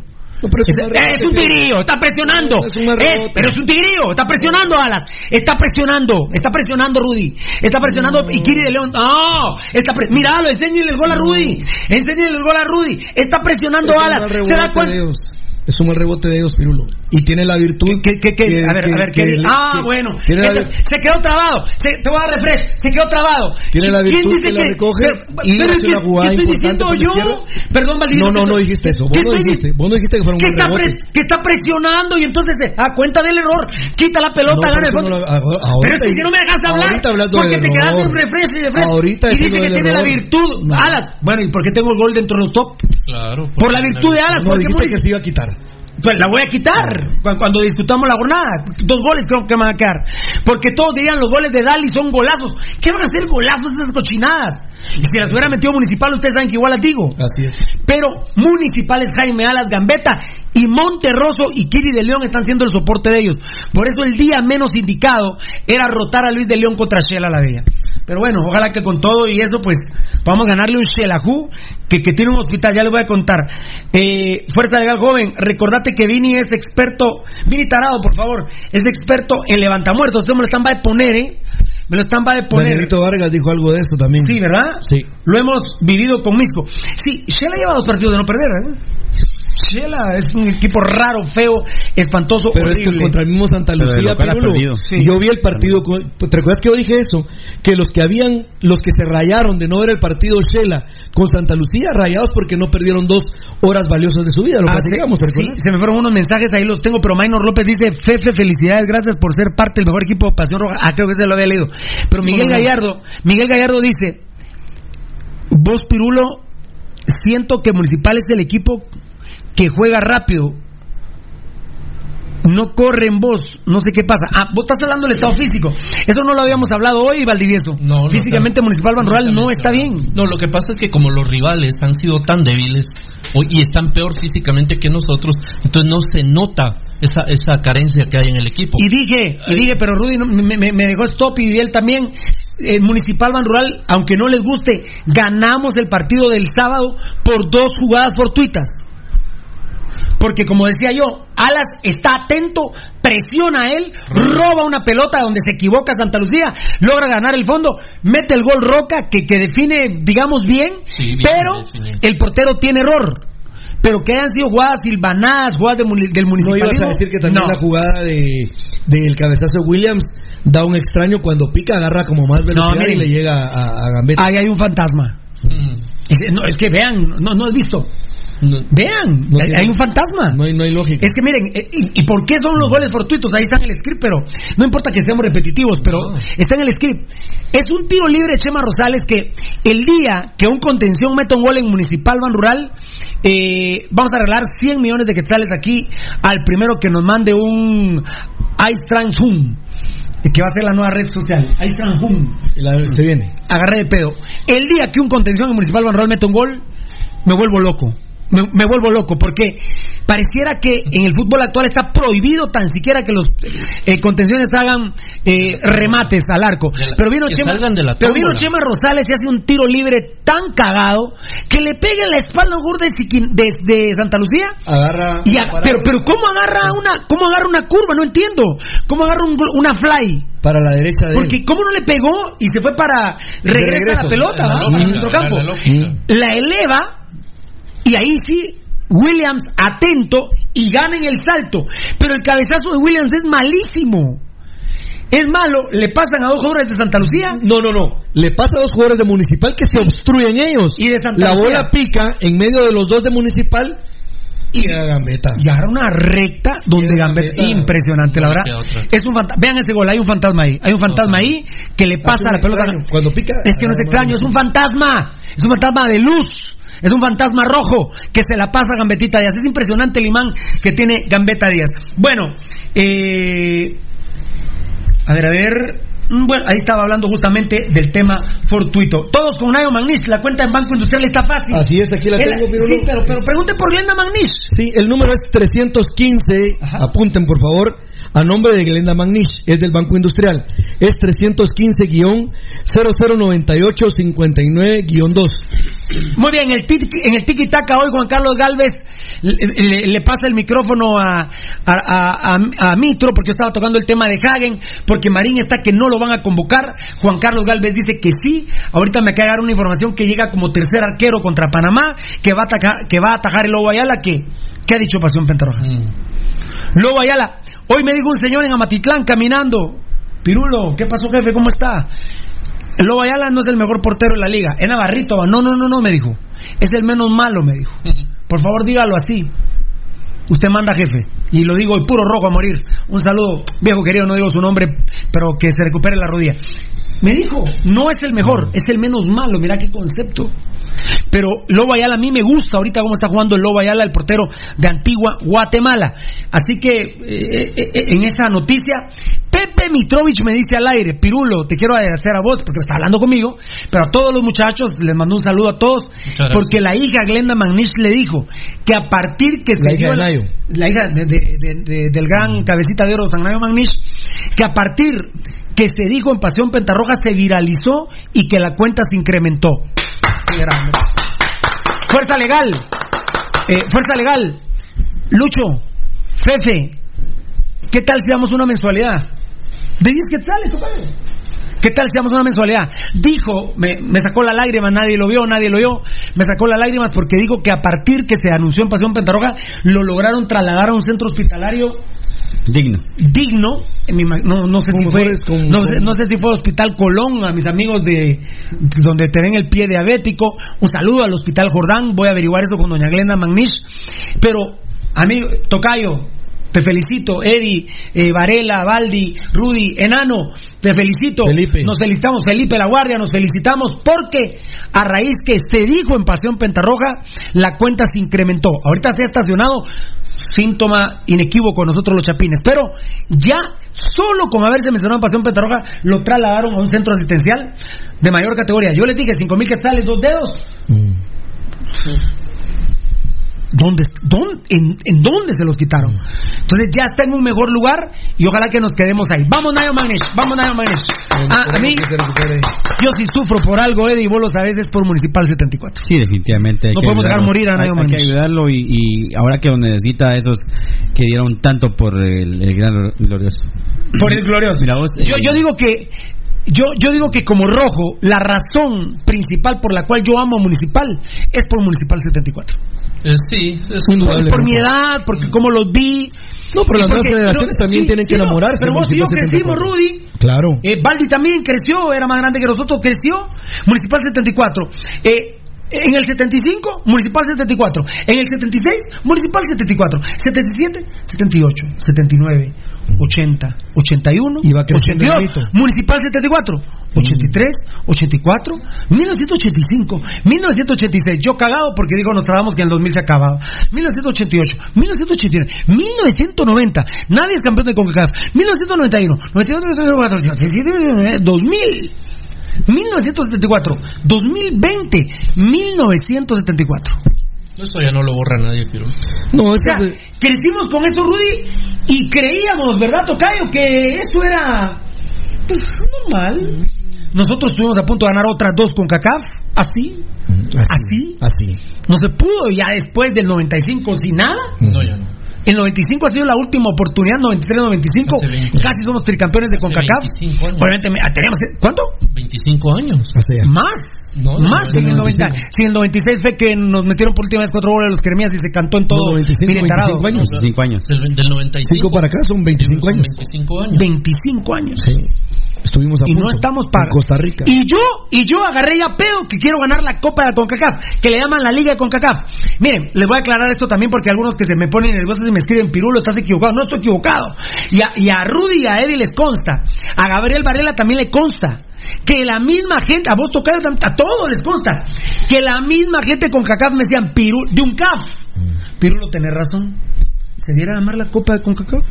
No, es Es, un tigrillo, está presionando. Es Es- pero es un tigrillo, está presionando Alas. Está presionando, está presionando Rudy. Está presionando y Kiri de León. No, está pre- míralo, enséñale el gol a Rudy. Enséñale el gol a Rudy. Está presionando Alas. Se da cuenta. Ellos. Es un mal rebote de ellos, Pirulo. Y tiene la virtud. ¿Qué, qué, qué? a ver, a ver, ¿qué? que- ah, que- bueno. Se quedó trabado. Se, te voy a dar refresh. Se quedó trabado. Tiene la ¿Quién virtud dice que la recoge pero, y pero hace es que, una jugada ¿qué estoy importante diciendo yo? Perdón, Valdivia. No, no, no dijiste eso. Vos ¿Qué no dijiste. Vos no dijiste que fuera un que está, pre- que está presionando y entonces eh, a cuenta del error quita la pelota No, gana el fondo no lo- ahora- ahora- pero es que si no me dejas hablar ahorita hablando porque te quedaste en refresh y refresh Ahorita y dice que tiene la virtud. Alas bueno y por qué tengo el gol dentro de los top Claro. por la virtud de Alas No, dijiste que se iba a quitar. Pues la voy a quitar cu- cuando, discutamos la jornada. Dos goles creo que me van a quedar. Porque todos dirían los goles de Dali son golazos. ¿Qué van a ser golazos esas cochinadas? Y si las hubiera metido Municipal, ustedes saben que igual las digo. Así es. Pero Municipal es Jaime Alas Gambetta y Monterroso y Kiri de León están siendo el soporte de ellos. Por eso el día menos indicado era rotar a Luis de León contra Shela la Bella. Pero bueno, ojalá que con todo y eso, pues vamos a ganarle un Shelahu que, que tiene un hospital, ya les voy a contar. Eh, Fuerza Legal Joven, recordate que Vini es experto, Vini Tarado, por favor, es experto en levantamuertos. Eso me lo están va a poner, ¿eh? Me lo están va a poner. Benedito Vargas dijo algo de eso también. Sí, ¿verdad? Sí. Lo hemos vivido con Misco. Sí, Shela lleva dos partidos de no perder, ¿eh? Shela es un equipo raro, feo, espantoso, Pero es que horrible. contra el mismo Santa Lucía, Pirulo. Sí. yo vi el partido, con- ¿te recuerdas que yo dije eso? Que los que habían, los que se rayaron de no ver el partido Shela con Santa Lucía, rayados porque no perdieron dos horas valiosas de su vida, lo Ah, se, me fueron unos mensajes, ahí los tengo, pero Maynor López dice, Fefe, felicidades, gracias por ser parte del mejor equipo de Pasión Roja. Ah, creo que se lo había leído. Pero Miguel. Gallardo, Miguel Gallardo dice, vos Pirulo, siento que Municipal es el equipo que juega rápido. No corre en vos, no sé qué pasa. Ah, vos estás hablando del estado físico. Eso no lo habíamos hablado hoy, Valdivieso. No, no, Físicamente no. Municipal Ban Rural no, está bien. No, lo que pasa es que como los rivales han sido tan débiles hoy y están peor físicamente que nosotros, entonces no se nota esa, esa carencia que hay en el equipo. Y dije, y dije, pero Rudy no- me, me- me dejó stop y él también. eh, Municipal Ban Rural, aunque no les guste, ganamos el partido del sábado por dos jugadas fortuitas. Porque como decía yo, Alas está atento, presiona a él, roba una pelota donde se equivoca Santa Lucía, logra ganar el fondo, mete el gol Roca que, que define, digamos, bien, Sí, bien pero define. el portero tiene error. Pero que hayan sido jugadas silvanadas, jugadas de del No municipalismo. ibas a decir que también no. la jugada de del cabezazo de Williams da un extraño cuando pica, agarra como más velocidad miren. y le llega a, a Gambetta. Ahí hay un fantasma. Mm. Es, no, es que vean, no, no has visto. No. Vean, No hay, un fantasma. No hay, no hay lógica. Es que miren, eh, y, y por qué son los goles fortuitos? Ahí está en el script, pero no importa que seamos repetitivos, pero está en el script. Es un tiro libre de Chema Rosales que el día que un contención meta un gol en Municipal Ban Rural, eh, vamos a regalar 100 millones de quetzales aquí al primero que nos mande un Ice Transhum, que va a ser la nueva red social. Ice Transhum. La- se viene. agarré de pedo. El día que un contención en Municipal Ban Rural mete un gol, me vuelvo loco. Me, me vuelvo loco porque pareciera que en el fútbol actual está prohibido tan siquiera que los eh, contenciones hagan eh, remates al arco. La- pero vino, Chema, salgan de la pero vino. Chema Rosales y hace un tiro libre tan cagado que le pega en la espalda a un de, de, de Santa Lucía. Agarra. Y a- pero, pero ¿cómo agarra una cómo agarra una curva? No entiendo. ¿Cómo agarra un gol- una fly? Para la derecha de él. Porque ¿cómo no le pegó y se fue para regresa regreso. la pelota La ¿va? lógica, para el centrocampo? la lógica. La eleva y ahí sí Williams atento y gana en el salto. Pero el cabezazo de Williams es malísimo. Es malo, le pasan a dos jugadores de Santa Lucía. No, no, no. Le pasa a dos jugadores de Municipal que se obstruyen ellos. Y de Santa La Lucía. bola pica en medio de los dos de Municipal y a Gambetta. Y agarra una recta donde Gambetta. Gambetta. Impresionante, la verdad. Es un fanta- Vean ese gol, hay un fantasma ahí. Hay un fantasma ahí que le pasa un la pelota. extraño. Cuando pica. Es que no es extraño, es un fantasma. Es un fantasma de luz. Es un fantasma rojo que se la pasa a Gambetita Díaz. Es impresionante el imán que tiene Gambetta Díaz. Bueno, eh, a ver, a ver. Mm, Bueno, ahí estaba hablando justamente del tema fortuito. Todos con Nayo Magnish, la cuenta en Banco Industrial está fácil. Así es, aquí la tengo, Pirulo. Sí, pero, pero pregunte por Glenda Magnish. Sí, el número es 315. Ajá. Apunten, por favor. A nombre de Glenda Magnish, es del Banco Industrial. Es 315-0098-59-2. Muy bien, el tic- en el tiki taka hoy Juan Carlos Galvez le, le- le pasa el micrófono a, a, a- Mitro porque estaba tocando el tema de Hagen, porque Marín está que no lo van a convocar. Juan Carlos Galvez dice que sí. Ahorita me acaba de dar una información que llega como tercer arquero contra Panamá, que va a atacar, que va a atajar el Lobo Ayala, que, ¿qué ha dicho Pasión Pentarroja? Mm. Lobo Ayala, hoy me dijo un señor en Amatitlán caminando. Pirulo, ¿qué pasó, jefe? ¿Cómo está? El Lobo Ayala no es el mejor portero de la liga. Es Navarrito. va. No, no, no, no, me dijo. Es el menos malo, me dijo. Por favor, dígalo así. Usted manda, jefe. Y lo digo, y puro rojo a morir. Un saludo, viejo querido, no digo su nombre, pero que se recupere la rodilla. Me dijo, no es el mejor, es el menos malo. Mira qué concepto. Pero Lobo Ayala a mí me gusta ahorita cómo está jugando el Lobo Ayala, el portero de Antigua, Guatemala. Así que eh, eh, eh, en esa noticia, Pepe Mitrovich me dice al aire, Pirulo, te quiero agradecer a vos porque está hablando conmigo, pero a todos los muchachos les mando un saludo a todos, porque la hija Glenda Magnish le dijo que a partir que La se hija dio de Nayo. la hija de- de- de- de- del gran cabecita de oro San Nayo Magnish, que a partir que se dijo en Pasión Pentarroja se viralizó y que la cuenta se incrementó. Fuerza legal. Eh, fuerza legal. Lucho. Fefe. ¿Qué tal si damos una mensualidad? De 10 quetzales, tocayo. ¿Qué tal si damos una mensualidad? Dijo, me, me sacó la lágrima, nadie lo vio, nadie lo vio. Me sacó las lágrimas porque dijo que a partir que se anunció en Pasión Pentarroja, lo lograron trasladar a un centro hospitalario Digno. digno, no, no sé si fue fueres con- no, sé, con- no sé si fue Hospital Colón, a mis amigos de donde te ven el pie diabético, un saludo al Hospital Jordán, voy a averiguar eso con doña Glenda Magnish, pero amigo Tocayo, te felicito, Eddie, eh, Varela, Baldi, Rudy, Enano, te felicito. Felipe. Nos felicitamos, Felipe La Guardia, nos felicitamos porque a raíz que se dijo en Pasión Pentarroja, la cuenta se incrementó. Ahorita se ha estacionado, síntoma inequívoco nosotros los chapines, pero ya solo con haberse mencionado en Pasión Pentarroja, lo trasladaron a un centro asistencial de mayor categoría. Yo les dije, cinco mil quetzales, dos dedos. ¿Dónde, dónde- en, en dónde se los quitaron? Entonces ya está en un mejor lugar y ojalá que nos quedemos ahí. Vamos, Nayo Magnesh, vamos, Nayo Magnesh. Ah, a mí, yo si sufro por algo, Eddie, y vos lo sabes, es por Municipal 74. Sí, definitivamente. No podemos dejar morir a Nayo hay que ayudarlo y, y ahora que lo necesita, esos que dieron tanto por el, el gran glorioso. Por el glorioso. Mira vos, Yo, eh, yo digo que yo, yo digo que como rojo, la razón principal por la cual yo amo a Municipal es por Municipal 74. Eh, sí, es Por, Indudablemente. por mi edad, porque como los vi. No, pero las nuevas generaciones también tienen que no, enamorarse Pero vos y yo crecimos, 74. Rudy. Claro. Eh, Baldi también creció, era más grande que nosotros, creció. Municipal 74. Eh, en el 75, Municipal 74. En el 76, Municipal 74. 77, 78, 79, 80, 81, Y va creciendo el 82. mito. Municipal 74. 83, 84, 1985, 1986. Yo cagado porque digo, nos trabamos que en el 2000 se acababa. 1988, 1989, 1990. Nadie es campeón de CONCACAF. 1991, 92, 94, 97, 2000. 1974, 2020, 1974. Esto ya no lo borra nadie, pero. No, o sea, crecimos con eso, Rudy, y creíamos, ¿verdad, Tocayo? Que eso era pues, normal. Nosotros estuvimos a punto de ganar otras dos con CACAF, así, así, Así. No se pudo, ya después del 95 sin nada. No, ya no. El 95 ha sido la última oportunidad, 93-95. Hace 20. Casi somos tricampeones de CONCACAF. 25 años. Obviamente, me- teníamos. ¿Cuánto? 25 años. Más. No, no, más no, que en el no, 90. Si en el 96 fue que nos metieron por última vez cuatro goles a los Keremías y se cantó en todo. No, 95, Miren, tarado. 25 años. 25 años. Del, del 95. Cinco para acá son 25 años. 25 años. 25 años. Sí. Estuvimos a Y punto. no estamos para. Costa Rica. Y yo, y yo agarré ya pedo que quiero ganar la Copa de CONCACAF, que le llaman la Liga de CONCACAF. Miren, les voy a aclarar esto también porque algunos que se me ponen nerviosos y me escriben, Pirulo, estás equivocado. No estoy equivocado. Y a, y a Rudy y a Eddie les consta. A Gabriel Varela también le consta. Que la misma gente, a vos tocaron, a todos les consta. Que la misma gente con CACAF me decían, Pirulo, de un CAF. Pirulo, tenés razón. ¿Se viera llamar la Copa de CONCACAF?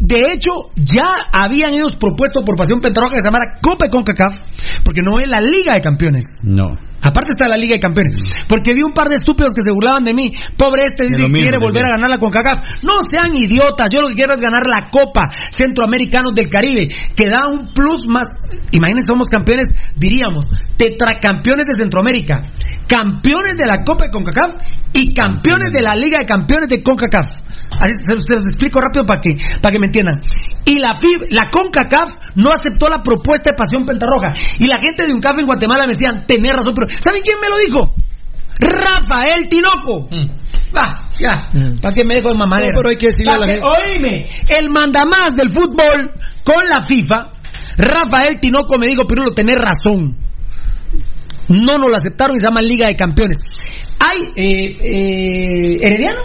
De hecho, ya habían ellos propuesto por Pasión Pentarroja que se llamara Copa de CONCACAF, porque no es la Liga de Campeones. No. Aparte está la Liga de Campeones. Porque vi un par de estúpidos que se burlaban de mí. Pobre este dice que quiere volver a ganar la CONCACAF. No sean idiotas. Yo lo que quiero es ganar la Copa Centroamericanos del Caribe, que da un plus más. Imagínense, somos campeones, diríamos, tetracampeones de Centroamérica, campeones de la Copa de CONCACAF y campeones de la Liga de Campeones de CONCACAF. Así se, se los explico rápido para que, para que me entiendan. Y la FIB, la CONCACAF no aceptó la propuesta de Pasión Pentarroja. Y la gente de un café en Guatemala me decían, tenés razón, pero ¿saben quién me lo dijo? Rafael Tinoco. Va, ya, ¿para qué me dejo de mamadera? No, pero hay que decirle a la gente- Oíme, el mandamás del fútbol con la FIFA, Rafael Tinoco me dijo, Pirulo, tenés razón. No nos lo aceptaron y se llama Liga de Campeones. Hay, eh, eh, Herediano,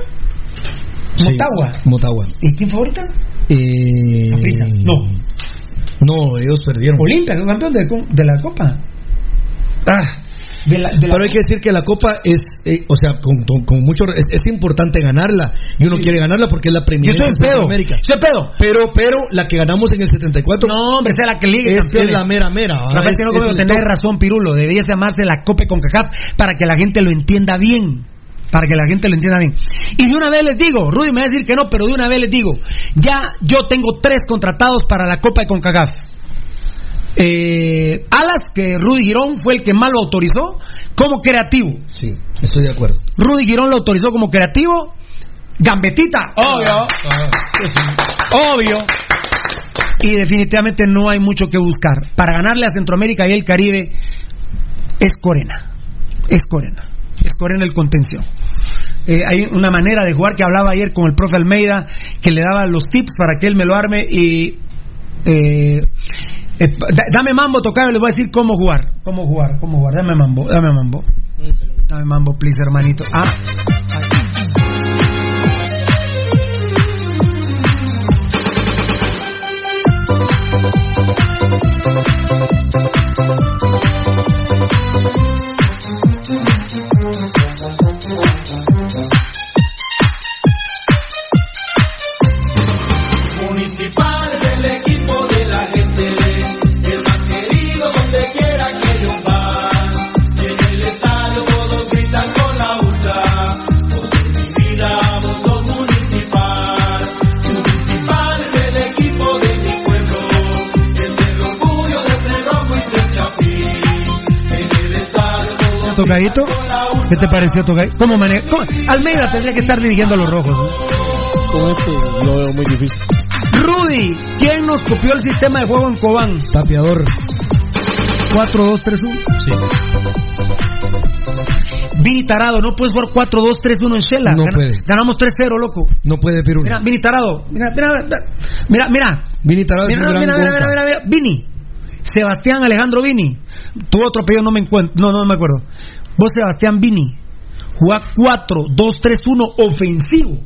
Sí. Motagua. Motagua. ¿Y quién favorita? Eh, Saprissa. No. No, ellos perdieron. Olimpia, el campeón de, de la Copa. Ah, de la, de la- Pero hay que decir que la Copa es, eh, o sea, con, con- con mucho. Es, es importante ganarla. Y uno quiere ganarla porque es la Yo estoy en. Centroamérica. En pedo. Pero, pero la que ganamos en el 74 No, hombre, es la que Liga es, es la mera mera. Rafael Es- me es dijo, el tenés razón, Pirulo. Debería llamarse la Copa con CACAF para que la gente lo entienda bien. Para que la gente lo entienda bien. Y de una vez les digo, Rudy me va a decir que no, pero de una vez les digo, ya yo tengo tres contratados para la Copa de CONCACAF. Eh, Alas, que Rudy Girón fue el que más lo autorizó como creativo. Sí, estoy de acuerdo. Rudy Girón lo autorizó como creativo. Gambetita, obvio. Obvio. Y definitivamente no hay mucho que buscar. Para ganarle a Centroamérica y el Caribe es Corena. Es Corena. Es Corena el contención. Eh, hay una manera de jugar que hablaba ayer con el profe Almeida, que le daba los tips para que él me lo arme y... eh, eh, da- dame mambo, tocayo, les voy a decir cómo jugar. Cómo jugar, cómo jugar. Dame mambo, dame mambo. Dame mambo, please, hermanito. Ah, Municipal tocadito. ¿Qué te pareció, tocadito? ¿Cómo maneja? cómo- Almeida tendría que estar dirigiendo a los rojos. ¿no? Con esto lo veo muy difícil. Rudy, ¿quién nos copió el sistema de juego en Cobán? Tapiador. 4-2-3-1. Vini Tarado, no puedes jugar 4-2-3-1 en Shela. No Gana- puede. Ganamos 3-0, loco. No puede, Pirulo. Mira, Vini Tarado. Mira, mira, mira, mira. Vini Tarado es Mira, un mira, gran mira, gonca. mira, mira, mira. Vini. Sebastián Alejandro Vini. Tu otro apellido no me encuentro. No, no me acuerdo. Vos, Sebastián Vini. Jugá 4-2-3-1 ofensivo.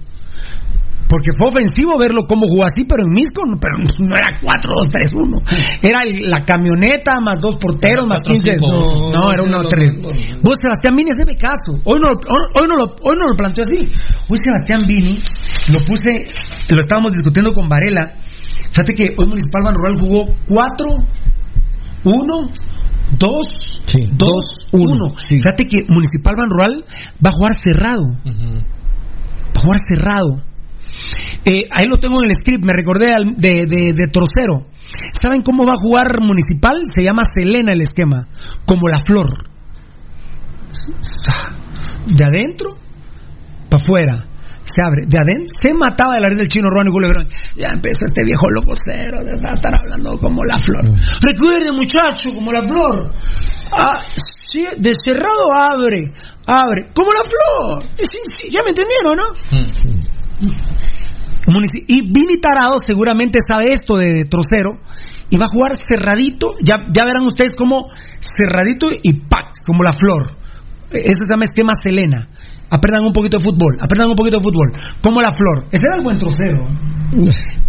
Porque fue ofensivo verlo como jugó así, pero en Misco no, pero no era 4-2-3-1. Era el- la camioneta más dos porteros más 15. No, no, era una tres. Vos, Sebastián Vini, haceme caso. Hoy no, hoy, no lo, hoy no lo planteó así. Hoy Sebastián Vini lo puse, lo estábamos discutiendo con Varela. Fíjate que hoy Municipal Ban Rural jugó 4, 1, 2, Sí, 2, dos, 1. uno, sí. Fíjate que Municipal Ban Rural va a jugar cerrado. Va a jugar cerrado. Eh, ahí lo tengo en el script, me recordé al- de, de, de Trocero. ¿Saben cómo va a jugar Municipal? Se llama Selena el esquema, como la flor. De adentro para afuera. Se abre. De adentro se mataba de la risa del chino Ronnie Culebrón. Ya empezó este viejo loco cero de estar hablando como la flor. Recuerde, muchacho, como la flor. Ah, sí, de cerrado abre, abre, como la flor. Sí, sí, ya me entendieron, ¿no? Munici- Y Vini Tarado seguramente sabe esto de trocero y va a jugar cerradito. Ya, ya verán ustedes como cerradito y ¡pac! como la flor. Eso se llama esquema Selena. Aprendan un poquito de fútbol, aprendan un poquito de fútbol. Como la flor. Ese era el buen trocero.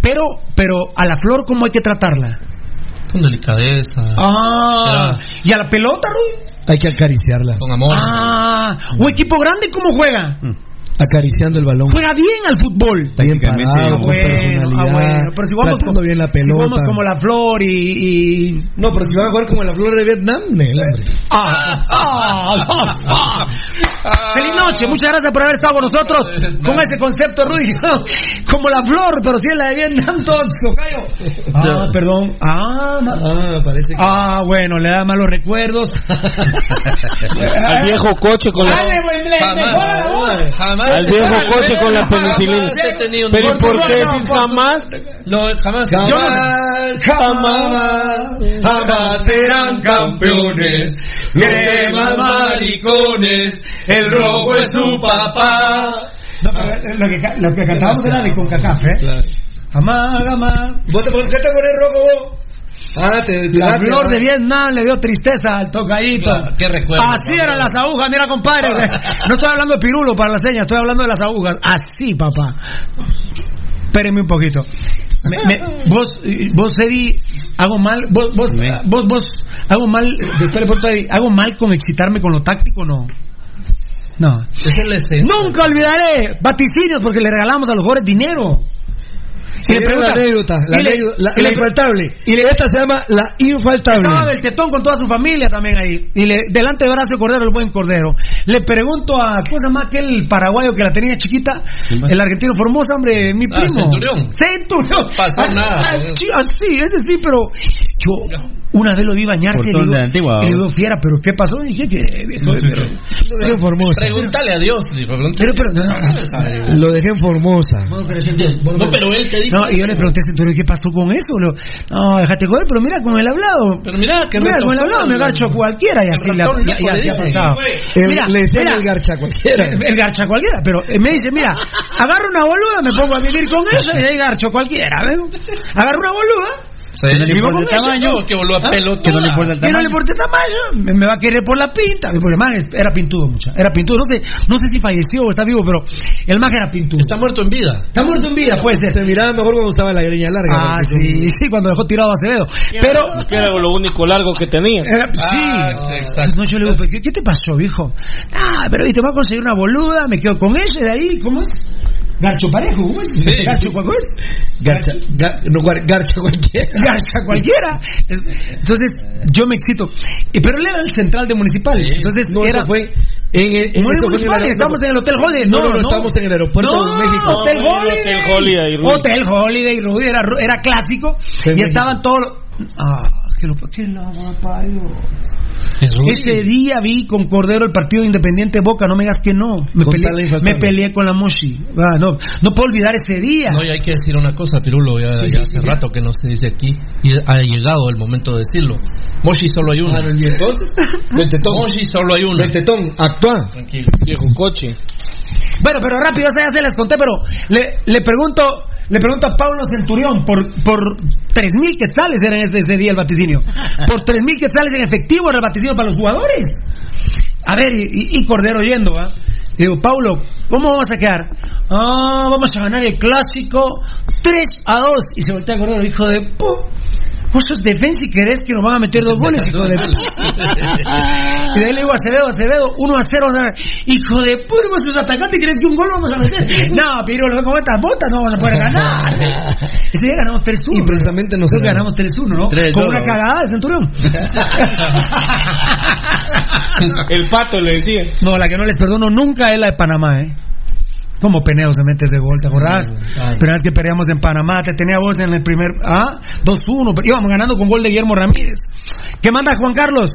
Pero, pero a la flor, ¿cómo hay que tratarla? Con delicadeza. Ah, ¿y a la pelota, Rui? Hay que acariciarla. Con amor. Ah, ¿o equipo grande cómo juega? Acariciando el balón. Juega bien al fútbol. Bien parado, con bueno, personalidad. ah, bueno, pero si tratando como- bien la Si pelota. jugamos como la flor y. y- No, pero si van a jugar como la flor de Vietnam, hombre. Ah, ah, ah, ah. Feliz noche, muchas gracias por haber estado con nosotros con ese concepto, Rudy. Como la flor, pero si es la de Vietnam, todo. Ah, perdón. Ah, Ah, parece que. ah, bueno, le da malos recuerdos. Al viejo coche con la. Dale, buen le- Jamás. Al viejo coche con la penicilina. Un- Pero ¿y por qué decís jamás? No, jamás. Jamás, jamás, jamás serán campeones. Cremas maricones, el rojo es su papá. Lo, que, ca- lo que cantábamos era de Concacaf, ¿eh? Claro. Jamás, jamás. ¿Vos te, ¿Qué te pones rojo vos? Ah, te. te- La te- flor de Vietnam le dio tristeza al tocadito. Claro, qué recuerdo. Así eran las agujas, mira compadre. No estoy hablando de pirulo para las señas, estoy hablando de las agujas. Así, papá. Espérenme un poquito. Me- me- vos, vos, Eddie, hago mal, vos, vos, vos, vos, hago mal, después le pregunto a Eddie, ¿hago mal con excitarme con lo táctico o no? No. Es el esencia. Nunca olvidaré vaticinios porque le regalamos a los jugadores dinero. Y le es la pregunta- anécdota, la, y le- anécdota, la- y la le- infaltable. y le- Esta se llama la infaltable. Estaba del tetón con toda su familia también ahí. Y le, delante de Horacio Cordero, el buen Cordero. Le pregunto a, ¿cómo se llama aquel paraguayo que la tenía chiquita? más? El argentino Formosa, hombre, mi Ah, primo. Centurión. Centurión. Pasó Ah, nada. ah, sí, ah, sí, ese sí, pero yo una vez lo vi bañarse y le digo, de la antigua, y le digo, fiera, pero ¿qué pasó? Y dije. Pero, Lo dejé en Formosa. Pregúntale a Dios. pero, pero, no, no. Lo dejé en Formosa. No, pero, pero él te dijo. No, y yo le pregunté a Centurión, ¿qué pasó con eso? Le digo, no, déjate joder, pero mira con el hablado. Pero mira, que Mira, con el hablado me garcho a cualquiera y así le ratón ya, le Mira, decía el garcha cualquiera. el, garcha cualquiera, pero me dice, mira, agarro una boluda, me pongo a vivir con ella y ahí garcho cualquiera. Agarro una boluda, Sí, Que no le importa el tamaño. no, que voló a ¿Ah? pelo. Que no le importa el que no le tamaño. importa el tamaño, me, me va a querer por la pinta. Porque el man era pintudo, mucha. Era pintudo. No sé, no sé si falleció o está vivo, pero el man era pintudo. Está muerto en vida. Está muerto en vida, puede ser. Se miraba mejor cuando usaba la greña larga. Ah, sí, sí, cuando dejó tirado a Acevedo. Pero, Que era lo único largo que tenía. Eh, Ah, sí. exacto. No, yo le digo, ¿pero ¿qué, qué te pasó, viejo? Ah, pero viste, voy a conseguir una boluda, me quedo con ella y de ahí, ¿cómo es? Garcho parejo, ¿cómo es? Sí. Garcho, ¿cómo es? Garcha, ga- no, gar- garcha cualquiera. Garcha cualquiera. Entonces, yo me excito. Y- Pero él era el central de Municipal. Sí. Entonces, No, era... fue en el, en No en el estamos en el Hotel Holiday. No, no, no, estamos en el aeropuerto no, de México. Hotel No, Holiday. Hotel Holiday, Rudy. Hotel Holiday, Rudy, era, era clásico. y México. estaban todos. los- Ah, que lo que. Ese día vi con Cordero el partido de Independiente Boca, no me digas que no. Me, peleé, infaltable. me peleé con la Moshi. Ah, no, no puedo olvidar ese día. No, y hay que decir una cosa, Pirulo, ya, Sí, ya sí, hace sí, rato que no se dice aquí y ha llegado el momento de decirlo. Moshi solo hay uno. Ah, no, y entonces, del tetón. Moshi solo hay uno. Del tetón, actúa. Tranquilo. Viejo coche. Bueno, pero rápido, ya se les conté, pero le, le pregunto le pregunto a Pablo Centurión por por tres mil quetzales era ese, ese día el vaticinio. Por tres mil quetzales en efectivo era el vaticinio para los jugadores. A ver, y, Cordero yendo, ¿ah? Y digo, Paulo, ¿cómo vamos a quedar? Ah, vamos a ganar el clásico 3 a 2. Y se voltea Cordero, hijo de pu. Vos sos defensa y querés que nos van a meter dos goles, hijo de Y de ahí le digo a Acevedo, Acevedo, 1 a 0. Hijo de puta, vos sos atacante y querés que un gol vamos a meter. No, pero con estas botas no vamos a poder ganar. Ese día ganamos 3-1. Y precisamente nosotros ganamos 3-1, ¿no? Con una cagada de Centurión. El pato le decía. No, la que no les perdono nunca es la de Panamá, ¿eh? Como Peneo se mete ese gol, ¿te acordás? Pero es que peleamos en Panamá, te tenía vos en el primer. Ah, 2-1, pero íbamos ganando con gol de Guillermo Ramírez. ¿Qué manda Juan Carlos?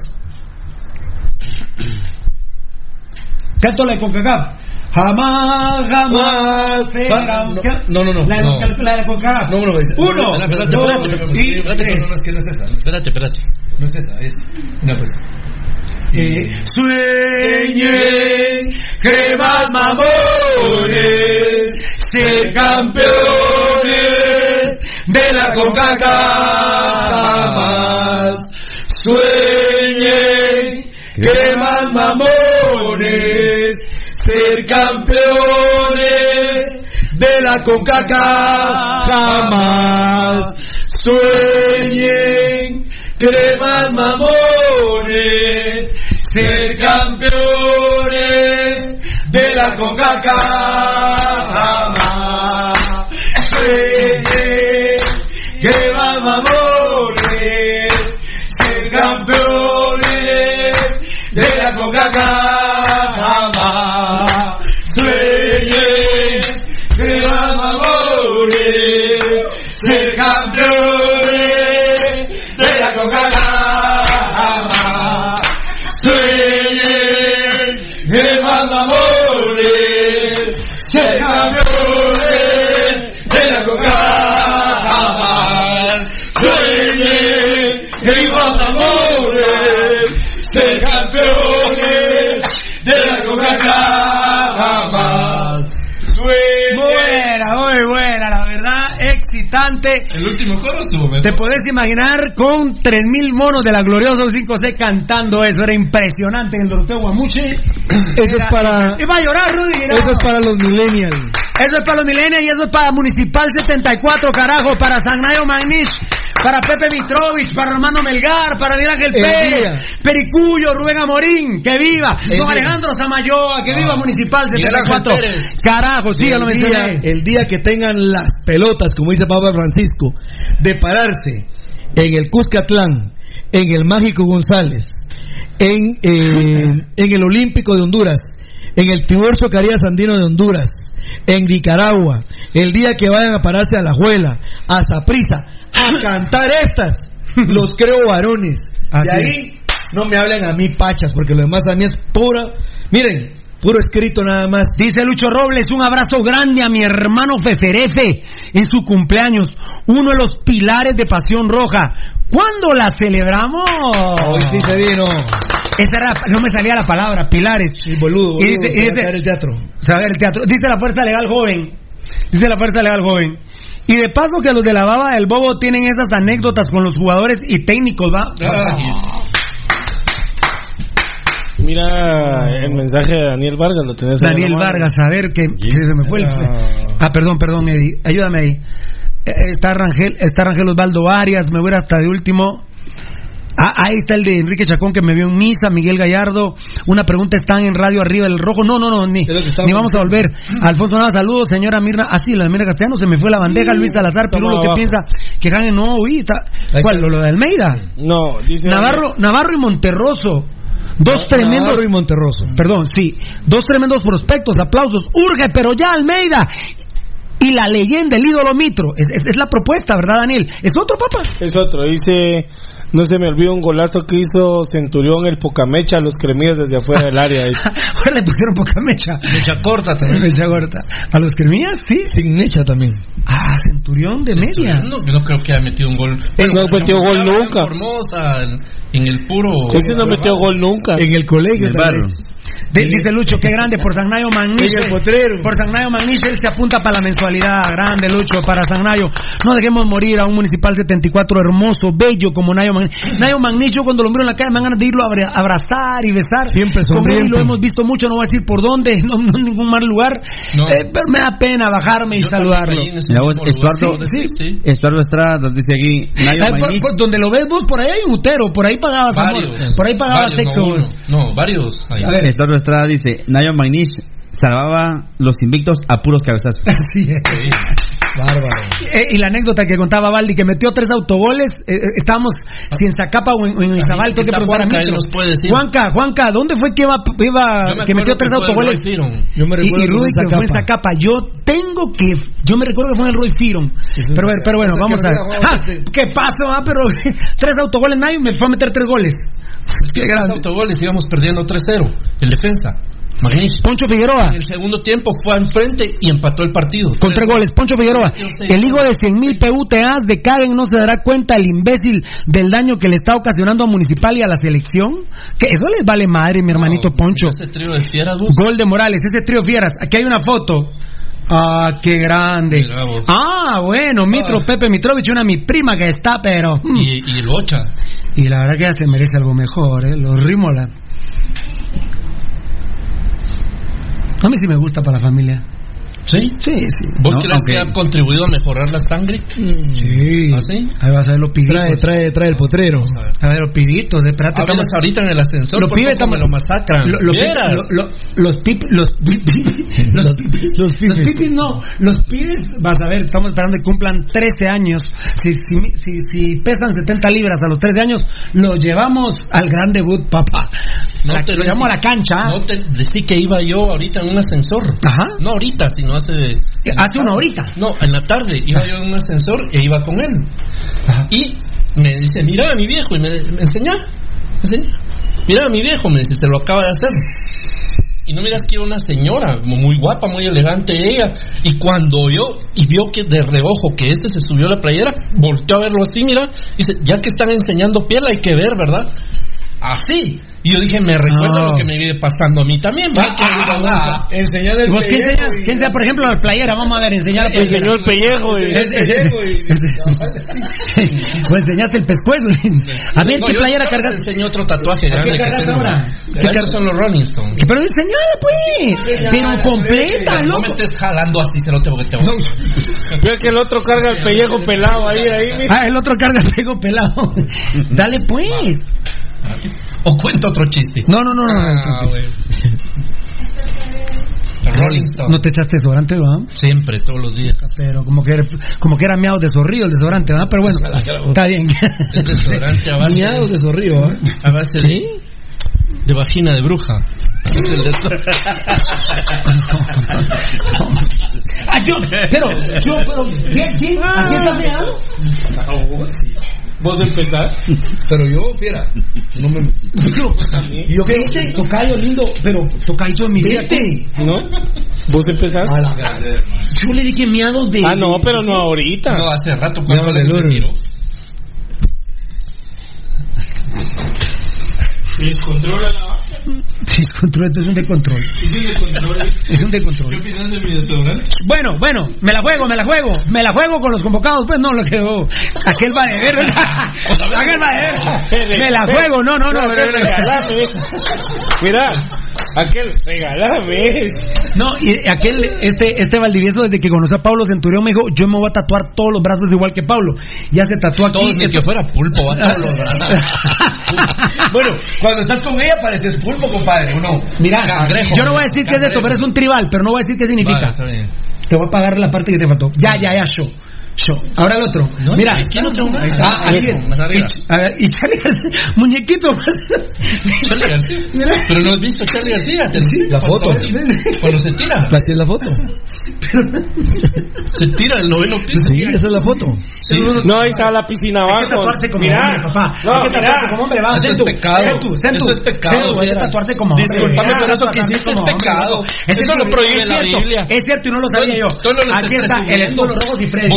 Canto la de CONCACAF. Jamás, jamás. será un- No, no, no. La, no. de- la de CONCACAF. No, no, no. Uno, Espérate, espérate, espérate, y espérate, tres. No, no, es que no es esa. Espérate, espérate. Eh, sueñen que mamones ser campeones de la CONCACAF. Sueñen que más mamones ser campeones de la CONCACAF jamás. Sueñen que mamones ser campeones de la CONCACAF jamás. Sueñen que más mamones ser campeones de la CONCACAF ser campeones de la jamás. Sueñen que más mamones ser campeones de la CONCACAF El último coro estuvo mejor. Te podés imaginar con 3.000 monos de la gloriosa 5C cantando eso, era impresionante en el Doroteo Guamuche. Eso es para. Iba a llorar, Rudy. no. Eso es para los millennials. Eso es para los milenios y eso es para Municipal 74, carajo, para Sagnayo Magnish, para Pepe Mitrovich, para Romano Melgar, para Miguel Ángel El Pérez, día. Pericuyo, Rubén Amorín, que viva, El don día. Alejandro Samayoa, que viva Municipal Miguel Ángel 74. Pérez. Carajo, sí, ya lo el, día, el día que tengan las pelotas, como dice Papa Francisco, de pararse en el Cuscatlán, en el Mágico González, en, eh, en el Olímpico de Honduras, en el Tiburcio Carías Andino de Honduras, en Nicaragua, el día que vayan a pararse a la Juela, a Zaprisa, a cantar estas, los creo varones. Así de ahí no me hablen a mí pachas, porque lo demás a mí es pura, miren, puro escrito nada más. Dice Lucho Robles, un abrazo grande a mi hermano Feferefe en su cumpleaños, uno de los pilares de Pasión Roja. ¿Cuándo la celebramos? Hoy sí se vino. Era, no me salía la palabra, pilares. Sí, boludo, boludo, Y dice- se a caer el teatro. saber el teatro. Dice la Fuerza Legal Joven. Dice la Fuerza Legal Joven. Y de paso que los de la baba del bobo tienen esas anécdotas con los jugadores y técnicos, ¿va? Ah, Mira el mensaje de Daniel Vargas, lo tenés Daniel en la mano. Vargas, a ver que, que se me fue el... Ah, perdón, perdón, Eddie. Ayúdame ahí. Eh, Está Rangel, está Rangel Osvaldo Arias, me voy hasta de último. Ah, ahí está el de Enrique Chacón que me vio en misa, Miguel Gallardo. Una pregunta están en radio arriba del rojo. No, no, no, ni, que ni vamos a volver. Alfonso Nava, saludos, señora Mirna. Ah, sí, la Mirna Castellano, se me fue la bandeja. Luis Salazar, Pirulo, ¿qué abajo. piensa? Que Jaime no, uy, está- Ahí ¿Cuál? ¿Lo, lo de Almeida? No, dice Navarro, Navarro y Monterroso. Dos tremendos. Navarro y Monterroso. Perdón, sí. Dos tremendos prospectos, aplausos. Urge, pero ya Almeida. Y la leyenda, el ídolo Mitro. Es, es- es la propuesta, ¿verdad, Daniel? ¿Es otro, papá? Es otro, dice, no se me olvida un golazo que hizo Centurión el Pocamecha a los cremillos desde afuera del área. Ahora le pusieron poca mecha. Mecha corta también. Mecha corta. ¿A los cremillas? Sí. Sin mecha también. Ah, Centurión de media. No, no creo que haya metido un gol. no metió gol jugaba en nunca. Formosa, en, en el puro. Ese no metió gol nunca. En el colegio En el tal barrio. vez. Dice Lucho, qué grande por Sagnayo Magnish. Oye, el potrero. Por Sagnayo Magnish, él se apunta para la mensualidad. Grande Lucho, para Sagnayo. No dejemos morir a un municipal 74 hermoso, bello como Nayo Magnish. Nayo Magnish, yo cuando lo miro en la calle me dan ganas de irlo a abra- abrazar y besar. Siempre Con él sonriente. lo hemos visto mucho, no voy a decir por dónde, no, no en ningún mal lugar. Eh, pero me da pena bajarme y saludarlo. Vos, Estuardo, Sí, Estuardo Estrada nos dice aquí, Nayo Ay, por- Magnish- por donde lo ves vos, por ahí hay un utero, por ahí pagabas amor, por ahí pagabas Varios, sexo. no varios. ahí. Estuardo Estrada dice, Nayo Magnish salvaba los invictos a puros cabezazos. Así es. Bárbaro. Eh, y la anécdota que contaba Valdi, que metió tres autogoles, eh, eh, estábamos, si en Zacapa o en, en Izabal, tengo que preguntar a Juanca, decir. Juanca, Juanca, ¿dónde fue que iba, iba- me que metió tres que autogoles? Roy Firon. Yo me Y, recuerdo y Rudy que que fue en Zacapa. Yo tengo que, yo me recuerdo que fue en el Roy Firon. Pero, bueno, vamos que a ver. Ah. ¿Qué pasó? Ah, pero tres autogoles, nadie me fue a meter tres goles. Qué Tres grande. autogoles íbamos perdiendo 3-0. El defensa. Magnish. Poncho Figueroa. En el segundo tiempo fue al frente y empató el partido. Con tres goles, Poncho Figueroa. El hijo de 100 mil PUTAs de Karen no se dará cuenta el imbécil del daño que le está ocasionando a Municipal y a la selección. Que eso les vale madre, mi hermanito Poncho. Este trío de fieras, vos. Gol de Morales, ese trío fieras. Aquí hay una foto. Ah, qué grande. Ah, bueno, Mitro, Pepe Mitrovich, una mi prima que está, pero. mm. Y, y el Ocha. Y la verdad que ya se merece algo mejor, ¿eh? Los Rímola. A mí sí me gusta para la familia. ¿Sí? Sí, sí. ¿Vos No, crees que aunque- ha contribuido a mejorar la sangre? Sí. ¿Ah, sí? Ahí vas a ver los pibitos. Trae, trae, trae el potrero. A ver, los pibitos, de espérate, Hablas estamos- ahorita en el ascensor. Los pibes estamos- lo masacran. Lo- lo- lo- los pip- los pip- los pipis, los pipis no, los pibes, vas a ver, estamos esperando que cumplan 13 años. Si, si, si, si pesan 70 libras a los 13 años, los llevamos al gran debut, papá. La- te lo llevamos a la cancha. No te decí que iba yo ahorita en un ascensor. Ajá. No ahorita, sino hace. Hace una horita. No, en la tarde iba yo en un ascensor e iba con él. Y me dice, mira a mi viejo, y me, me enseña, me enseña. Mira a mi viejo, me dice, se lo acaba de hacer. Y no miras que era una señora, muy guapa, muy elegante ella. Y cuando yo, y vio que de reojo que este se subió a la playera, volteó a verlo así, mira, dice, ya que están enseñando piel hay que ver, ¿verdad? Así. Y yo dije, me recuerda Ah. lo que me vive pasando a mí también, ¿va? Que Ah, Enseñar el ¿Vos qué pellejo enseñas? y- ¿Qué enseña, por ejemplo, la playera? Vamos a ver, enseñar playera. Enseñó el pellejo. Pues enseñaste el pescuezo. A ver, No, ¿qué playera yo cargas? te enseño otro tatuaje ¿A qué que cargas tengo. ahora? ¿Qué ¿Qué Estos son los Rolling Stones. Pero enseñala, pues. Pero completa, No loco. me estés jalando así, se lo tengo que te voy Veo que el otro carga el pellejo pelado ahí, ahí. mira. Ah, el otro carga el pego pelado. Dale, pues. O cuenta otro chiste. No, no, no, no. Ah, no. Los Rolling Stones. No te echaste desodorante, ¿verdad? Siempre, todos los días. Pero como que, como que era miado de zorrillo el desodorante, ¿verdad? Pero bueno, está bien. Es desodorante a base Miados de zorrillo, ¿eh? A base de, de vagina de bruja. Ah, yo, pero, yo, pero, ¿quién, quién? ¿A quién estás? ¿Vos empezás? Pero yo, fiera, no me... Yo, yo qué hice, tocayo lindo, pero tocayo mi vida. Vete. ¿No? ¿Vos empezás? Yo le dije miados de. Ah, no, pero no ahorita. No, hace rato cuando le tiró. Descontrola la... Descontrol, esto es un descontrol. Es un descontrol. ¿Qué opinas de mi desodorante? Bueno, bueno, me la juego, me la juego, me la juego con los convocados, pues no lo que oh, aquel va de ver, aquel va de ver, me la juego, no, no, no. Mira, aquel regalame. no, y aquel, este, este Valdivieso desde que conoció a Pablo Centurión me dijo, yo me voy a tatuar todos los brazos igual que Pablo, ya se tatuó aquí. Todos, ni que fuera pulpo, va todos los brazos. Bueno, cuando estás con ella pareces pulpo, compadre, ¿o no? Mira, Cangrejo. yo no voy a decir qué es esto, pero es un tribal, pero no voy a decir qué significa. Vale. Te voy a pagar la parte que te faltó. Ya, ya, ya, show. Show. Ahora el otro. No, Mira. ¿quién otro? Ahí está. Ah, aquí. Más arriba. Y, a ver, y Charlie García, muñequito. Charlie García. Mira. Pero no has visto a Charlie García. Te- la foto. Cuando se tira. Así es la foto. Se tira del noveno piso. Sí, esa es la foto. Sí. No, ahí está la piscina Hay que abajo. tatuarse como Mira. hombre, papá. No, hay que tatuarse mira. como hombre. Eso es pecado. Eso es pecado, hay que tatuarse como hombre. Disculpame, pero eso que hiciste es pecado. Eso lo cierto, prohíbe la. Biblia. Es cierto y no lo sabía yo. Tú Aquí está el presumiendo. escudo rojos y Freddy.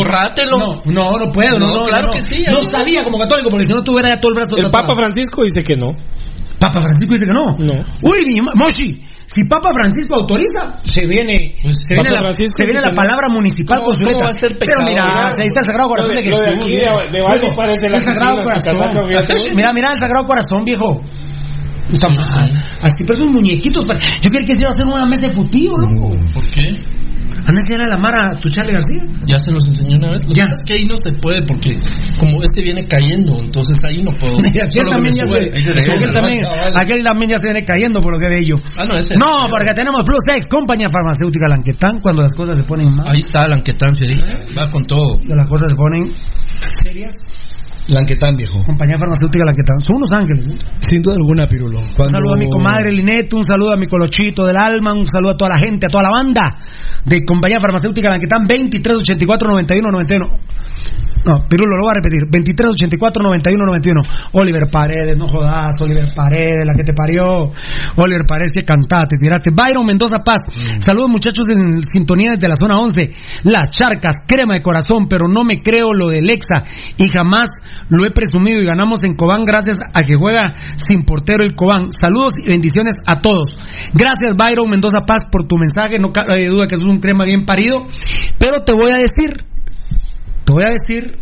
No, no, no puedo. No, No, no, claro no. que sí, No sabía como católico porque si no tuviera ya todo el brazo El tatuado. Papa Francisco dice que no. Papa Francisco dice que no. No. Uy, mi- Moshi, si Papa Francisco autoriza, se viene, se viene, Papa la, Francisco se viene la palabra municipal ¿Cómo- con su letra. Pero mira, ahí está el Sagrado Corazón de Jesús. el Sagrado Corazón. Mira, mira el Sagrado Corazón, viejo. Está mal. Así, pero esos muñequitos. para- Yo quería que se iba a hacer una mesa de futillo, loco. ¿Por qué? A enseñar a la Mara a tu Charlie García. Ya se los enseñé una vez. Lo Ya. es que ahí no se puede porque como este viene cayendo, entonces ahí no puedo. Y aquel también, ya se, aquel, también, aquel también ya se viene cayendo por lo que ve yo. Ah, no, ese. No, porque tenemos Plus X, compañía farmacéutica Lanquetán, cuando las cosas se ponen mal. Ahí está Lanquetán, Fierita. Va con todo. Cuando las cosas se ponen serias. Lanquetán, viejo. Compañía farmacéutica Lanquetán. Son unos ángeles. ¿eh? Sin duda alguna, Pirulo. Un saludo a mi comadre Linet, un saludo a mi colochito del alma, un saludo a toda la gente, a toda la banda de compañía farmacéutica Lanquetán 2384 91 91. No, Pirulo, lo voy a repetir. 2384 91 91. Oliver Paredes, no jodas, Oliver Paredes, la que te parió. Oliver Paredes, que cantaste, tiraste. Byron Mendoza Paz. Saludos muchachos en sintonía desde la zona 11. Las charcas, crema de corazón, pero no me creo lo del Exa y jamás lo he presumido y ganamos en Cobán gracias a que juega sin portero el Cobán. Saludos y bendiciones a todos. Gracias Byron Mendoza Paz por tu mensaje, no cabe duda que es un crema bien parido, pero te voy a decir, te voy a decir,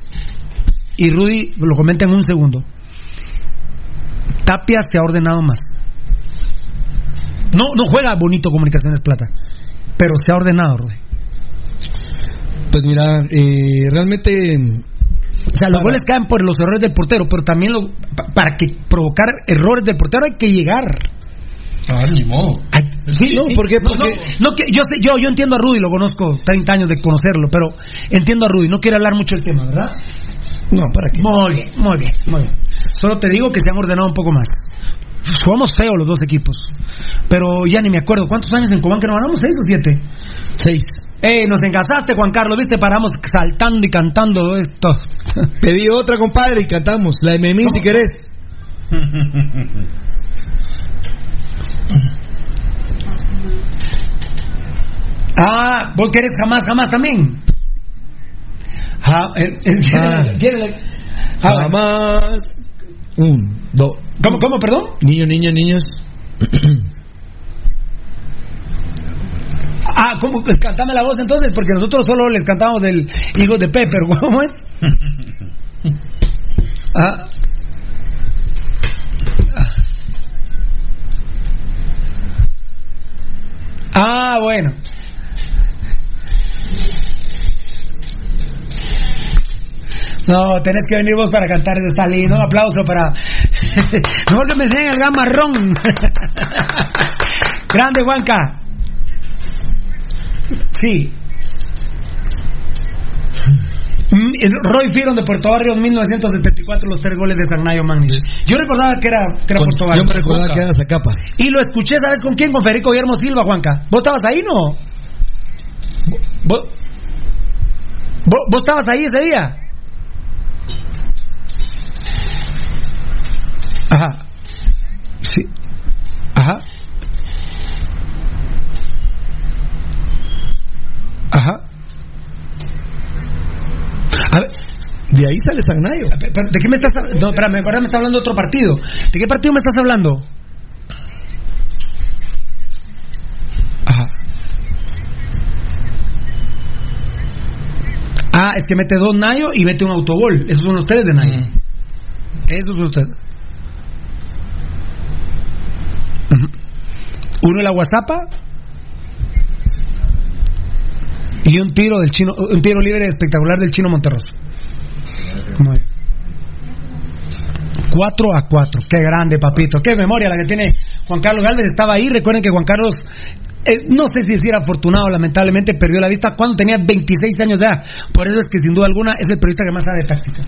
y Rudy lo comenta en un segundo, Tapias te ha ordenado más. No, no juega bonito Comunicaciones Plata, pero se ha ordenado, Rudy. Pues mira, eh, realmente. O sea, los goles caen por los errores del portero, pero también lo- pa- para que provocar errores del portero hay que llegar. Ah, ni modo. Sí, No. No, Porque- no, no, que- yo, sé, yo, yo entiendo a Rudy, lo conozco 30 años de conocerlo, pero entiendo a Rudy, no quiere hablar mucho del tema, ¿verdad? No, ¿para qué? Muy bien, muy bien, muy bien. Solo te digo que se han ordenado un poco más. Jugamos feo los dos equipos, pero ya ni me acuerdo. ¿Cuántos años en Cobán que nos ganamos? ¿Seis o siete? Seis. ¡Ey, nos encasaste, Juan Carlos! ¿Viste? Paramos saltando y cantando esto. Pedí otra, compadre, y cantamos. La de Memín, si querés. Ah, ¿vos querés jamás, jamás también? Ja- eh, eh, Ah. ¿quiere- Ah, bueno. Jamás. Un, dos. ¿Cómo, cómo, perdón? Niños, niños, niños. Ah, ¿cómo? Cantame la voz entonces, porque nosotros solo les cantamos el hijo de Pepper, ¿cómo es? Ah. Ah, bueno. No, tenés que venir vos para cantar, está lindo. Un aplauso para. Mejor que me enseñen el gran marrón. Grande, Juanca. Sí. Mm, Roy Firon de Puerto Barrio 1974, los tres goles de Sagnayo Magnis. Yo recordaba que era, que era Con- Puerto Yo Barrio. me recordaba que era Zacapa. Y lo escuché, ¿sabes con quién? Con Federico Guillermo Silva, Juanca. ¿Vos estabas ahí, no? ¿Vos, vos, vos estabas ahí ese día? Ajá. Sí. Ajá. Ajá. A ver, De ahí sale Sagnayo. pe- pero, ¿de qué me estás hablando? No, espérame, ahora me está hablando de otro partido. ¿De qué partido me estás hablando? Ajá. Ah, es que mete dos Nayo y mete un autogol. Esos son los tres de Nayo. Mm. Esos son los tres. Uno en la Guasapa y un tiro del chino, un tiro libre espectacular del chino Monterroso. Muy bien. 4 a 4. Qué grande, papito. Qué memoria la que tiene Juan Carlos Galvez. Estaba ahí. Recuerden que Juan Carlos, eh, no sé si era afortunado, lamentablemente perdió la vista cuando tenía 26 años de edad. Por eso es que sin duda alguna es el periodista que más sabe de táctica.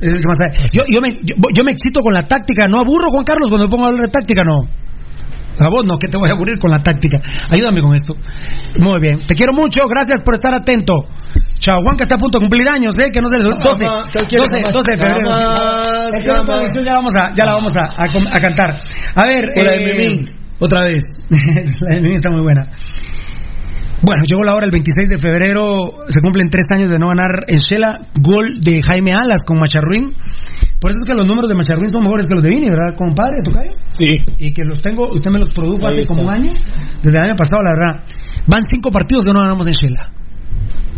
Es el que más sabe. Yo, yo, me, yo, yo me excito con la táctica. No aburro, Juan Carlos, cuando me pongo a hablar de táctica, no. A vos no, que te voy a aburrir con la táctica. Ayúdame con esto. Muy bien. Te quiero mucho. Gracias por estar atento. Chao. Juanca está a punto de cumplir años, ¿eh? Que no se les... 12, 12, Jamás, cualquiera, 12, jamás, 12 de febrero. Es que ya, vamos a, ya la vamos a, a com- a cantar. A ver... O la de eh, Memín. Otra vez. la de Memín está muy buena. Bueno, llegó la hora el 26 de febrero, se cumplen tres años de no ganar en Shela, gol de Jaime Alas con Macharruín. Por eso es que los números de Macharruín son mejores que los de Vini, ¿verdad, compadre, Tocayo? Sí. Y que los tengo, usted me los produjo hace como un año, desde el año pasado, la verdad. Van cinco partidos que no ganamos en Shela.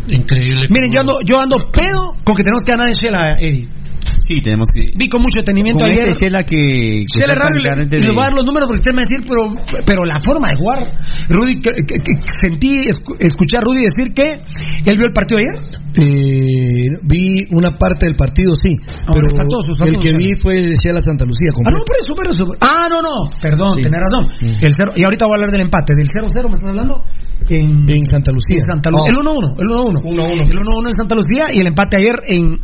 Increíble. Miren, yo ando, yo ando pedo con que tenemos que ganar en Shela, Eddie. Sí, tenemos que. Vi con mucho detenimiento Con ayer. este Shela que. que Shela está es raro le, de- voy a dar los números porque usted me va a decir, pero, pero la forma de jugar. Rudy, que, que- que sentí, escu- escuché a Rudy decir que él vio el partido ayer. Eh, vi una parte del partido, sí. pero está todo, está el todo, que está vi fue el de la Santa Lucía. Ah, no, por eso, por eso. Ah, no, no. Perdón, Sí. tenés razón. El cero, y ahorita voy a hablar del empate. Del 0-0 me estás hablando. En, En Santa Lucía. en Santa Lu- Oh. El 1-1. El 1-1. 1-1. El 1-1 en Santa Lucía y el empate ayer en,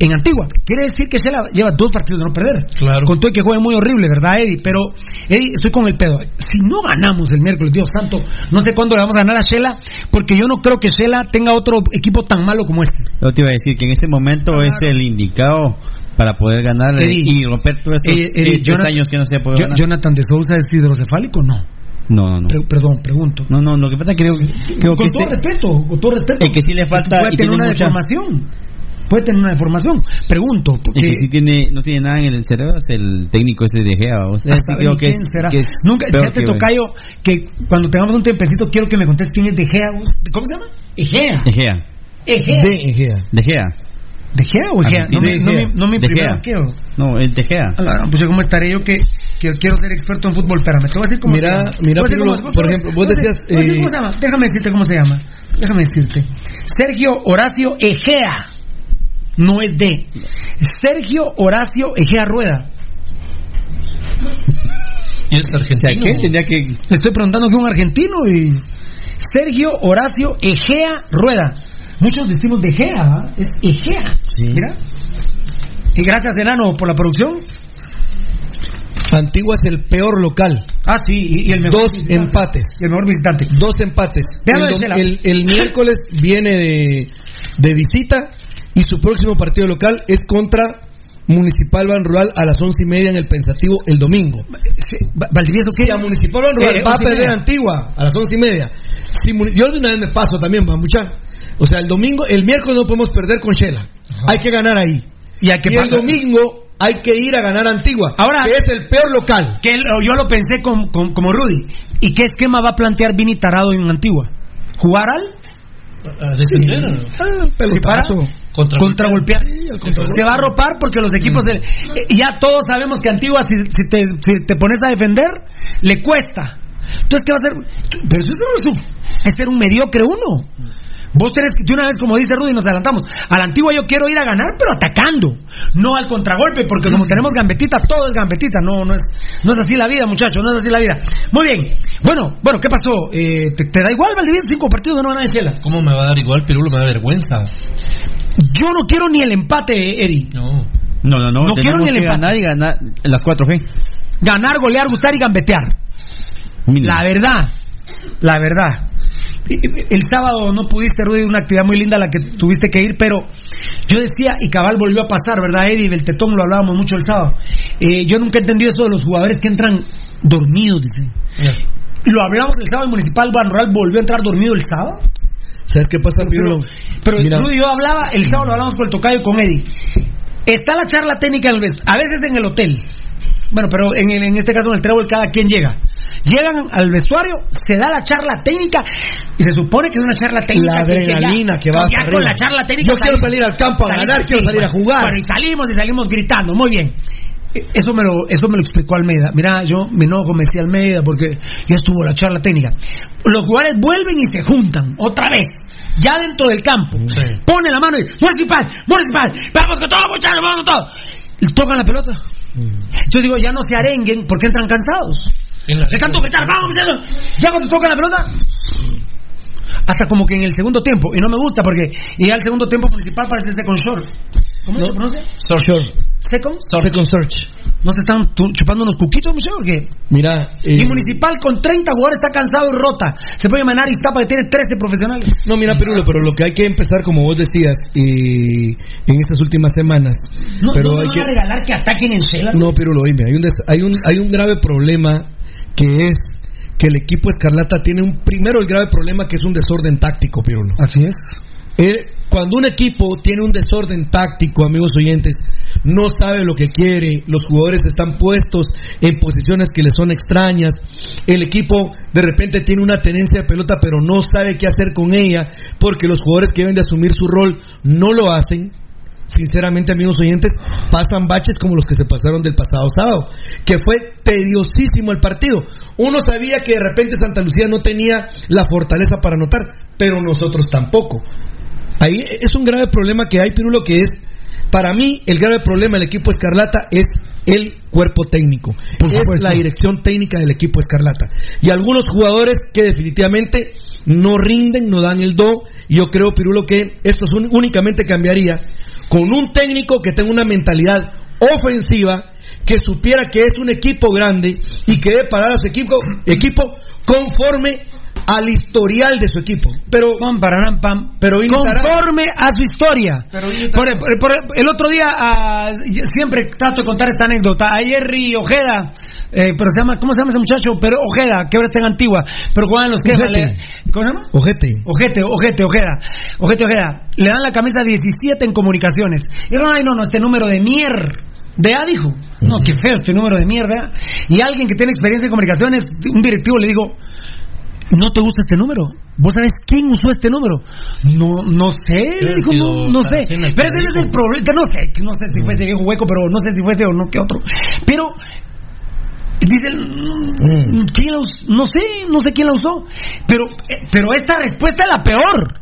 en Antigua. Quiere decir que Shela lleva dos partidos de no perder. Claro. Con todo y que juega muy horrible, ¿verdad, Eddie? Pero, Eddie, estoy con el pedo. Si no ganamos el miércoles, Dios santo, no sé cuándo le vamos a ganar a Shela, porque yo no creo que Shela tenga otro equipo tan malo como este. Yo te iba a decir que en este momento es el indicado para poder ganar eh, Eddie. y romper todos estos Eddie, eh, Jonathan- años que no se puede Jo- ganar. Jonathan de Sousa es hidrocefálico, no. No, no, no. Pre- perdón, pregunto. No, no, lo que pasa es que creo, creo con que todo este- respeto, con todo respeto. el que sí le falta puede y tener tiene una mucha- deformación. Puede tener una deformación. Pregunto, porque que sí tiene, no tiene nada en el cerebro es el técnico ese de Gea. O sea, Ah, que es, quién será. que es Nunca, fíjate, Tocayo, que cuando tengamos un tiempecito quiero que me contes quién es De Gea. ¿Cómo se llama? Egea. De Gea. Egea. De Egea. De Gea. ¿De Gea o Egea? No, me- no, me- no me primero quiero. No, el De Gea. A la gran, pues yo cómo estaré yo que, que quiero ser experto en fútbol. Espérame, te voy a decir cómo Mira, se llama. mira, Pirulo, por ejemplo, vos decías, eh, ¿Cómo se llama? Déjame decirte cómo se llama. Déjame decirte. Sergio Horacio Egea. No es de. Sergio Horacio Egea Rueda. Y es argentino. Tendría que. Le estoy preguntando que un argentino y. Sergio Horacio Egea Rueda. Muchos decimos de Egea, ¿va? es Egea. Mira. Y gracias, Enano, por la producción. Antigua es el peor local. Ah, sí, y, y el mejor Dos visitante. empates. Y el mejor visitante. Dos empates. El, el- el miércoles viene de, de visita y su próximo partido local es contra Municipal Ban Rural a las once y media en el Pensativo el domingo. Va- Valdivieso, ¿qué? Si a Municipal Ban Rural Eh, va a perder. Antigua a las once y media. Si yo de una vez me paso también, va mucha. O sea, el domingo, el miércoles no podemos perder con Shela. Hay que ganar ahí. Y, hay que Y el domingo hay que ir a ganar Antigua. Ahora- que es el peor local. Que yo lo pensé con- con- como Rudy. ¿Y qué esquema va a plantear Vini Tarado en Antigua? ¿Jugar al? A defender. Ah, pelotazo. Contra- Contragolpear. contra- Se va a ropar porque los equipos de- eh, ya todos sabemos que Antigua si, si te, si te pones a defender le cuesta. Entonces qué va a hacer? Pero eso es un, es ser un mediocre uno. Vos tenés que, de una vez, como dice Rudy, nos adelantamos. A la antigua yo quiero ir a ganar, pero atacando. No al contragolpe, porque como tenemos gambetita, todo es gambetita. No, no es, no es así la vida, muchachos, no es así la vida. Muy bien. Bueno, bueno, ¿qué pasó? Eh, ¿te, te da igual, Valdivieso? Cinco partidos de no ganar en Shela. ¿Cómo me va a dar igual, Pirulo? Me da vergüenza. Yo no quiero ni el empate, Eddie. No. No, no, no. No quiero ni el empate. ganar y ganar las cuatro G. Ganar, golear, gustar y gambetear. Mínimo. La verdad, la verdad. El sábado no pudiste, Rudy, una actividad muy linda a la que tuviste que ir, pero yo decía, y cabal volvió a pasar, ¿verdad, Eddie? Del tetón lo hablábamos mucho el sábado. Eh, yo nunca he entendido eso de los jugadores que entran dormidos, dicen. Lo hablamos el sábado, el Municipal Ban Rural volvió a entrar dormido el sábado. ¿Sabes qué pasa, Pirulo? Pero Mira. Rudy yo hablaba, el sábado lo hablamos con el tocayo con Eddie. Está la charla técnica a veces en el hotel. Bueno, pero en, en este caso en el trébol cada quien llega. Llegan al vestuario, se da la charla técnica y se supone que es una charla técnica. La que- que ya- adrenalina que va ya hasta con la charla técnica. Yo quiero salís- salir al campo a ganar, quiero salir a jugar. Bueno, y salimos y salimos gritando, muy bien. Eso me lo, eso me lo explicó Almeida. Mira, yo me enojo, me decía Almeida, porque ya estuvo la charla técnica. Los jugadores vuelven y se juntan, otra vez, ya dentro del campo. Pone la mano y, municipal, municipal, vamos con todo, muchachos, vamos con todo. Y tocan la pelota. Yo digo, ya no se arenguen porque entran cansados. De tanto vamos, muchachos. Ya cuando tocan la pelota, hasta como que en el segundo tiempo, y no me gusta porque y ya el segundo tiempo principal parece second short. ¿Cómo se pronuncia? Short. Second? Second search. ¿No se están chupando unos cuquitos, muchachos? o qué? Mira, eh, Y Municipal con 30 jugadores está cansado y rota. Se puede llamar Iztapa que tiene 13 profesionales. No, mira, Pirulo, pero lo que hay que empezar, como vos decías, y en estas últimas semanas. No, pero no hay van que. a regalar que ataquen en Shela. No, Pirulo, oíme, hay un, des- hay, un, hay un grave problema que es que el equipo Escarlata tiene un. Primero, el grave problema que es un desorden táctico, Pirulo. Así es. Eh, cuando un equipo tiene un desorden táctico, amigos oyentes, no sabe lo que quiere, los jugadores están puestos en posiciones que les son extrañas, el equipo de repente tiene una tenencia de pelota pero no sabe qué hacer con ella porque los jugadores que deben de asumir su rol no lo hacen, sinceramente amigos oyentes, pasan baches como los que se pasaron del pasado sábado, que fue tediosísimo el partido. Uno sabía que de repente Santa Lucía no tenía la fortaleza para anotar, pero nosotros tampoco. Ahí es un grave problema que hay, Pirulo, que es, para mí, el grave problema del equipo Escarlata es el cuerpo técnico. es la dirección técnica del equipo Escarlata. Y algunos jugadores que definitivamente no rinden, no dan el do. Y yo creo, Pirulo, que esto únicamente cambiaría con un técnico que tenga una mentalidad ofensiva, que supiera que es un equipo grande y que debe parar a su equipo, equipo conforme al historial de su equipo. Pero, pero conforme a su historia. Por, el otro día, ah, siempre trato de contar esta anécdota. A Jerry Ojeda, eh, pero se llama, ¿cómo se llama ese muchacho? Pero Ojeda, que ahora está en Antigua, pero juegan los que ¿Cómo se llama? Ojete. Ojete, Ojete, Ojeda. Ojete, Ojeda. Le dan la camisa 17 en comunicaciones. Y dijeron, ay, no, no, este número de mierda. De A dijo, no, qué feo este número de mierda. Y alguien que tiene experiencia en comunicaciones, un directivo le digo, ¿No te gusta este número? ¿Vos sabés quién usó este número? No, no sé, le dijo, no, no sé. Pero ese es el problema, no sé, no sé si fue ese viejo hueco, pero no sé si fue ese o no que otro. Pero Dice, mm. ¿quién la usó? no sé, no sé quién la usó, pero, eh, pero esta respuesta es la peor.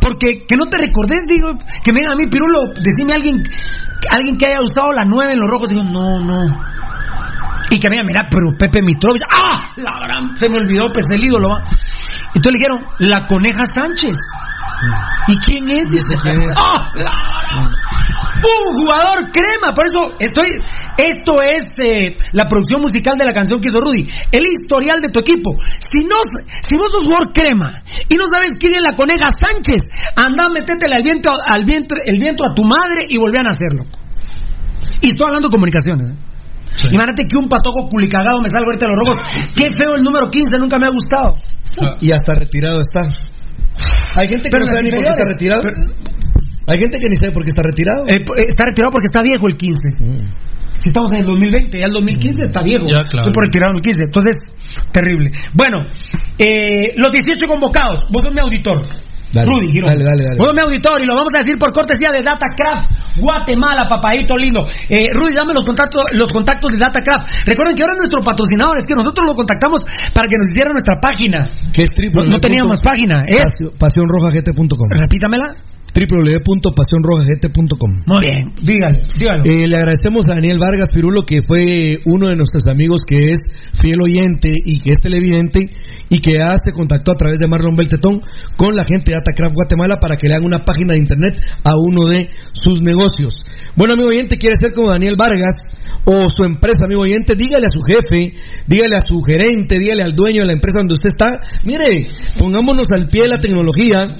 Porque que no te recordes, digo, que me digan a mí, Pirulo, decime a alguien, alguien que haya usado la 9 en los rojos, digo, no, no. Y que me mira, pero Pepe Mitrovich, ¡ah! La gran, se me olvidó, pues el ídolo. Entonces le dijeron, la coneja Sánchez. ¿Y quién es? ese ¡Ah! Un jugador crema, por eso estoy. Esto es eh, la producción musical de la canción que hizo Rudy. El historial de tu equipo. Si no, si vos sos jugador crema y no sabes quién es la coneja Sánchez, anda, metétele al viento, al viento, el viento a tu madre y volvían a hacerlo. Y estoy hablando de comunicaciones. ¿eh? Imagínate que un patojo culicagado me salga ahorita de los rojos. Qué feo el número 15, nunca me ha gustado. Y hasta retirado está. Hay gente que no sabe ni por qué está retirado. Hay gente que ni sabe por qué está retirado. Eh, eh, está retirado porque está viejo el 15. Mm. Si estamos en el 2020, ya el 2015 está viejo. Ya, claro. Estoy por retirar el 15. Entonces, terrible. Bueno, eh, los 18 convocados. Vos sos mi auditor. Dale, Rudy Girón. Dale, dale, dale. Bueno, mi auditorio, lo vamos a decir por cortesía de DataCraft Guatemala, papadito lindo. Eh, Rudy, dame los contactos, los contactos de DataCraft. Recuerden que ahora nuestro patrocinador es que nosotros lo contactamos para que nos hiciera nuestra página. Que es no, no teníamos página, es pasionrojagete.com. Repítamela www.pasionrojagete.com. Muy bien, dígale, dígale. Eh, le agradecemos a Daniel Vargas Pirulo, que fue uno de nuestros amigos que es fiel oyente y que es televidente y que ya se contactó a través de Marlon Beltetón con la gente de Atacraft Guatemala para que le hagan una página de internet a uno de sus negocios. Bueno, amigo oyente, quiere ser como Daniel Vargas o su empresa, amigo oyente, dígale a su jefe, dígale a su gerente, dígale al dueño de la empresa donde usted está, mire, pongámonos al pie de la tecnología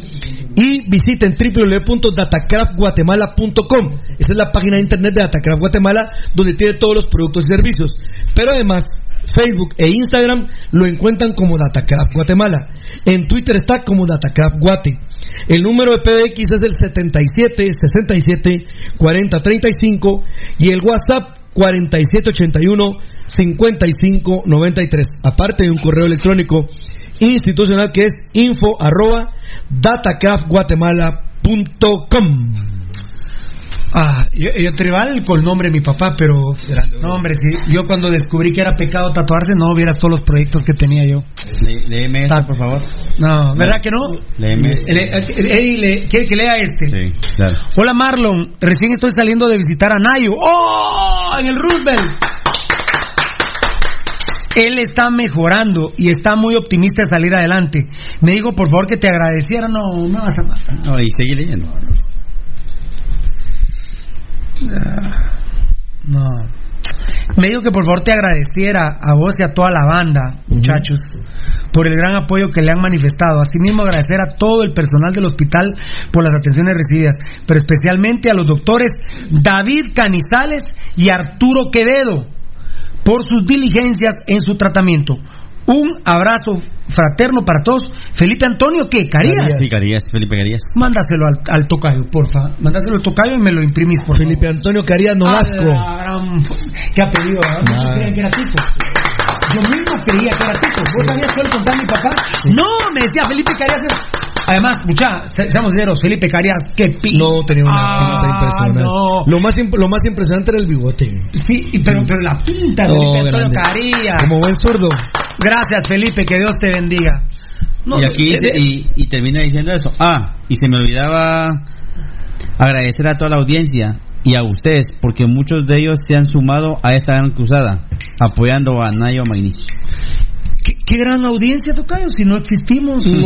y visiten www.datacraftguatemala.com. Esa es la página de internet de Datacraft Guatemala donde tiene todos los productos y servicios. Pero además, Facebook e Instagram lo encuentran como Datacraft Guatemala. En Twitter está como Datacraft Guate. El número de PBX es el 77 67 40 35 y el WhatsApp 4781 55 93. Aparte de un correo electrónico institucional que es info arroba datacraftguatemala.com. Ah, yo, yo tribal con el nombre de mi papá, pero. No, hombre, si yo cuando descubrí que era pecado tatuarse, no vieras todos los proyectos que tenía yo. léeme esto, por favor. No, ¿verdad que no? Léeme. Eddie, ¿quiere que lea este? Sí, claro. Hola Marlon, recién estoy saliendo de visitar a Nayo. ¡Oh! En el Roosevelt. Él está mejorando y está muy optimista de salir adelante. Me dijo, por favor, que te agradeciera. No, no vas a matar. No, y sigue leyendo. No. Me dijo que por favor te agradeciera a vos y a toda la banda, muchachos, por el gran apoyo que le han manifestado. Asimismo, agradecer a todo el personal del hospital por las atenciones recibidas, pero especialmente a los doctores David Canizales y Arturo Quevedo por sus diligencias en su tratamiento. Un abrazo fraterno para todos. Felipe Antonio, ¿qué? ¿Carías? Sí, Carías, Felipe Carías. Mándaselo al, al tocayo, porfa. Mándaselo al tocayo y me lo imprimís, por Felipe Antonio Carías Nolasco. Ah, gran- ¿Qué apellido? ¿verdad? Muchos Ah. creían que era Tito. Yo mismo creía que era Tito. ¿Vos sabías que él contaba a mi papá? No, me decía Felipe Carías. es- Además, mucha, se- seamos sinceros, Felipe Carías, qué pi... No, tenía una Ah, pinta impresionante. no. Lo, más imp- lo más impresionante era el bigote. Sí, y- pero, pero la pinta de Oh, Felipe Antonio. Carías. Como buen zurdo. Gracias, Felipe, que Dios te bendiga. No, y aquí eh, y termina diciendo eso. Ah, y se me olvidaba agradecer a toda la audiencia y a ustedes, porque muchos de ellos se han sumado a esta gran cruzada, apoyando a Nayo Magnich. ¿Qué, qué gran audiencia, Tocayo, si no existimos. No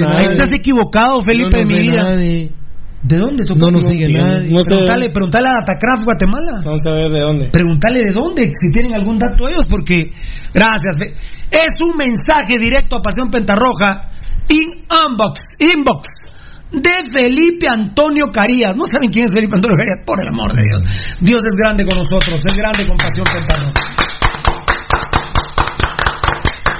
nadie. Estás equivocado, Felipe, No de mi vida. nadie. ¿De dónde, Tocayo? No nos sigue nadie. No Preguntale, preguntale a Datacraft Guatemala. Vamos a ver de dónde. Preguntale de dónde, si tienen algún dato ellos, porque. Gracias. Es un mensaje directo a Pasión Pentarroja. In unbox, inbox. De Felipe Antonio Carías. ¿No saben quién es Felipe Antonio Carías? Por el amor de Dios. Dios es grande con nosotros, es grande con Pasión Pentarroja.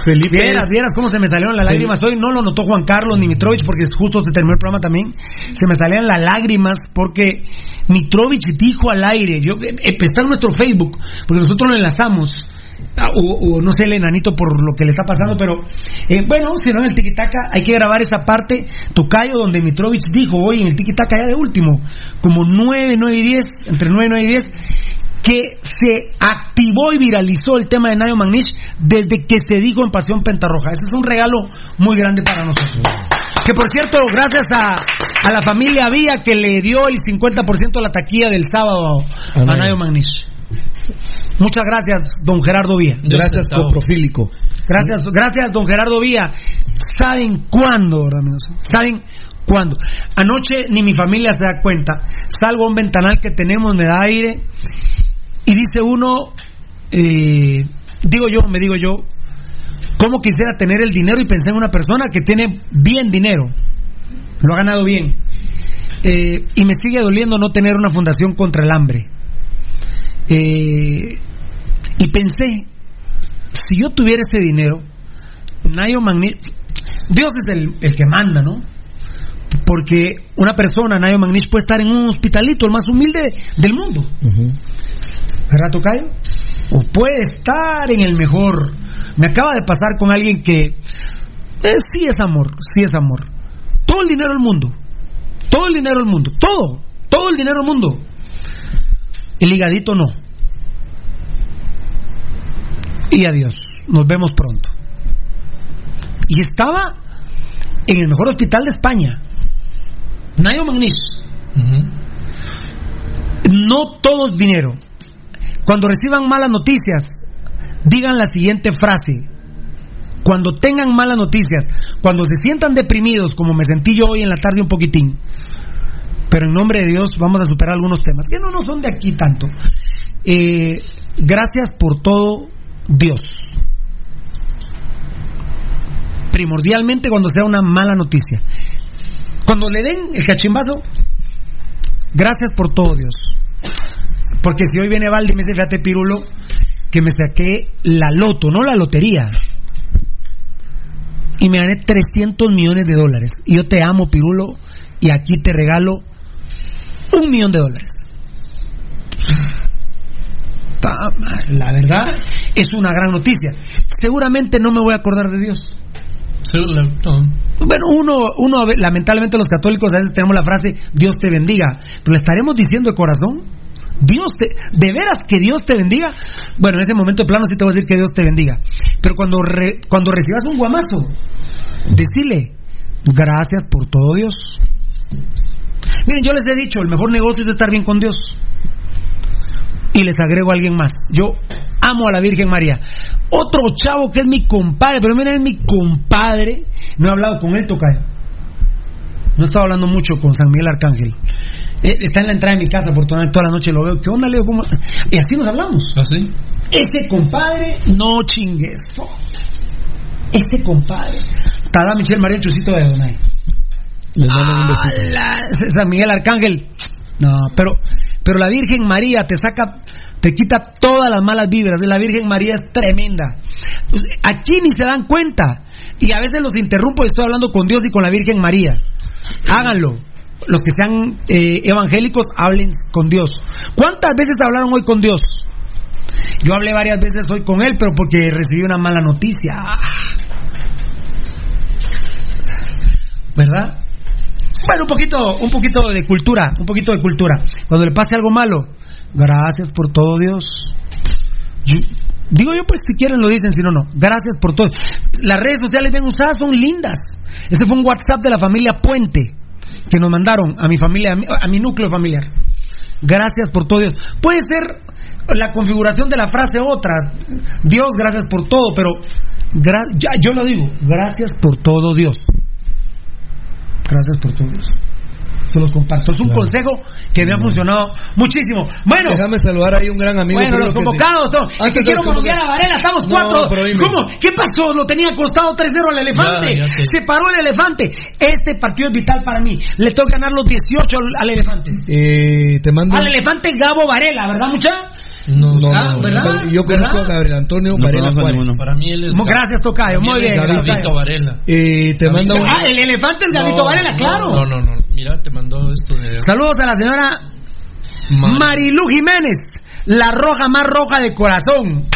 Felipe. Vieras, vieras cómo se me salieron las lágrimas hoy. No lo notó Juan Carlos ni Mitrovich porque justo se terminó el programa también. Se me salían las lágrimas porque Mitrovich dijo al aire. Yo, eh, eh, está en nuestro Facebook porque nosotros lo enlazamos. Ah, O, o no sé el enanito por lo que le está pasando, pero eh, bueno, si no en el Tiquitaca hay que grabar esa parte, Tocayo, donde Mitrovich dijo hoy en el Tiquitaca ya de último, como 9, 9 y 10, entre 9, 9 y 10, que se activó y viralizó el tema de Nayo Magnish desde que se dijo en Pasión Pentarroja. Ese es un regalo muy grande para nosotros. Que por cierto, gracias a, a la familia Vía que le dio el 50% de la taquilla del sábado a. Nayo Magnish. Muchas gracias, don Gerardo Vía. Gracias, coprofílico. Gracias, gracias, don Gerardo Vía. ¿Saben cuándo, verdad, amigos? ¿Saben cuándo? Anoche ni mi familia se da cuenta. Salgo a un ventanal que tenemos, me da aire y dice uno, eh, digo yo, me digo yo, ¿cómo quisiera tener el dinero? Y pensé en una persona que tiene bien dinero, lo ha ganado bien. Eh, y me sigue doliendo no tener una fundación contra el hambre. Eh, y pensé, si yo tuviera ese dinero, Nayo Dios es el, el que manda, ¿no? Porque una persona, Nayo Magnish, puede estar en un hospitalito, el más humilde del mundo. ¿Verdad, Tocayo? O puede estar en el mejor. Me acaba de pasar con alguien que eh, sí es amor, sí es amor. Todo el dinero del mundo. Todo el dinero del mundo. Todo. Todo el dinero del mundo. El higadito no. Y adiós. Nos vemos pronto. Y estaba en el mejor hospital de España. Nayo Magnish. No todo es dinero. Cuando reciban malas noticias, digan la siguiente frase. Cuando tengan malas noticias, cuando se sientan deprimidos, como me sentí yo hoy en la tarde un poquitín, pero en nombre de Dios vamos a superar algunos temas, que no nos son de aquí tanto. Eh, gracias por todo, Dios. Primordialmente cuando sea una mala noticia. Cuando le den el cachimbazo, gracias por todo, Dios. Porque si hoy viene Valdi y me dice, fíjate, Pirulo, que me saqué la loto, no la lotería. Y me gané 300 millones de dólares. Y yo te amo, Pirulo, y aquí te regalo un millón de dólares. La verdad es una gran noticia. Seguramente no me voy a acordar de Dios. Bueno, uno, uno, lamentablemente los católicos a veces tenemos la frase Dios te bendiga, pero le estaremos diciendo de corazón, Dios te, de veras que Dios te bendiga. Bueno, en ese momento de plano sí te voy a decir que Dios te bendiga, pero cuando re- cuando recibas un guamazo, decirle gracias por todo Dios. Miren, yo les he dicho, el mejor negocio es estar bien con Dios. Y les agrego a alguien más. Yo amo a la Virgen María. Otro chavo que es mi compadre, pero miren, es mi compadre. No he hablado con él, Tocayo. No he estado hablando mucho con San Miguel Arcángel. Eh, Está en la entrada de mi casa, por toda toda la noche lo veo. ¿Qué onda, Leo? ¿Cómo? Y así nos hablamos. ¿Así? Ese compadre, no chingues. Ese compadre. Tada Michelle María Chusito de Donay. Les. La- San Miguel Arcángel. No, pero, pero la Virgen María te saca, te quita todas las malas vibras. La Virgen María es tremenda. Aquí ni se dan cuenta. Y a veces los interrumpo y estoy hablando con Dios y con la Virgen María. Háganlo. Los que sean eh, evangélicos, hablen con Dios. ¿Cuántas veces hablaron hoy con Dios? Yo hablé varias veces hoy con él, pero porque recibí una mala noticia. ¿Verdad? Bueno, un poquito, un poquito de cultura, un poquito de cultura. Cuando le pase algo malo, gracias por todo, Dios. Digo yo, pues si quieren lo dicen, si no, no. Gracias por todo. Las redes sociales bien usadas son lindas. Ese fue un WhatsApp de la familia Puente que nos mandaron a mi familia, a mi, núcleo familiar. Gracias por todo, Dios. Puede ser la configuración de la frase otra. Dios, gracias por todo, pero gra- yo lo digo, gracias por todo, Dios. Gracias por todo, Dios. Se los comparto. Es un consejo que me ha funcionado muchísimo. Bueno, Déjame saludar ahí un gran amigo. bueno, los convocados son. El que quiero los monoguear a. Varela, estamos cuatro. ¿Cómo? ¿Qué pasó? Lo tenía costado 3-0 al elefante. Ya, ya que- Se paró el elefante. Este partido es vital para mí. Le tengo que ganar los 18 al, elefante. Eh, te mando. Al elefante Gabo Varela, ¿verdad, mucha? No, No, Ah, no, ¿verdad? no, Yo conozco a Gabriel Antonio No Varela Juárez. Para mí él es. Gracias, Tocayo. Muy bien. Tocayo. Varela. Eh, te mando un. Ah, el elefante es Gabito No, Varela, claro. No, no, no. Mira, te mandó esto de. Saludos a la señora Mari. Marilú Jiménez, la roja más roja de corazón.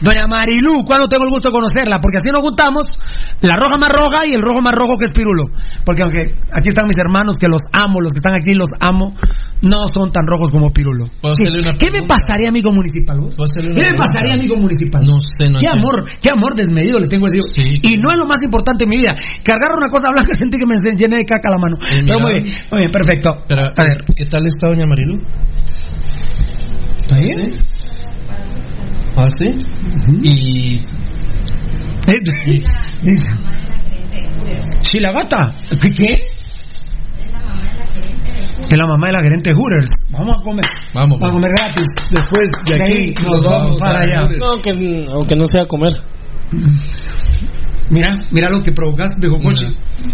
Doña Marilú, ¿cuándo tengo el gusto de conocerla? Porque así nos juntamos, la roja más roja y el rojo más rojo que es Pirulo. Porque aunque aquí están mis hermanos que los amo, los que están aquí los amo, no son tan rojos como Pirulo. ¿Puedo ¿Qué, me pasaría, amigo municipal? vos? ¿Puedo hacerle una ¿Qué me pregunta? pasaría, amigo municipal? No sé, no Qué entiendo. amor, qué amor desmedido le tengo a ese Sí, Y no es lo más importante en mi vida. Cargar una cosa blanca sentí que me llené de caca la mano. Sí, Pero muy bien, muy bien, perfecto. Pero, a ver, ¿qué tal está Doña Marilu? ¿está bien? ¿Ah, sí? Y. Eh, ¿Sí, la gata? ¿Qué? qué? Es la mamá de la gerente de Hooters. Vamos a comer. Vamos, Vamos a comer gratis. Después de aquí nos vamos para allá. No, aunque, aunque no sea comer. Mira, mira lo que provocas, viejo coche.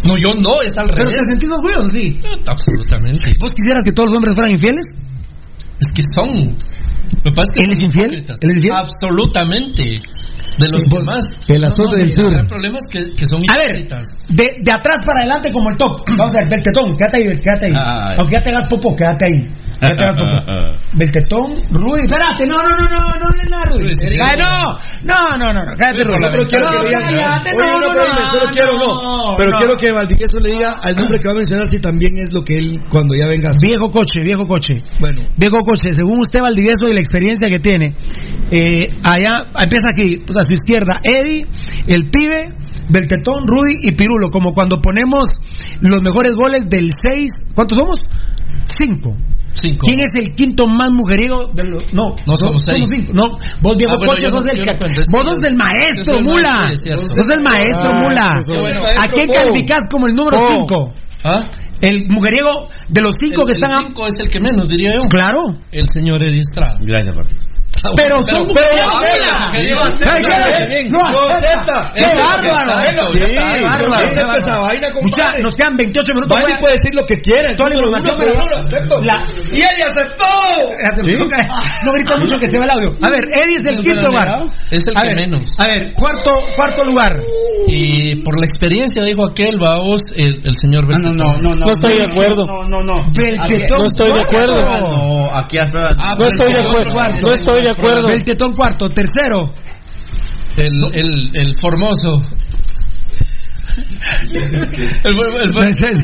No, yo no, es al Pero revés. te sentís orgulloso, sí. Absolutamente. ¿Vos quisieras que todos los hombres fueran infieles? Es que son. Pasa es que ¿Él es infiel? ¿Él es infiel? Absolutamente. De los Vos- demás. el azote del sur. El problema es que, que son A ver, de, de atrás para adelante como el top. Vamos a ver, Beltetón, quédate ahí, quédate ahí. Aunque ya te hagas popo, quédate ahí. Beltetón, Rudy, espérate, no, no, no, no, no hables nada, Rudy. No, no, no, no, cállate, Rudy. Pero quiero No, que digan- no, no, no, quiero no. Pero quiero que Valdivieso le diga al nombre que va a mencionar si también es lo que él cuando ya venga. Viejo coche, viejo coche. Bueno, Viejo coche, según usted, Valdivieso, y la experiencia que tiene, eh, allá, empieza aquí, pues, a su izquierda, Eddie, el pibe, Beltetón, Rudy y Pirulo, como cuando ponemos los mejores goles del 6, ¿cuántos somos? 5. Cinco. ¿Quién es el quinto más mujeriego de los.? No, No, somos seis. cinco. No, vos, Diego Ah, bueno, Coche, yo sos no- del. no vos sos del maestro, el mula. Sos del maestro, Ah, mula. bueno. ¿A quién calificás como el número Oh. 5? ¿Ah? El mujeriego de los cinco El- que el están. a- cinco es el que menos, diría yo. Claro. El señor Eddie Estrada. Gracias, papi. Pero son pero- mujeriegos, pero- mula. pero- ¿Sabes qué? No acepta. ¡Qué bárbaro! no nos quedan 28 minutos. A- puede decir lo que quiera. Toda la información, pero yo lo acepto. Y ella aceptó. No grita mucho que se va el audio. A ver, Eddie es el ¿No quinto lugar. Es el que menos. A ver, cuarto, cuarto lugar. Y por la experiencia, dijo aquel, vaos, el, el señor Ah, no, Beltetón. no, no, no. No estoy de acuerdo. No, no, no. Beltetón No estoy de acuerdo. No, aquí. Ah, No estoy de acuerdo. No estoy de acuerdo. Beltetón cuarto. Tercero. El, el, el formoso. El, el, el- es-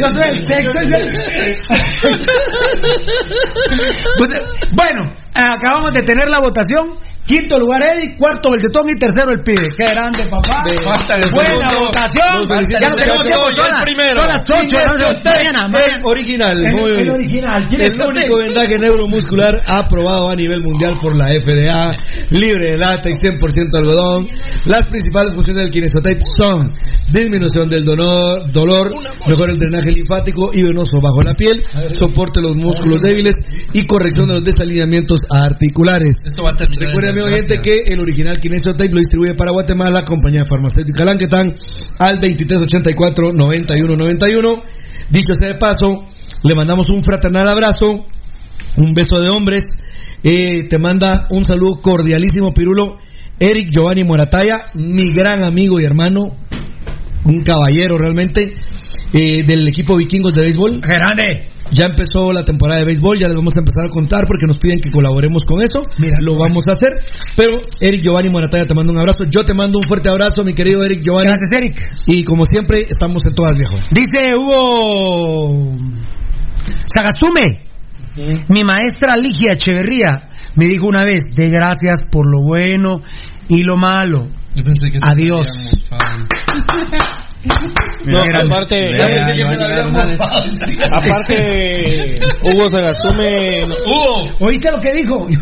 Yo soy el sexto. el- Bueno, acabamos de tener la votación. Quinto lugar Eddie, cuarto Beltetón y tercero el pibe. Qué grande, papá. El Buena segundo. votación. Ya no tenemos tiempo. Yo Son el las- primero. son las ocho. ¿no? Mañana, mañana. El original. El- muy el original. ¿Quién El único vendaje neuromuscular aprobado a nivel mundial por la FDA, libre de látex, 100% algodón. Las principales funciones del kinesotape son disminución del dolor, dolor mejora el drenaje linfático y venoso bajo la piel, soporte los músculos débiles y corrección de los desalineamientos articulares. Esto va a terminar. Recuerde, en amigo oyente, que el original Kinesiotape lo distribuye para Guatemala, compañía farmacéutica Lanquetán, al 2384-9191. Dicho sea de paso, le mandamos un fraternal abrazo, un beso de hombres, Eh, te manda un saludo cordialísimo, Pirulo. Eric Giovanni Morataya, mi gran amigo y hermano, un caballero realmente, eh, del equipo vikingos de béisbol. ¡Grande! Ya empezó la temporada de béisbol, ya les vamos a empezar a contar porque nos piden que colaboremos con eso. Mira, lo vamos a hacer. Pero Eric Giovanni Morataya te mando un abrazo. Yo te mando un fuerte abrazo, mi querido Eric Giovanni. Gracias, Eric. Y como siempre, estamos en todas, viejo. Dice Hugo Sagastume, mi maestra Ligia Echeverría me dijo una vez, de gracias por lo bueno y lo malo. Yo pensé que Adiós. No, aparte, aparte, Hugo Sagastume. Hugo, ¿Oíste lo que dijo? Yo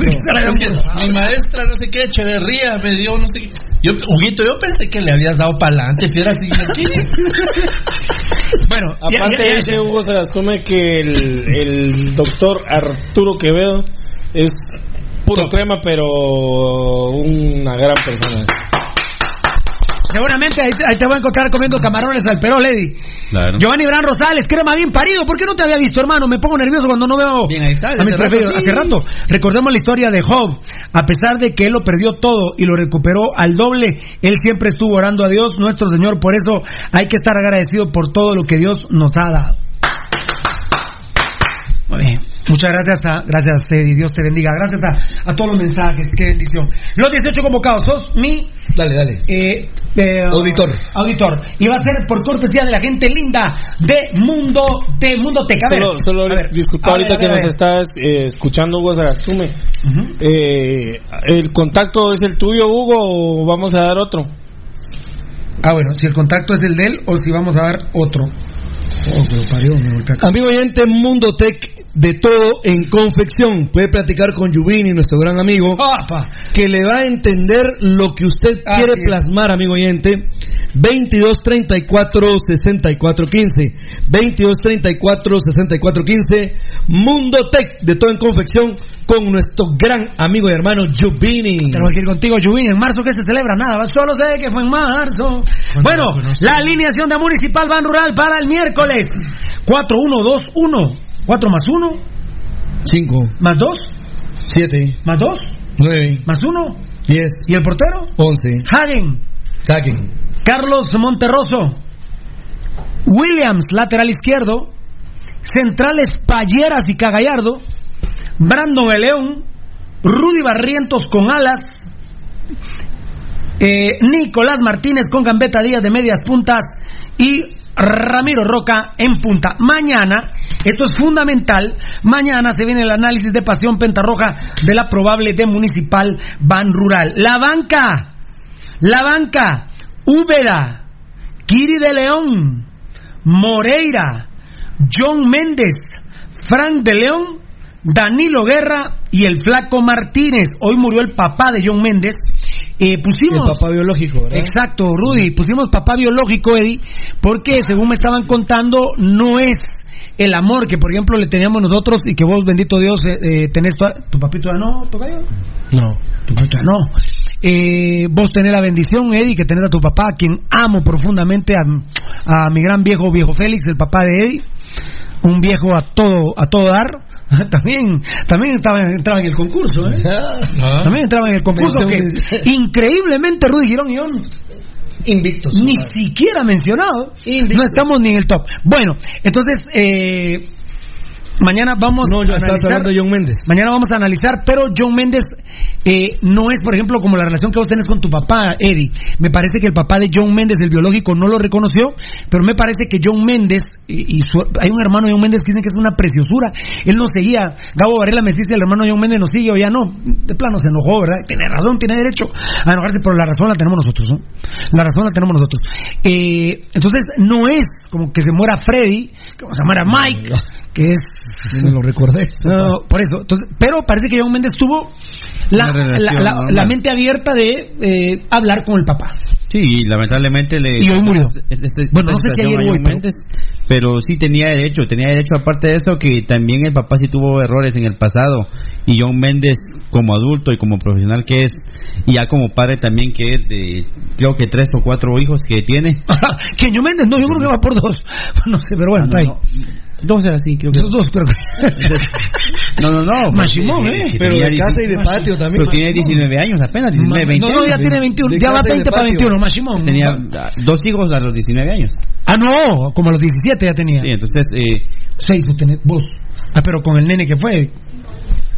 mi maestra, no sé qué, Echeverría, me dio, no sé qué. Yo, Huguito, yo pensé que le habías dado para adelante, fiera así. Bueno, ya- Aparte ya- ya- dice Hugo Sagastume que el, el doctor Arturo Quevedo es puro crema, pero una gran persona. Seguramente ahí te, ahí te voy a encontrar comiendo camarones al perol, Eddie. Claro. Giovanni Bran Rosales, crema bien parido. ¿Por qué no te había visto, hermano? Me pongo nervioso cuando no veo Bien, ahí está, a mis preferidos. sí. Hace rato. Recordemos la historia de Job. A pesar de que él lo perdió todo y lo recuperó al doble, él siempre estuvo orando a Dios, nuestro Señor. Por eso hay que estar agradecido por todo lo que Dios nos ha dado. Muy bien. Muchas gracias, a, gracias Eddie, Dios te bendiga. Gracias a, a todos los mensajes, qué bendición. Los 18 convocados, sos mi Dale, dale. eh, eh, Auditor. Auditor. Y va a ser por cortesía de la gente linda de Mundo de Mundo Teca. A ver, Solo, solo a ver, disculpa a ver, ahorita a que ver, nos estás eh, escuchando Hugo Sagastume. Eh, ¿El contacto es el tuyo, Hugo, o vamos a dar otro? Ah, bueno, si el contacto es el de él o si vamos a dar otro. Oh, parió, me. Amigo oyente, Mundo Tech de todo en confección. Puede platicar con Yubini, nuestro gran amigo, que le va a entender lo que usted quiere plasmar, amigo oyente. 22 34 64 15. 22 34 64 15. Mundo Tech de todo en confección con nuestro gran amigo y hermano Yubini. Tenemos que ir contigo, Yubín. En marzo que se celebra nada, solo sé que fue en marzo. Bueno, lo conozco. la alineación de Municipal Ban Rural para el miércoles. 4-1-2-1. 4 más 1, 5, más 2, 7, más 2, 9, más 1. 10, ¿Y el portero? 11. Hagen. Saquen. Carlos Monterroso. Williams, lateral izquierdo. Centrales Palleras y Cagallardo. Brandon El León. Rudy Barrientos con alas. eh, Nicolás Martínez con Gambetta Díaz de medias puntas. Y Ramiro Roca en punta. Mañana, esto es fundamental, mañana se viene el análisis de pasión pentarroja de la probable de Municipal Ban Rural. La banca, la banca, Úbeda, Kiri de León, Moreira, John Méndez, Frank de León, Danilo Guerra y el Flaco Martínez. Hoy murió el papá de John Méndez. Eh, pusimos. El papá biológico, ¿verdad? Exacto, Rudy. Pusimos papá biológico, Eddie, porque según me estaban contando, no es el amor que, por ejemplo, le teníamos nosotros y que vos, bendito Dios, eh, eh, tenés tu, tu papito no, tocayo. No. Tu papito no. Eh, vos tenés la bendición, Eddie, que tenés a tu papá, a quien amo profundamente, a, a mi gran viejo, viejo Félix, el papá de Eddie. Un viejo a todo, a todo dar. También, también estaba, entraba en el concurso, ¿eh? Ah. También entraba en el concurso que increíblemente Rudy Girón y yo Invictos. ni siquiera mencionado. No estamos ni en el top. Bueno, entonces eh, mañana vamos No, a yo analizar. hablando de John Méndez. Mañana vamos a analizar, pero John Méndez eh, no es, por ejemplo, como la relación que vos tenés con tu papá, Eddie. Me parece que el papá de John Méndez, el biológico, no lo reconoció, pero me parece que John Méndez, y, y su- hay un hermano de John Méndez que dicen que es una preciosura. Él no seguía, Gabo Varela me dice, el hermano de John Méndez no sigue, o ya no. De plano se enojó, ¿verdad? Tiene razón, tiene derecho a enojarse, pero la razón la tenemos nosotros, ¿no? La razón la tenemos nosotros. Eh, entonces, no es como que se muera Freddy, como se muera Mike, que es Me lo recordé. no, por eso. Entonces, pero parece que John Méndez tuvo la, relación la- mente abierta de eh, hablar con el papá. Sí, y lamentablemente le. Y hoy murió. es- este- Bueno, esta no sé si ayer hoy, pero- Méndez, pero sí tenía derecho, tenía derecho aparte de eso que también el papá sí tuvo errores en el pasado y John Méndez como adulto y como profesional que es y ya como padre también que es de creo que tres o cuatro hijos que tiene. que John Méndez, no, yo creo que va por dos. No sé, pero bueno, está ahí. Dos era así, creo que. Dos, dos, pero. No, no, no. Machimón, ¿eh? que Pero de casa y de 19 patio también. Pero tiene 19 años apenas, 19, 20 No, no, ya tiene 21, De ya va casa y de 20 para patio. 21, Machimón. Tenía dos hijos a los 19 años. Ah, no, como a los 17 ya tenía. Sí, entonces, eh, Seis vos. Ah, pero con el nene que fue.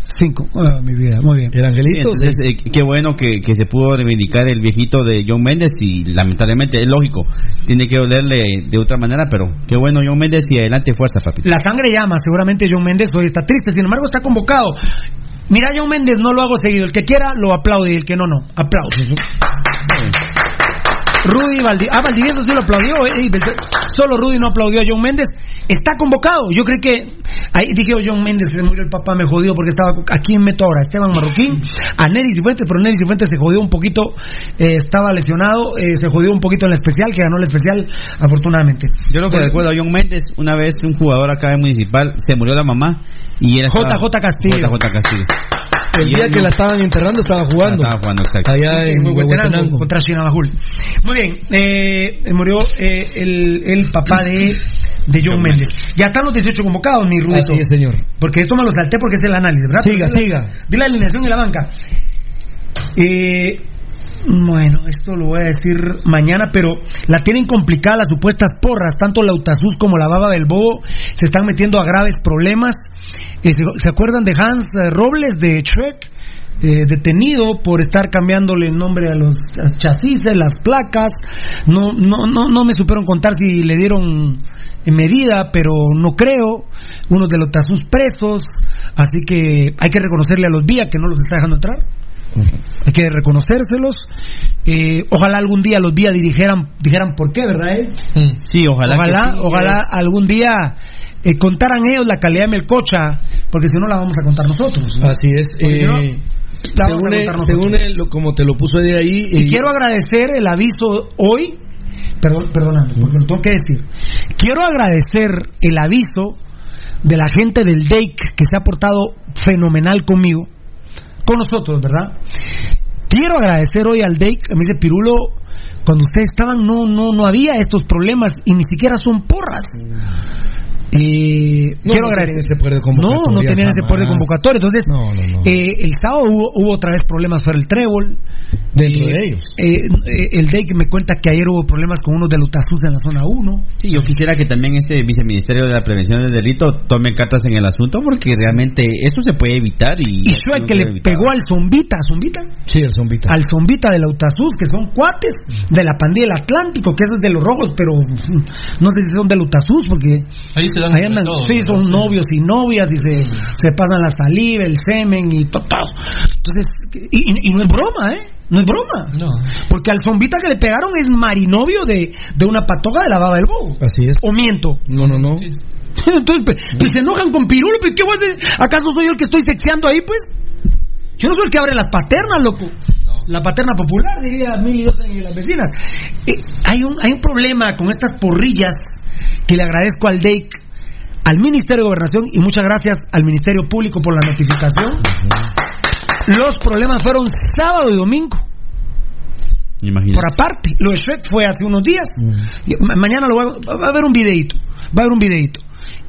Cinco. Ah, mi vida, muy bien. El sí, angelito. entonces eh, qué bueno que, que se pudo reivindicar el viejito de John Méndez y lamentablemente es lógico, tiene que dolerle de otra manera, pero qué bueno John Méndez y adelante fuerza, papi. La sangre llama, seguramente John Méndez hoy está triste, sin embargo está convocado. Mira, John Méndez no lo hago seguido, el que quiera lo aplaude y el que no, no. Aplausos. Rudy Valdi ah, Valdivieso sí lo aplaudió, eh, solo Rudy no aplaudió a John Méndez. Está convocado, yo creo que ahí dije oh, John Méndez se murió el papá, me jodió porque estaba aquí en meto ahora Esteban Marroquín, a Nery Cifuentes, pero Nery Cifuentes se jodió un poquito, eh, estaba lesionado, eh, se jodió un poquito en la especial, que ganó la especial, afortunadamente. Yo lo que recuerdo a John Méndez, una vez un jugador acá de Municipal se murió la mamá y era JJ Castillo. JJ Castillo. El día que la estaban enterrando estaba jugando. Estaba jugando, exacto. Allá en Huehuetenango, Huehuetenango. contra Chinabajul. Muy bien, eh, murió eh, el, el papá de, de John Méndez. Ya están los 18 convocados, mi Rudito. Así es, señor. Porque esto me lo salté porque es el análisis, ¿verdad? Siga, siga. Di la alineación y la banca. Eh, bueno, esto lo voy a decir mañana, pero la tienen complicada las supuestas porras. Tanto la Utasus como la Baba del Bobo se están metiendo a graves problemas. Eh, ¿se, se acuerdan de Hans eh, Robles de Shrek? Eh, detenido por estar cambiándole el nombre a los a chasis, las placas. No, no, no, no me supieron contar si le dieron en medida, pero no creo. Unos de los Tazus presos. Así que hay que reconocerle a los Vía que no los está dejando entrar. Hay que reconocérselos. Eh, ojalá algún día los Vía dijeran, dijeran por qué, ¿verdad? eh? Sí, ojalá. Ojalá, que sí. ojalá algún día eh, contaran ellos la calidad de Melcocha, porque si no la vamos a contar nosotros. ¿no? Así es. No, eh, a según, el- contar según nosotros. el- lo- como te lo puso de ahí. Y eh, quiero agradecer el aviso hoy, perdón, perdóname, porque lo tengo que decir. Quiero agradecer el aviso de la gente del DEIC que se ha portado fenomenal conmigo, con nosotros, ¿verdad? Quiero agradecer hoy al DEIC, me dice Pirulo, cuando ustedes estaban no no no había estos problemas y ni siquiera son porras. Eh, No, quiero no agradecer. tenían ese poder de No, no tenían ese poder de convocatoria. Entonces, No, no, no. eh, el sábado hubo, hubo otra vez problemas para el trébol. Dentro Eh, de ellos. eh, eh, el DEIC me cuenta que ayer hubo problemas con unos de Lutasus en la zona 1. Sí, yo quisiera que también ese viceministerio de la prevención del delito tome cartas en el asunto porque realmente eso se puede evitar y... Y Shrek que le pegó al zombita, ¿zombita? Sí, el zombita. Al zombita de la Utasus, que son cuates de la pandilla del Atlántico, que es de los rojos, pero no sé si son de Utasus, porque Ahí se ahí andan, todos, sí, ¿no? son novios y novias y se, se pasan la saliva, el semen y todo. todo. Entonces, y, y- y no es broma, ¿eh? No es broma. No. Porque al zombita que le pegaron es marinovio de, de una patoga de la baba del bobo. Así es. ¿O miento? No, no, no. Entonces, pues, pues se enojan con Pirulo, pues, ¿qué a? ¿Acaso soy yo el que estoy sexeando ahí, pues? Yo no soy el que abre las paternas, loco. La paterna popular, diría mil y dos en las vecinas. Eh, hay, un, hay un problema con estas porrillas que le agradezco al DEIC, al Ministerio de Gobernación y muchas gracias al Ministerio Público por la notificación. Los problemas fueron sábado y domingo. Imagínate. Por aparte, lo de Shrek fue hace unos días. Ma- mañana lo voy a, va a haber un videito. Va a haber un videito.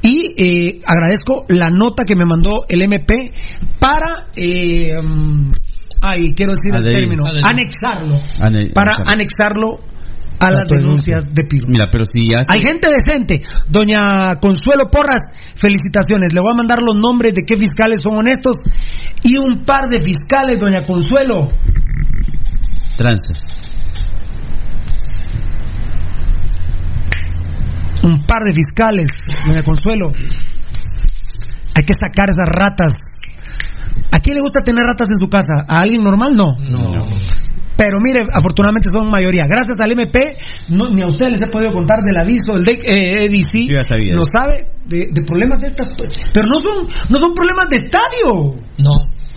Y eh, agradezco la nota que me mandó el MP para. Eh, mm, ay, quiero decir el término. Anexarlo. Ane- Para anexarlo. A las denuncias de Piro. Mira, pero si ya... se- Hay gente decente. Doña Consuelo Porras, felicitaciones. Le voy a mandar los nombres de qué fiscales son honestos. Y un par de fiscales, doña Consuelo. Tranzas. un par de fiscales, doña Consuelo. Hay que sacar esas ratas. ¿A quién le gusta tener ratas en su casa? ¿A alguien normal? No. Pero mire, afortunadamente son mayoría. Gracias al MP, no- ni a ustedes les he podido contar del aviso del DEC, eh, EDC. Yo ya sabía. Lo sabe de, de problemas de estas. Pero no son, no son problemas de estadio. No.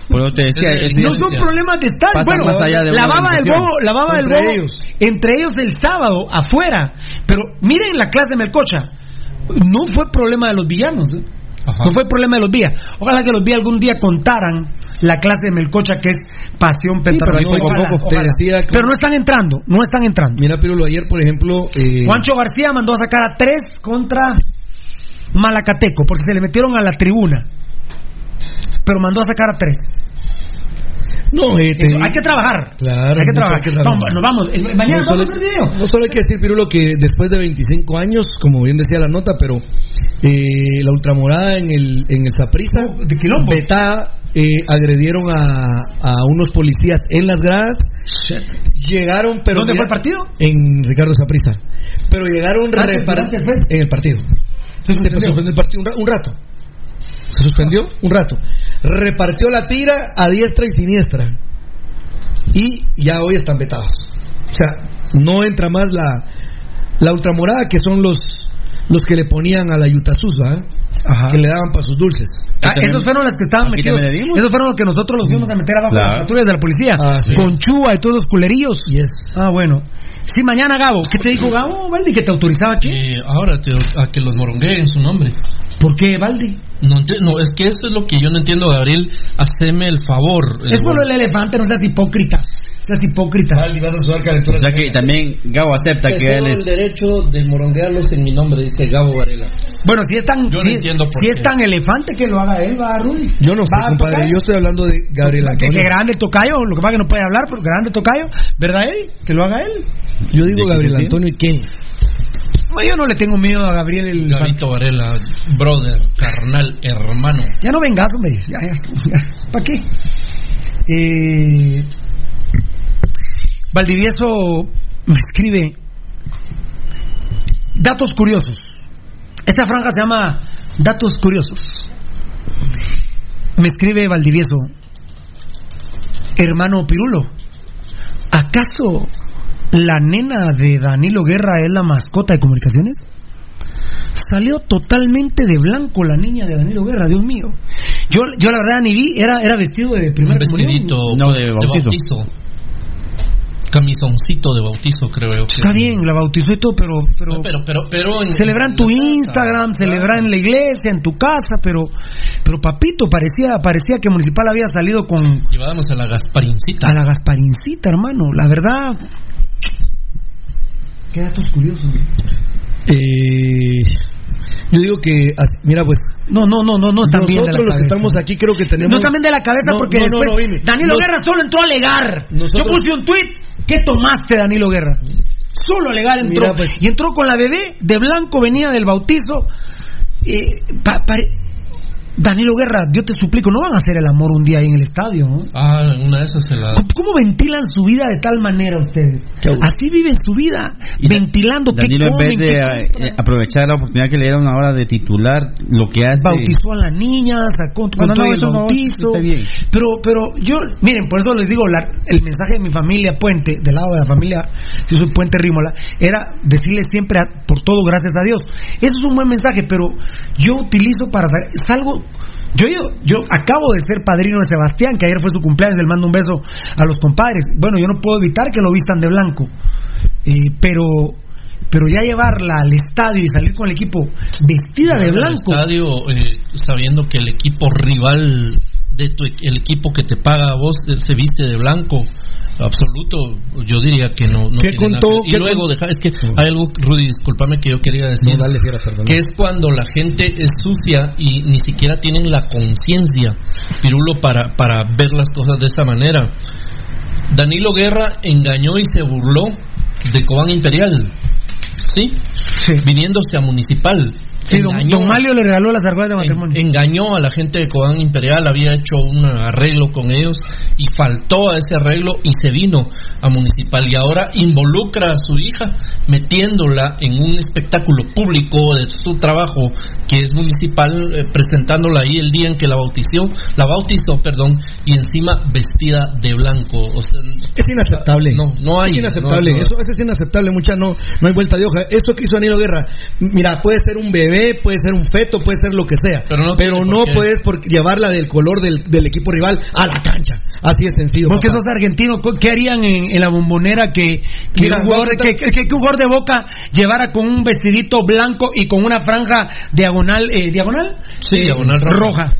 Por eso te decía... Es- eso ya- No son problemas de estadio. Bueno, más allá de la baba del bobo, la baba del Entre bobo, ellos. entre ellos el sábado afuera. Pero miren la clase de Melcocha. No fue problema de los villanos. ¿eh? Ajá. No fue problema de los vías. Ojalá que los vías algún día contaran la clase de Melcocha que es pasión pero Ojalá, ojalá. decía que- Pero no están entrando, no están entrando. Mira, Pirulo, ayer, por ejemplo. eh, Juancho García mandó a sacar a tres contra Malacateco, porque se le metieron a la tribuna. Pero mandó a sacar a tres. No, eh, te- Hay que trabajar. Claro, hay que trabajar. hay que trabajar. No, nos vamos. El- mañana no solo, vamos a hacer video. no solo hay que decir, Pirulo, que después de 25 años, como bien decía la nota, pero eh, la ultramorada en el, en el Saprissa, de Quilombo. Betá, eh, agredieron a, a unos policías en las gradas. Llegaron, pero. ¿Dónde mira- fue el partido? En Ricardo Saprissa. Pero llegaron Antes, después. en el partido. Se suspendió el partido un, un rato. Se suspendió un rato. Repartió la tira a diestra y siniestra. Y ya hoy están vetados. O sea, no entra más la, la ultramorada, que son los los que le ponían a la Yutasus, ¿va? Que le daban para sus dulces. Ah, esos fueron los que estaban aquí metidos. Esos fueron los que nosotros los fuimos a meter abajo Claro. las patrullas de la policía. Ah, sí. Con Chua y todos los culerillos. Ah, bueno. Sí, mañana Gabo. ¿Qué te dijo Gabo, Valdi? ¿Que te autorizaba qué? Eh, ahora te- a que los morongueen su nombre. ¿Por qué, Valdi? No, no, es que eso es lo que yo no entiendo, Gabriel. Haceme el favor. Es por el elefante, no seas hipócrita. Seas hipócrita. Valdi, vas a sudar calentura. O sea que también Gabo acepta que él es. el derecho de moronguearlos en mi nombre, dice Gabo Varela. Bueno, si es tan, Yo no si, entiendo por si es tan elefante que lo haga él, va, Rudy. Yo no sé, compadre. Tocayo. Yo estoy hablando de Gabriel Que, Antonio. que grande tocayo, lo que pasa que no puede hablar, pero grande tocayo, ¿verdad, Eddie? Que lo haga él. Yo digo Gabriel. Antonio y qué. No, yo no le tengo miedo a Gabriel el Gabito Varela, brother, carnal, hermano. Ya no vengas, hombre. Ya, ya, ¿Para qué? Eh, Valdivieso me escribe datos curiosos. Esta franja se llama Datos curiosos. Me escribe Valdivieso, hermano Pirulo, ¿acaso la nena de Danilo Guerra es la mascota de comunicaciones? Salió totalmente de blanco la niña de Danilo Guerra, Dios mío. Yo, yo la verdad ni vi, era, era vestido de primer Un vestidito No, de bautizo. Camisoncito de bautizo, creo yo. que- Está bien, la bautizó y todo, pero... pero Pero, pero, pero. en- celebra en tu Instagram, celebra en la iglesia, en tu casa, pero pero papito, parecía parecía que Municipal había salido con Llevábamos a la Gasparincita. a la Gasparincita, hermano. La verdad... Qué datos curiosos. Eh, yo digo que, mira, pues. No, no, no, no, no están bien de la Nosotros los que estamos aquí creo que tenemos. No también de la cabeza No, porque no, después no. Danilo No- Guerra solo entró a alegar. Nosotros- Yo puse un tweet. ¿Qué tomaste, Danilo Guerra? Solo alegar entró. Mira, pues- Y entró con la bebé de blanco, venía del bautizo. Eh, pa- Danilo Guerra, yo te suplico, no van a hacer el amor un día ahí en el estadio. ¿no? Ah, en una de esas se la. ¿Cómo, cómo ventilan su vida de tal manera ustedes? Así viven su vida, Y Da- ventilando qué Danilo, en vez de eh, aprovechar la oportunidad que le dieron ahora de titular, lo que hace. bautizó a la niña, sacó Bueno, contó no, el eso no, bautizo. está bien. Pero, pero yo, miren, por eso les digo, la- el mensaje de mi familia Puente, del lado de la familia, yo soy Puente Rímola, era decirle siempre a- por todo gracias a Dios. Eso es un buen mensaje, pero yo utilizo para sa- salgo. Yo, yo, yo acabo de ser padrino de Sebastián, que ayer fue su cumpleaños, le mando un beso a los compadres. Bueno, yo no puedo evitar que lo vistan de blanco, Eh, pero pero ya llevarla al estadio y salir con el equipo vestida de al blanco. estadio eh, sabiendo que el equipo rival de tu, el equipo que te paga a vos eh, se viste de blanco absoluto. Yo diría que no, no ¿Qué contó? y ¿Qué luego con- deja, es que hay algo Rudy discúlpame que yo quería decir No, dale, fiera, Fernando. que es cuando la gente es sucia y ni siquiera tienen la conciencia Pirulo para, para ver las cosas de esta manera. Danilo Guerra engañó y se burló de Cobán Imperial. ¿sí? viniéndose a Municipal Sí, don, Engañó- don Malio le regaló las argollas de en- matrimonio. engañó a la gente de Cobán Imperial, había hecho un arreglo con ellos y faltó a ese arreglo y se vino a Municipal y ahora involucra a su hija metiéndola en un espectáculo público de su trabajo que es municipal, eh, presentándola ahí el día en que la bautizó, la bautizó, perdón, y encima vestida de blanco. O sea, Es inaceptable. No, no hay. Es inaceptable. no, no. Eso, eso es inaceptable, mucha no, no hay vuelta de hoja. Eso que hizo Danilo Guerra, mira, puede ser un bebé, puede ser un feto, puede ser lo que sea. Pero no Pero tiene no por qué. puedes por llevarla del color del, del equipo rival a la cancha. Así es sencillo. Porque papá. esos argentinos, ¿co- ¿qué harían en, en la bombonera que, que, Mira, un jugador, que, que- que un de boca llevara con un vestidito blanco y con una franja diagonal, eh, diagonal? Sí, Eh, diagonal roja.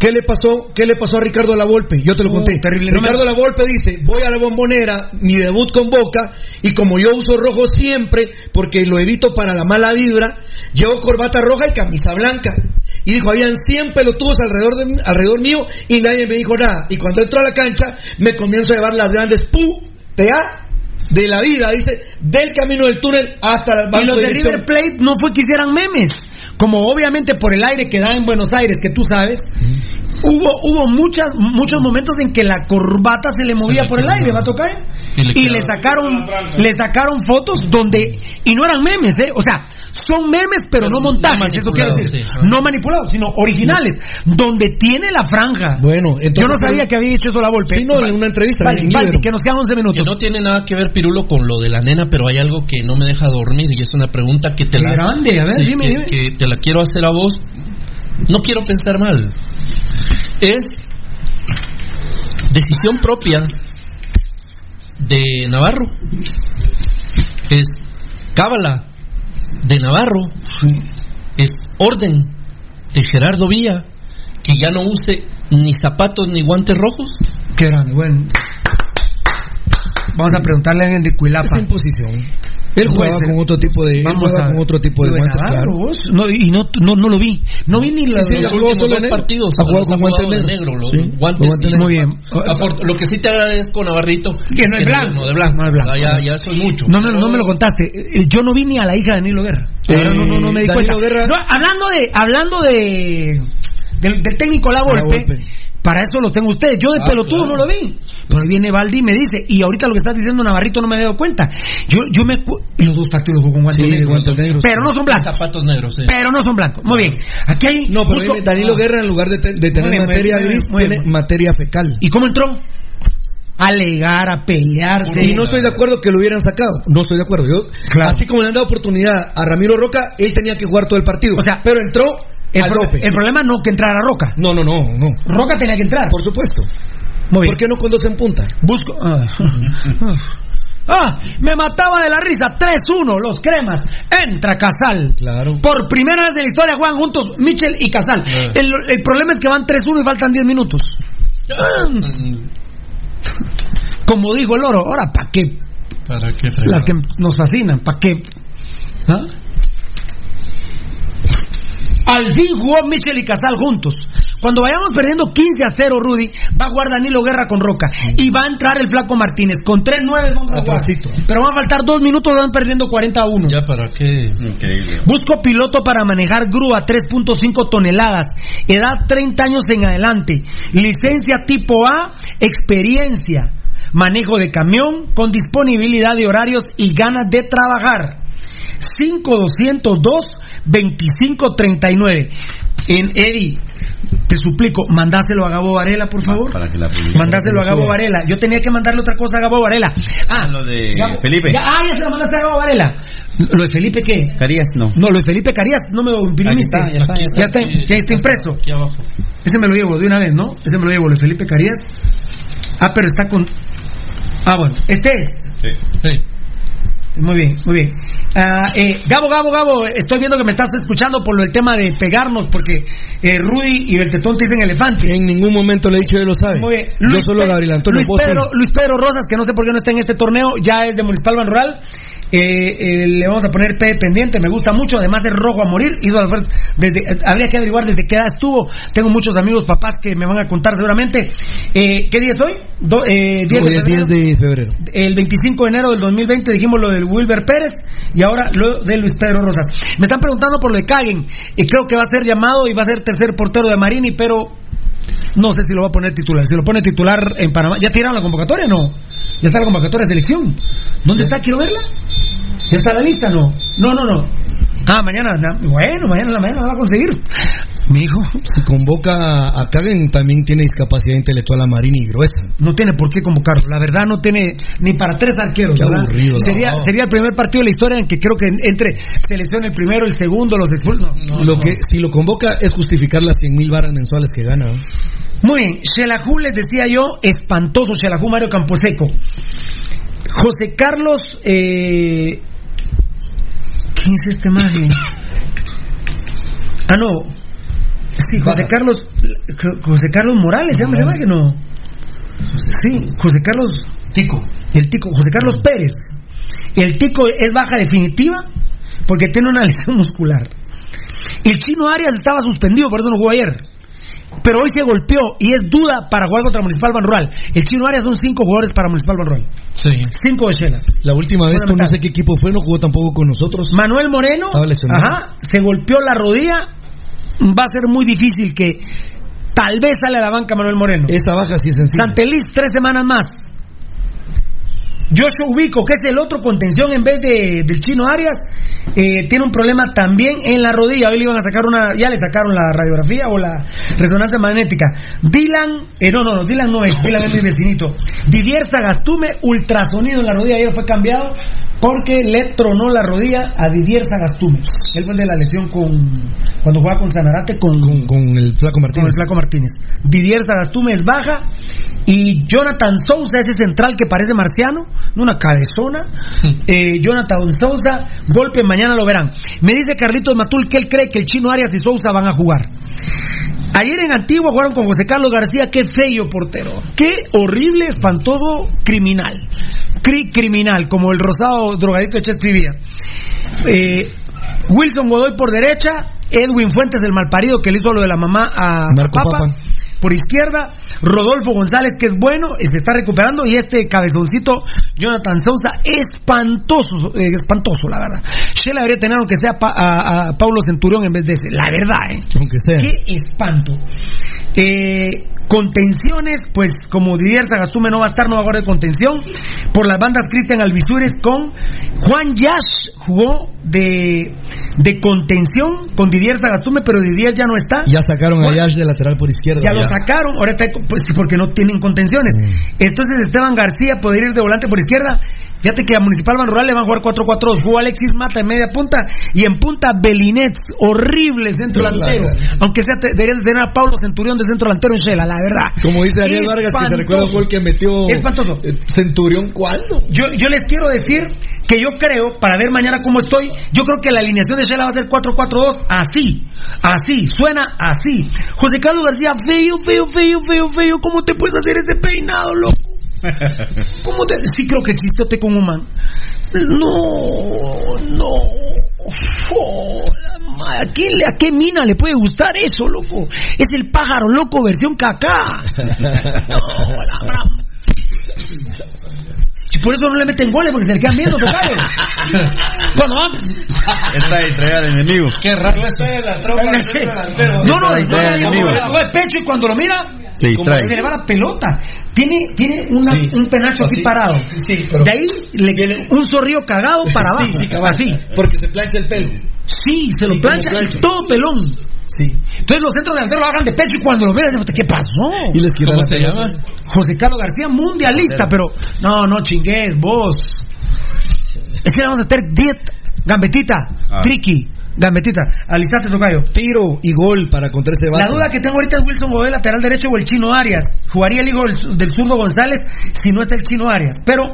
¿Qué le pasó? ¿Qué le pasó a Ricardo Lavolpe? Yo te lo conté. terrible. Ricardo Lavolpe dice, voy a la bombonera, mi debut con Boca, y como yo uso rojo siempre, porque lo evito para la mala vibra, llevo corbata roja y camisa blanca. Y dijo, habían 100 pelotudos alrededor, de, alrededor mío y nadie me dijo nada. Y cuando entro a la cancha, me comienzo a llevar las grandes pu, tea, de la vida, dice, del camino del túnel hasta el Y los de. River Plate no fue que hicieran memes. Como obviamente por el aire que da en Buenos Aires, que tú sabes, hubo hubo muchas muchos momentos en que la corbata se le movía por el aire, ¿va a tocar? Y le sacaron le sacaron fotos donde y no eran memes, ¿eh? O sea, son memes pero, no montajes, eso quiere decir, sí. no manipulados, sino originales, donde tiene la franja. Bueno, entonces, Yo no sabía que había hecho eso la Volpe. Sí, no, en una entrevista. Vale, en vale, Ibero. que nos quedan 11 minutos. Que no tiene nada que ver Pirulo con lo de la nena, pero hay algo que no me deja dormir y es una pregunta que te la grande, a ver, Sí, dime, que, dime. que te la quiero hacer a vos. No quiero pensar mal. Es decisión propia de Navarro. Es cábala de Navarro. Es orden de Gerardo Villa que ya no use ni zapatos ni guantes rojos. Qué grande, bueno. Vamos a preguntarle a alguien de Cuilapa. Es imposición. Él jugaba con otro tipo de, Vamos a- con otro tipo de guantes, claro. vos. No, y no, no, no lo vi. No vi ni la. Sí, los últimos dos partidos Ha jugado los con guante de negro. los Sí, guantes. Muy bien. Lo que sí te agradezco, Navarrito, Que no es blanco. No de blanco. No es blanco. Ya, ya es mucho. No, me- no me lo contaste. Eh, Yo no vi ni a la hija de Danilo Guerra. No, no, no me di Danilo cuenta. Guerra- No, hablando de, hablando de del, del técnico La Volpe, Volpe. para eso lo tengo ustedes. Yo de Ah, pelotudo claro. no lo vi. Pero ahí viene Valdi y me dice, y ahorita lo que estás diciendo Navarrito no me he dado cuenta. Yo, yo me y los dos partidos los jugó con guantes Sí, negros. guantes negros. Pero no son blancos. Zapatos negros, sí. Pero no son blancos. Muy bien. Aquí hay. No, pero viene Danilo Ah. Guerra en lugar de, te- de tener bien, materia bien, gris, bien. tiene materia fecal. ¿Y cómo entró? A alegar, a pelearse. Y no estoy de acuerdo que lo hubieran sacado. No estoy de acuerdo. Yo, Claro. Así como le han dado oportunidad a Ramiro Roca, él tenía que jugar todo el partido. O sea, pero entró El, al pro- el problema no que entrara Roca. No, no, no, no. Roca tenía que entrar. Por supuesto. Muy bien. ¿Por qué no con dos en punta? Busco. Ah. Ah, me mataba de la risa. 3-1, los cremas. Entra Casal. Claro. Por primera vez en la historia juegan juntos Michel y Casal. Ah. El, el problema es que van 3-1 y faltan 10 minutos. Mm, Como dijo el oro, ahora, ¿para qué? ¿Para qué Las fregar? que nos fascinan, ¿para qué? ¿Ah? Al fin jugó Michel y Casal juntos. Cuando vayamos perdiendo 15 a 0, Rudy, va a jugar Danilo Guerra con Roca. Y va a entrar el Flaco Martínez. Con 3-9 vamos a jugar. Atrasito. Pero van a faltar 2 minutos, van perdiendo 40 a 1. ¿Ya para qué? Increíble. Busco piloto para manejar grúa 3.5 toneladas, edad 30 años en adelante, licencia tipo A, experiencia, manejo de camión con disponibilidad de horarios y ganas de trabajar. 5202 2539. En Eddie, te suplico, mandáselo a Gabo Varela, por favor. Para que la publique. Mandáselo a Gabo Varela. Yo tenía que mandarle otra cosa a Gabo Varela. Ah, Lo de Gabo- Felipe. ya- ah, ya se lo mandaste a Gabo Varela. ¿Lo de Felipe qué? Carías, no. No, lo de Felipe Carías no me lo imprimiste. Está, ya está, ya está, ya está impreso. Aquí abajo. Ese me lo llevo de una vez, ¿no? Ese me lo llevo, lo de Felipe Carías. Ah, pero está con. Ah, bueno, este es. Sí. Muy bien, muy bien. Ah, eh, Gabo, Gabo, Gabo, estoy viendo que me estás escuchando por lo del tema de pegarnos, porque eh, Rudy y el tetón te dicen elefante. En ningún momento le he dicho, él lo sabe. Muy bien. Yo Luis solo a Pe- Gabriel Antonio Luis. Pedro, Luis Pedro Rosas, que no sé por qué no está en este torneo, ya es de Municipal Ban Rural. Eh, eh, le vamos a poner P pendiente, me gusta mucho, además de rojo a morir. Hizo desde, eh, habría que averiguar desde qué edad estuvo. Tengo muchos amigos, papás que me van a contar seguramente. Eh, ¿Qué día es hoy? Do- eh, 10 Hoy de febrero. 10 de febrero. El 25 de enero del 2020 dijimos lo del Wilber Pérez y ahora lo de Luis Pedro Rosas. Me están preguntando por lo de Caguen. Y creo que va a ser llamado y va a ser tercer portero de Marini, pero no sé si lo va a poner titular. Si lo pone titular en Panamá. ¿Ya tiraron la convocatoria? No. ¿Ya está la convocatoria de selección? ¿Dónde está? Quiero verla. ¿Ya está la lista? No. No, no, no. Ah, mañana. na- Bueno, mañana la mañana la va a conseguir. Mi hijo Si convoca a Kagen, también tiene discapacidad intelectual a Marini gruesa. no tiene por qué convocarlo. La verdad no tiene ni para tres arqueros. Qué ¿verdad? aburrido, sería, no. sería el primer partido de la historia en que creo que entre selección el primero, el segundo, los expulsos. No. lo que si lo convoca es justificar las 100 mil varas mensuales que gana. ¿no? Muy bien, Shelahu les decía yo, espantoso Shelahu Mario Camposeco. José Carlos, eh... ¿quién es este maje? Ah, no. Sí, José. Carlos José Carlos Morales, ¿se llama que no? Sí, José Carlos Tico. El Tico, José Carlos Pérez. El Tico es baja definitiva porque tiene una lesión muscular. El chino Arias estaba suspendido, por eso no jugó ayer. Pero hoy se golpeó y es duda para jugar contra Municipal Ban Rural. El chino Arias son cinco jugadores para Municipal Ban Rural. Sí. Cinco de Shela. La última vez, tú no sé qué equipo fue, no jugó tampoco con nosotros. Manuel Moreno, ajá, se golpeó la rodilla. Va a ser muy difícil que tal vez sale a la banca Manuel Moreno. Esa baja sí es sencilla. Santelis, tres semanas más. Joshua Ubico, que es el otro contención en vez de, del chino Arias, eh, tiene un problema también en la rodilla. Hoy le iban a sacar una, ya le sacaron la radiografía o la resonancia magnética. Dylan, eh, no, no, no, Dylan no es, Dylan es mi vecinito. Didier Sagastume, ultrasonido en la rodilla, ayer fue cambiado porque le tronó la rodilla a Didier Sagastume. Él fue de la lesión con cuando jugaba con Sanarate con, con, el Flaco con Martínez. el Flaco Martínez. Didier Sagastume es baja y Jonathan Sousa, ese central que parece marciano, una cabezona. Eh, Jonathan Sousa, golpe, mañana lo verán. Me dice Carlitos Matul que él cree que el chino Arias y Sousa van a jugar. Ayer en Antigua jugaron con José Carlos García, qué feo portero, qué horrible, espantoso, criminal. Cri- criminal, como el rosado drogadito de Che escribía. Eh, Wilson Godoy por derecha, Edwin Fuentes, el malparido que le hizo lo de la mamá a, a Marco Papa, Papa. Por izquierda, Rodolfo González, que es bueno, y se está recuperando, y este cabezoncito, Jonathan Sousa, espantoso, eh, espantoso, la verdad. Shela debería tener aunque sea pa- a, a Paulo Centurión en vez de ese, la verdad, ¿eh? Aunque sea. Qué espanto. Eh, contenciones, pues como Didier Sagastume no va a estar, no va a jugar de contención. Por las bandas Cristian Alvisures con Juan Yash jugó de, de contención con Didier Sagastume, pero Didier ya no está. Ya sacaron a Yash de lateral por izquierda. Ya lo sacaron, ahora está, pues porque no tienen contenciones. Entonces Esteban García puede ir de volante por izquierda. Fíjate que a Municipal Ban Rural le van a jugar 4-4-2. Jugó Alexis Mata en media punta y en punta Belinets, horrible centro La delantero. Aunque sea, te- deberían de tener a Pablo Centurión de centro delantero en Shela, la verdad. Como dice Ariel Vargas, que se recuerda un gol que metió Espantoso. Centurión, ¿cuándo? Yo, yo les quiero decir que yo creo, para ver mañana cómo estoy, yo creo que la alineación de Shela va a ser 4-4-2, así, así, suena así. José Carlos García, feo, feo, feo, feo, feo, ¿cómo te puedes hacer ese peinado, loco? ¿Cómo te.? Sí, creo que existió Tecon Human. No, no. Ma, ¿A, quién le- ¿A qué mina le puede gustar eso, loco? Es el pájaro loco versión cacá. No, la gran- Y por eso no le meten goles, porque se le quedan viendo, tocayo. Cuando van. Esta distraída al enemigo. Qué raro esto. No, no, no, no, enemigo. no, el pecho y cuando lo mira, Se como distrae. se le va la pelota. Tiene, tiene una- un penacho así, Así. parado. Sí, pero- De ahí le, un zorrillo cagado para abajo. Sí, sí, cabal. así. Porque se plancha el pelo. Sí, se lo Sí, plancha, y todo pelón. Sí. Entonces los centros delanteros lo hagan de pecho y cuando lo vean, ¿qué pasó? Y les ¿Cómo la se llama? José Carlos García, mundialista, pero no, no chingues, vos. Es que le vamos a hacer 10 gambetita, Ah. tricky, gambetita. Alistate, tocayo. Tiro y gol para contra ese La vato. duda que tengo ahorita es Wilson Godoy, lateral derecho, o el chino Arias. Jugaría el hijo del, del zurdo González si no está el chino Arias. Pero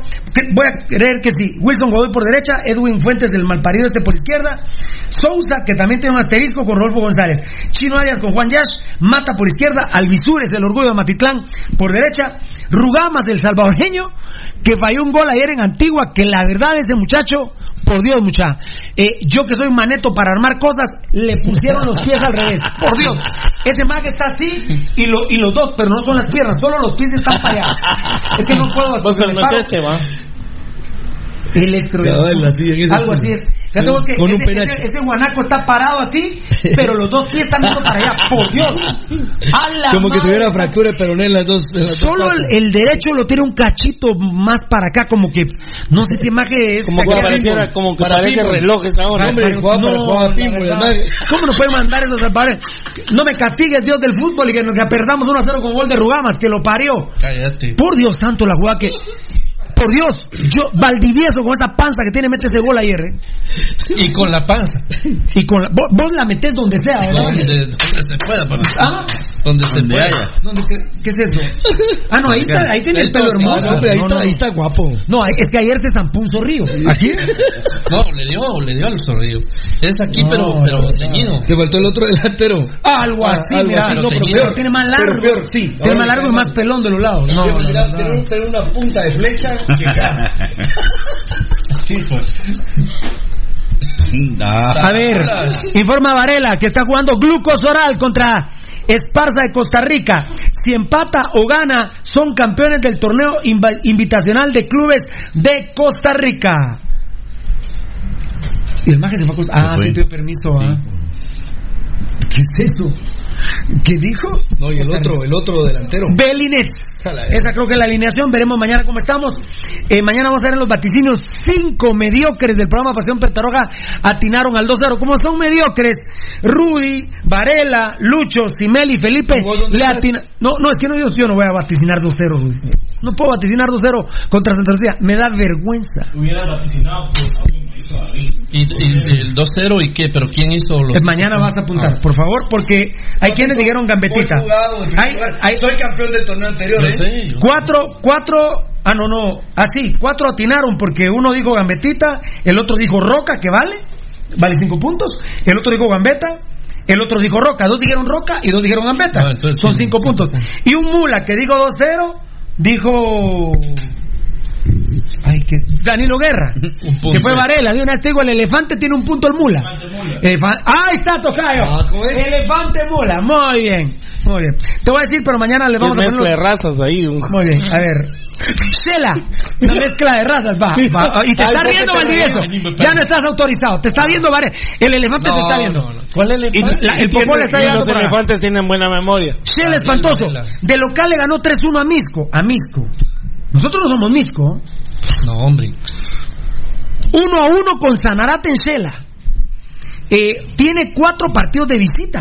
voy a creer que sí. Wilson Godoy por derecha, Edwin Fuentes del malparido este por izquierda. Sousa, que también tiene un asterisco con Rodolfo González. Chino Arias con Juan Yash. Mata por izquierda. Alvisures, el orgullo de Matitlán, por derecha. Rugamas, el salvadoreño, que falló un gol ayer en Antigua, que la verdad ese muchacho por Dios, mucha. Eh, yo que soy maneto para armar cosas, le pusieron los pies al revés. Por Dios. Ese mag está así y, lo, y los dos, pero no son las piernas, solo los pies están para allá. Es que no puedo. Vos no este, va. El estro- Algo así es. Ya tengo que, Con un ese, penacho. ese- ese guanaco está parado así, pero los dos pies están viendo para allá. Por Dios. A la Como que tuviera fractura de peroné en las dos. en las dos Solo el, derecho lo tiene un cachito más para acá, como que no sé si más que es Como que pareciera, como que Para parece relojes ahora. Hombre, jugaba jugaba. ¿Cómo nos puede mandar esos salvadores? No me castigues, Dios del fútbol, y que nos que perdamos 1 a 0 con gol de Rugamas, que lo parió. Cállate. Por Dios santo, la jugada que. Por Dios, yo, Valdivieso con esa panza que tiene, mete ese gol ayer, ¿eh? Y con la panza. Y con la, vos, vos la metés donde sea, ¿verdad? Donde, donde se pueda, papá. ¿Ah? Donde se pueda. haya. ¿Dónde que- ¿Qué es eso? Ah, no, ahí está, ahí tiene el pelo hermoso. no, Hombre, ahí, No, está, no, ahí está guapo. No, es que ayer se zampó un zorrillo. ¿Aquí? No, le dio, le dio al zorrillo. Es aquí, No, pero, pero no, teñido. Te faltó el otro delantero. Algo Ah, así, algo mira. así, no, pero, peor, tiene más largo. Pero peor, sí. Tiene Ahora más largo y más más- pelón de los lados. No, no, Mira, no, tener, una punta de flecha que cae. Sí, pues. A ver, informa Varela que está jugando Glucos Oral contra Esparza de Costa Rica. Si empata o gana, son campeones del torneo invitacional de clubes de Costa Rica. Y el maje se fue a Costa Ah, sí pidió permiso. ah. ¿Qué es eso? ¿Qué dijo? No, y el otro, el otro delantero. Belinets. Esa creo que es la alineación. Veremos mañana cómo estamos. Eh, mañana vamos a ver en los vaticinios. Cinco mediocres del programa Pasión Pentarroja atinaron al 2-0. ¿Cómo son mediocres? Rudy, Varela, Lucho, Simeli, Felipe. Le atina- No, no, es que no, yo, yo no voy a vaticinar 2-0. Rudy. No puedo vaticinar 2-0 contra Santa Lucía. Me da vergüenza. Hubiera vaticinado, pues, alguien me hizo David. Y, y el 2-0 y qué, pero ¿quién hizo los mañana vas a apuntar, por favor, porque hay quienes dijeron gambetita. Jugado, Hay- hay- Soy campeón del torneo anterior, ¿eh? sé, Cuatro, cuatro, ah no, no, así, cuatro atinaron porque uno dijo gambetita, el otro dijo roca, que vale, vale cinco puntos, el otro dijo gambeta, el otro dijo roca, dos dijeron roca y dos dijeron gambeta, Ah, son cinco puntos. Y un mula que dijo 2-0, dijo... Ay, que Danilo Guerra. Se fue Varela. De una el elefante tiene un punto el mula. Elefa- Ahí está, Tocayo. Ah. Elefante mula. Muy bien. Muy bien. Te voy a decir, pero mañana le vamos a poner. mezcla de razas ahí. un- Muy bien. A ver. Shela. Una mezcla de razas. Va. va. Y te Ay, está ¿por qué riendo, Valdivieso. Ya no estás autorizado. Te está viendo Varela. El elefante te está viendo. ¿Cuál es Y la- el popó le está llegando los elefantes tienen buena memoria. Shela Ah, espantoso. De local le ganó 3-1 a Misco. A Misco. Nosotros no somos Misco. No, hombre. Uno a uno con Sanarate en Shela. Eh, tiene cuatro partidos de visita.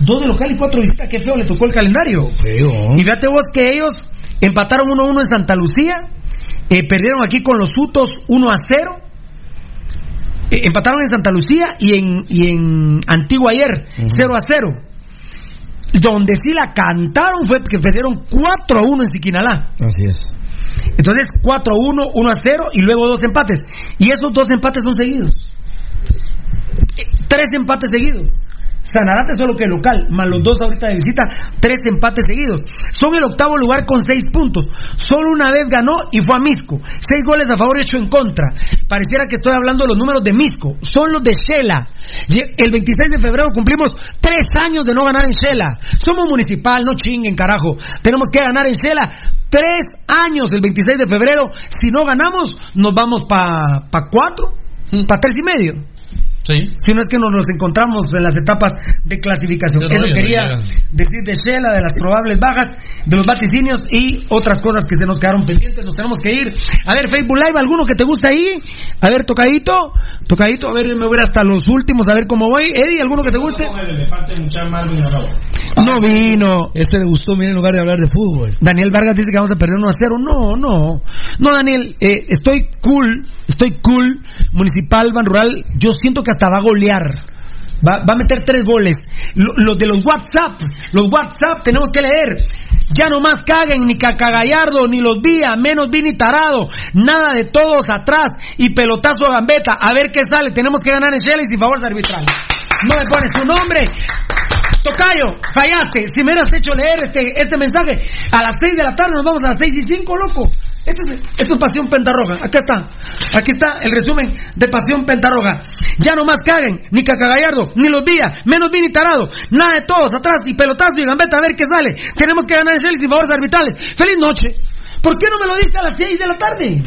Dos de local y cuatro de visita. Qué feo le tocó el calendario. Feo. Y fíjate vos que ellos empataron 1 a 1 en Santa Lucía. eh, perdieron aquí con los Utos 1 a 0. eh, empataron en Santa Lucía y en, y en Antigua ayer 0 a 0. Donde sí la cantaron fue que perdieron 4 a 1 en Siquinalá. Así es. Entonces 4 a 1, 1 a 0 y luego dos empates. Y esos dos empates son seguidos. Eh, Tres empates seguidos. Sanarate solo que local, más los dos ahorita de visita, tres empates seguidos. Son el octavo lugar con seis puntos. Solo una vez ganó y fue a Misco. Seis goles a favor y ocho en contra. Pareciera que estoy hablando de los números de Misco. Son los de Shela. El 26 de febrero cumplimos tres años de no ganar en Shela. Somos municipal, no chinguen, carajo. Tenemos que ganar en Shela. Tres años el 26 de febrero. Si no ganamos, nos vamos para pa cuatro, para tres y medio. Sí. Si no es que nos los encontramos en las etapas de clasificación. Eso no quería decir de Shela, de las probables bajas, de los vaticinios y otras cosas que se nos quedaron pendientes. Nos tenemos que ir. A ver, Facebook Live, ¿alguno que te gusta ahí? A ver, tocadito, tocadito, a ver, yo me voy a ir hasta los últimos, a ver cómo voy. Eddie, ¿alguno que te guste? No vino. Este le gustó, mira, en lugar de hablar de fútbol. Daniel Vargas dice que vamos a perder 1 a 0. No, no. No, Daniel, eh, estoy cool, estoy cool. Municipal, Ban Rural, yo siento que hasta va a golear. Va, a meter tres goles. Lo- Los de los WhatsApp, los WhatsApp tenemos que leer. Ya no más caguen ni Cacagallardo, ni los días, menos Vini Tarado. Nada de todos atrás y pelotazo a gambeta. A ver qué sale. Tenemos que ganar en Shell y sin favor de arbitral. No me pones tu nombre. Tocayo, fallaste. Si me hubieras hecho leer este, este mensaje a las 6 de la tarde, nos vamos a las 6 y 5, loco. Esto es, Pasión Pentarroja. Acá está. Aquí está el resumen de Pasión Pentarroja. Ya no más caguen, ni Cacagallardo, ni los días, menos Vini Tarado. Nada de todos atrás y pelotazo y gambeta a ver qué sale. Tenemos que ganar en sin favores arbitrales. ¡Feliz noche! ¿Por qué no me lo diste a las 6 de la tarde?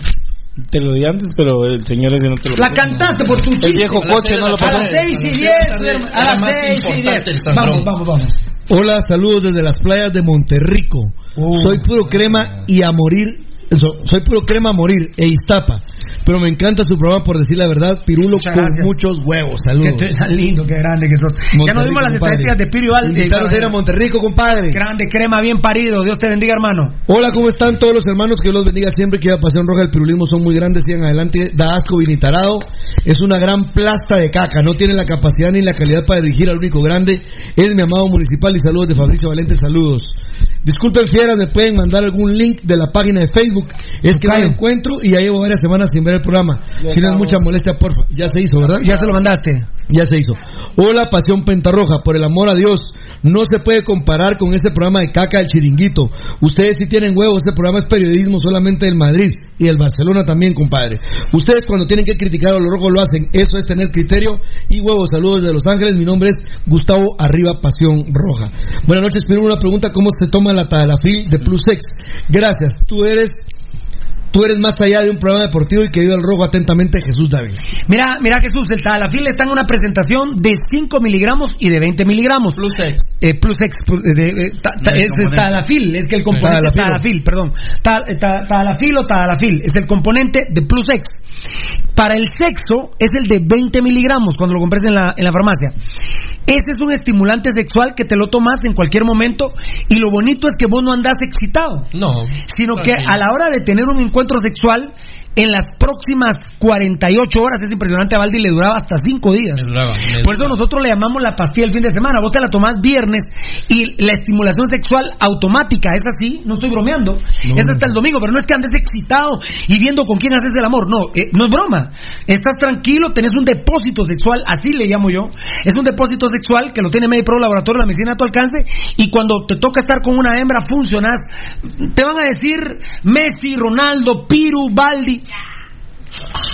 Te lo di antes, pero el señor ese no te lo La cantaste por tu chiste. El viejo coche no lo A pasó. las 6 y 10, a las más 6 y 10. importante el Vamos, vamos, vamos. Hola, saludos desde las playas de Monterrico. Uh. Soy puro crema y a morir. so- soy puro crema a morir e Iztapa. Pero me encanta su programa por decir la verdad. Pirulo Muchas con gracias. muchos huevos. Saludos. Qué tan lindo, qué grande que sos. ya nos dimos las compadre. estadísticas de Piro y Valdi. Invitaros a ir a Monterrico, compadre. Grande, crema, bien parido. Dios te bendiga, hermano. Hola, ¿cómo están todos los hermanos? Que Dios los bendiga siempre. Que la pasión roja del pirulismo son muy grandes. Sigan adelante. Da asco Vinitarado. Es una gran plasta de caca. No tiene la capacidad ni la calidad para dirigir al único grande. Es mi amado municipal. Y saludos de Fabricio Valente. Saludos. Disculpen, fieras. Me pueden mandar algún link de la página de Facebook. Es que no lo encuentro y ya llevo varias semanas sin ver el programa. Si no es mucha molestia, porfa. Ya se hizo, ¿verdad? Ya se lo mandaste. Ya se hizo. Hola, Pasión Pentarroja, por el amor a Dios, no se puede comparar con ese programa de caca del chiringuito. Ustedes sí tienen huevos, ese programa es periodismo solamente del Madrid y del Barcelona también, compadre. Ustedes cuando tienen que criticar a los rojos lo hacen, eso es tener criterio y huevos. Saludos de Los Ángeles, mi nombre es Gustavo Arriba Pasión Roja. Buenas noches, Piru, una pregunta, ¿cómo se toma la Tadalafil de Plus X? Gracias, tú eres... Tú eres más allá de un programa deportivo y querido el rojo atentamente Jesús David. Mira, mira Jesús, el Tadalafil está en una presentación de 5 miligramos y de 20 miligramos. Plus X. Eh, plus X, plus- de- ta- ta- El es. Tadalafil, es que el componente es. Tadalafil, perdón. Ta- eh, Tadalafil o Tadalafil, es el componente de Plus X. Para el sexo es el de 20 miligramos cuando lo compres en la, en la farmacia. Ese es un estimulante sexual que te lo tomas en cualquier momento y lo bonito es que vos no andás excitado No. sino que a la hora de tener un encuentro sexual, en las próximas 48 horas, es impresionante, a Valdi le duraba hasta 5 días. Me duraba, me Por eso nosotros le llamamos la pastilla el fin de semana. Vos te la tomás viernes y la estimulación sexual automática es así, no estoy bromeando, es hasta el domingo, pero no es que andes excitado y viendo con quién haces el amor, no, eh, no es broma. Estás tranquilo, tenés un depósito sexual, así le llamo yo. Es un depósito sexual que lo tiene MediPro Laboratorio de la Medicina a tu alcance y cuando te toca estar con una hembra funcionás. Te van a decir Messi, Ronaldo, Piru,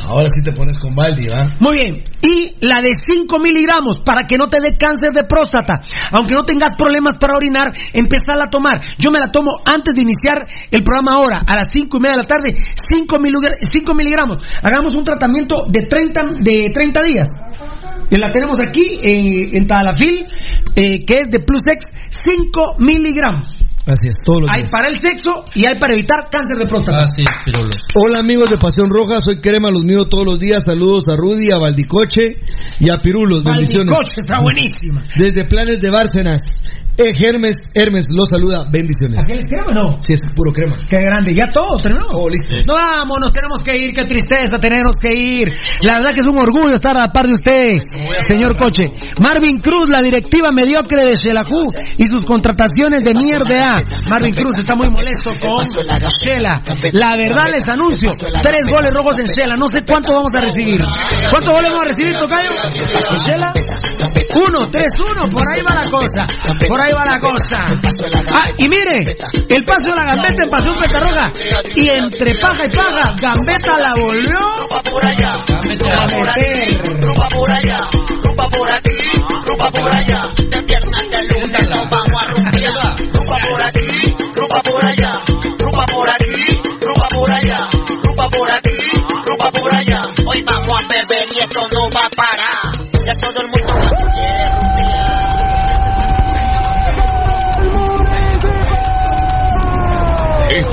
Ahora sí te pones con Baldi, ¿va? Muy bien. Y la de 5 miligramos para que no te dé cáncer de próstata. Aunque no tengas problemas para orinar, empezar a tomar. Yo me la tomo antes de iniciar el programa ahora, a las 5 y media de la tarde. 5 miligramos. Hagamos un tratamiento de 30, de 30 días. Y la tenemos aquí en, en Tadalafil, eh, que es de Plus X, 5 miligramos. Así es, todos los Hay días. para el sexo y hay para evitar cáncer de próstata. Ah, sí, Pirulo. Hola amigos de Pasión Roja, soy Crema, los miro todos los días. Saludos a Rudy, a Valdicoche y a Pirulos. Bendiciones. Baldicoche está buenísima. Desde Planes de Bárcenas. Eh, Hermes, Hermes los saluda. Bendiciones. ¿Aquel es crema o no? Sí, es puro crema. Qué grande, ya todo terminó. Oh, listo. No vamos, nos tenemos que ir, qué tristeza, tenemos que ir. La verdad que es un orgullo estar a la par de usted, señor Coche. Marvin Cruz, la directiva mediocre de Shelahu y sus contrataciones de mierda. Marvin Cruz está muy molesto con Shela. La verdad les anuncio, tres goles rojos en Shela. No sé cuánto vamos a recibir. ¿Cuántos goles vamos a recibir, Tocayo? ¿En Shela? Uno, tres, uno, por ahí va la cosa. Por ahí va la cosa. Ah, y mire, el paso de la gambeta en Pasión Petarroja. Y entre paja y paja, gambeta la volvió a meter. rumba por allá, rumba por aquí, rumba por allá. De viernes de lunes nos vamos a rumbear. Rumba por aquí, rumba por allá, rumba por aquí, rumba por allá, rumba por aquí, rumba por allá. Hoy vamos a beber y esto no va a parar. Ya todo el mundo quiere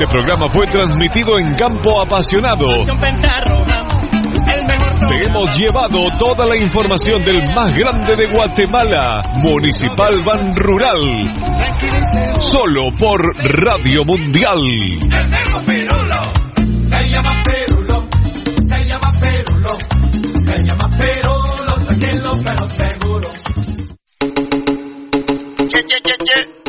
Este programa fue transmitido en Campo Apasionado. Te hemos llevado toda la información del más grande de Guatemala, Municipal Ban Rural. Solo por Radio Mundial. Se llama se llama Perulo, se llama pero seguro. Che, che, che, che.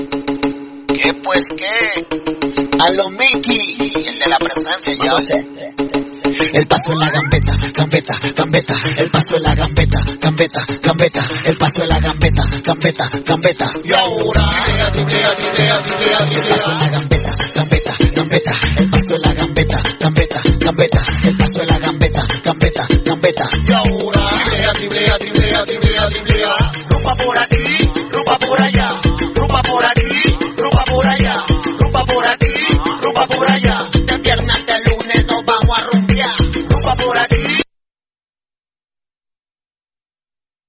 ¿Qué pues qué? A lo Mickey, el de la presencia, yo sé. El paso en la gambeta, gambeta, gambeta. El paso en la gambeta, gambeta, gambeta. El paso en la gambeta, gambeta, gambeta. Y ahora, tibia, tibia, tibia, El paso en la gambeta, gambeta, gambeta. El paso en la gambeta, gambeta, gambeta. El paso en la gambeta, gambeta, gambeta. Y ahora, tibia, tibia, tibia, tibia, tibia. Rumba por aquí, rumba por allá. raya, la pierna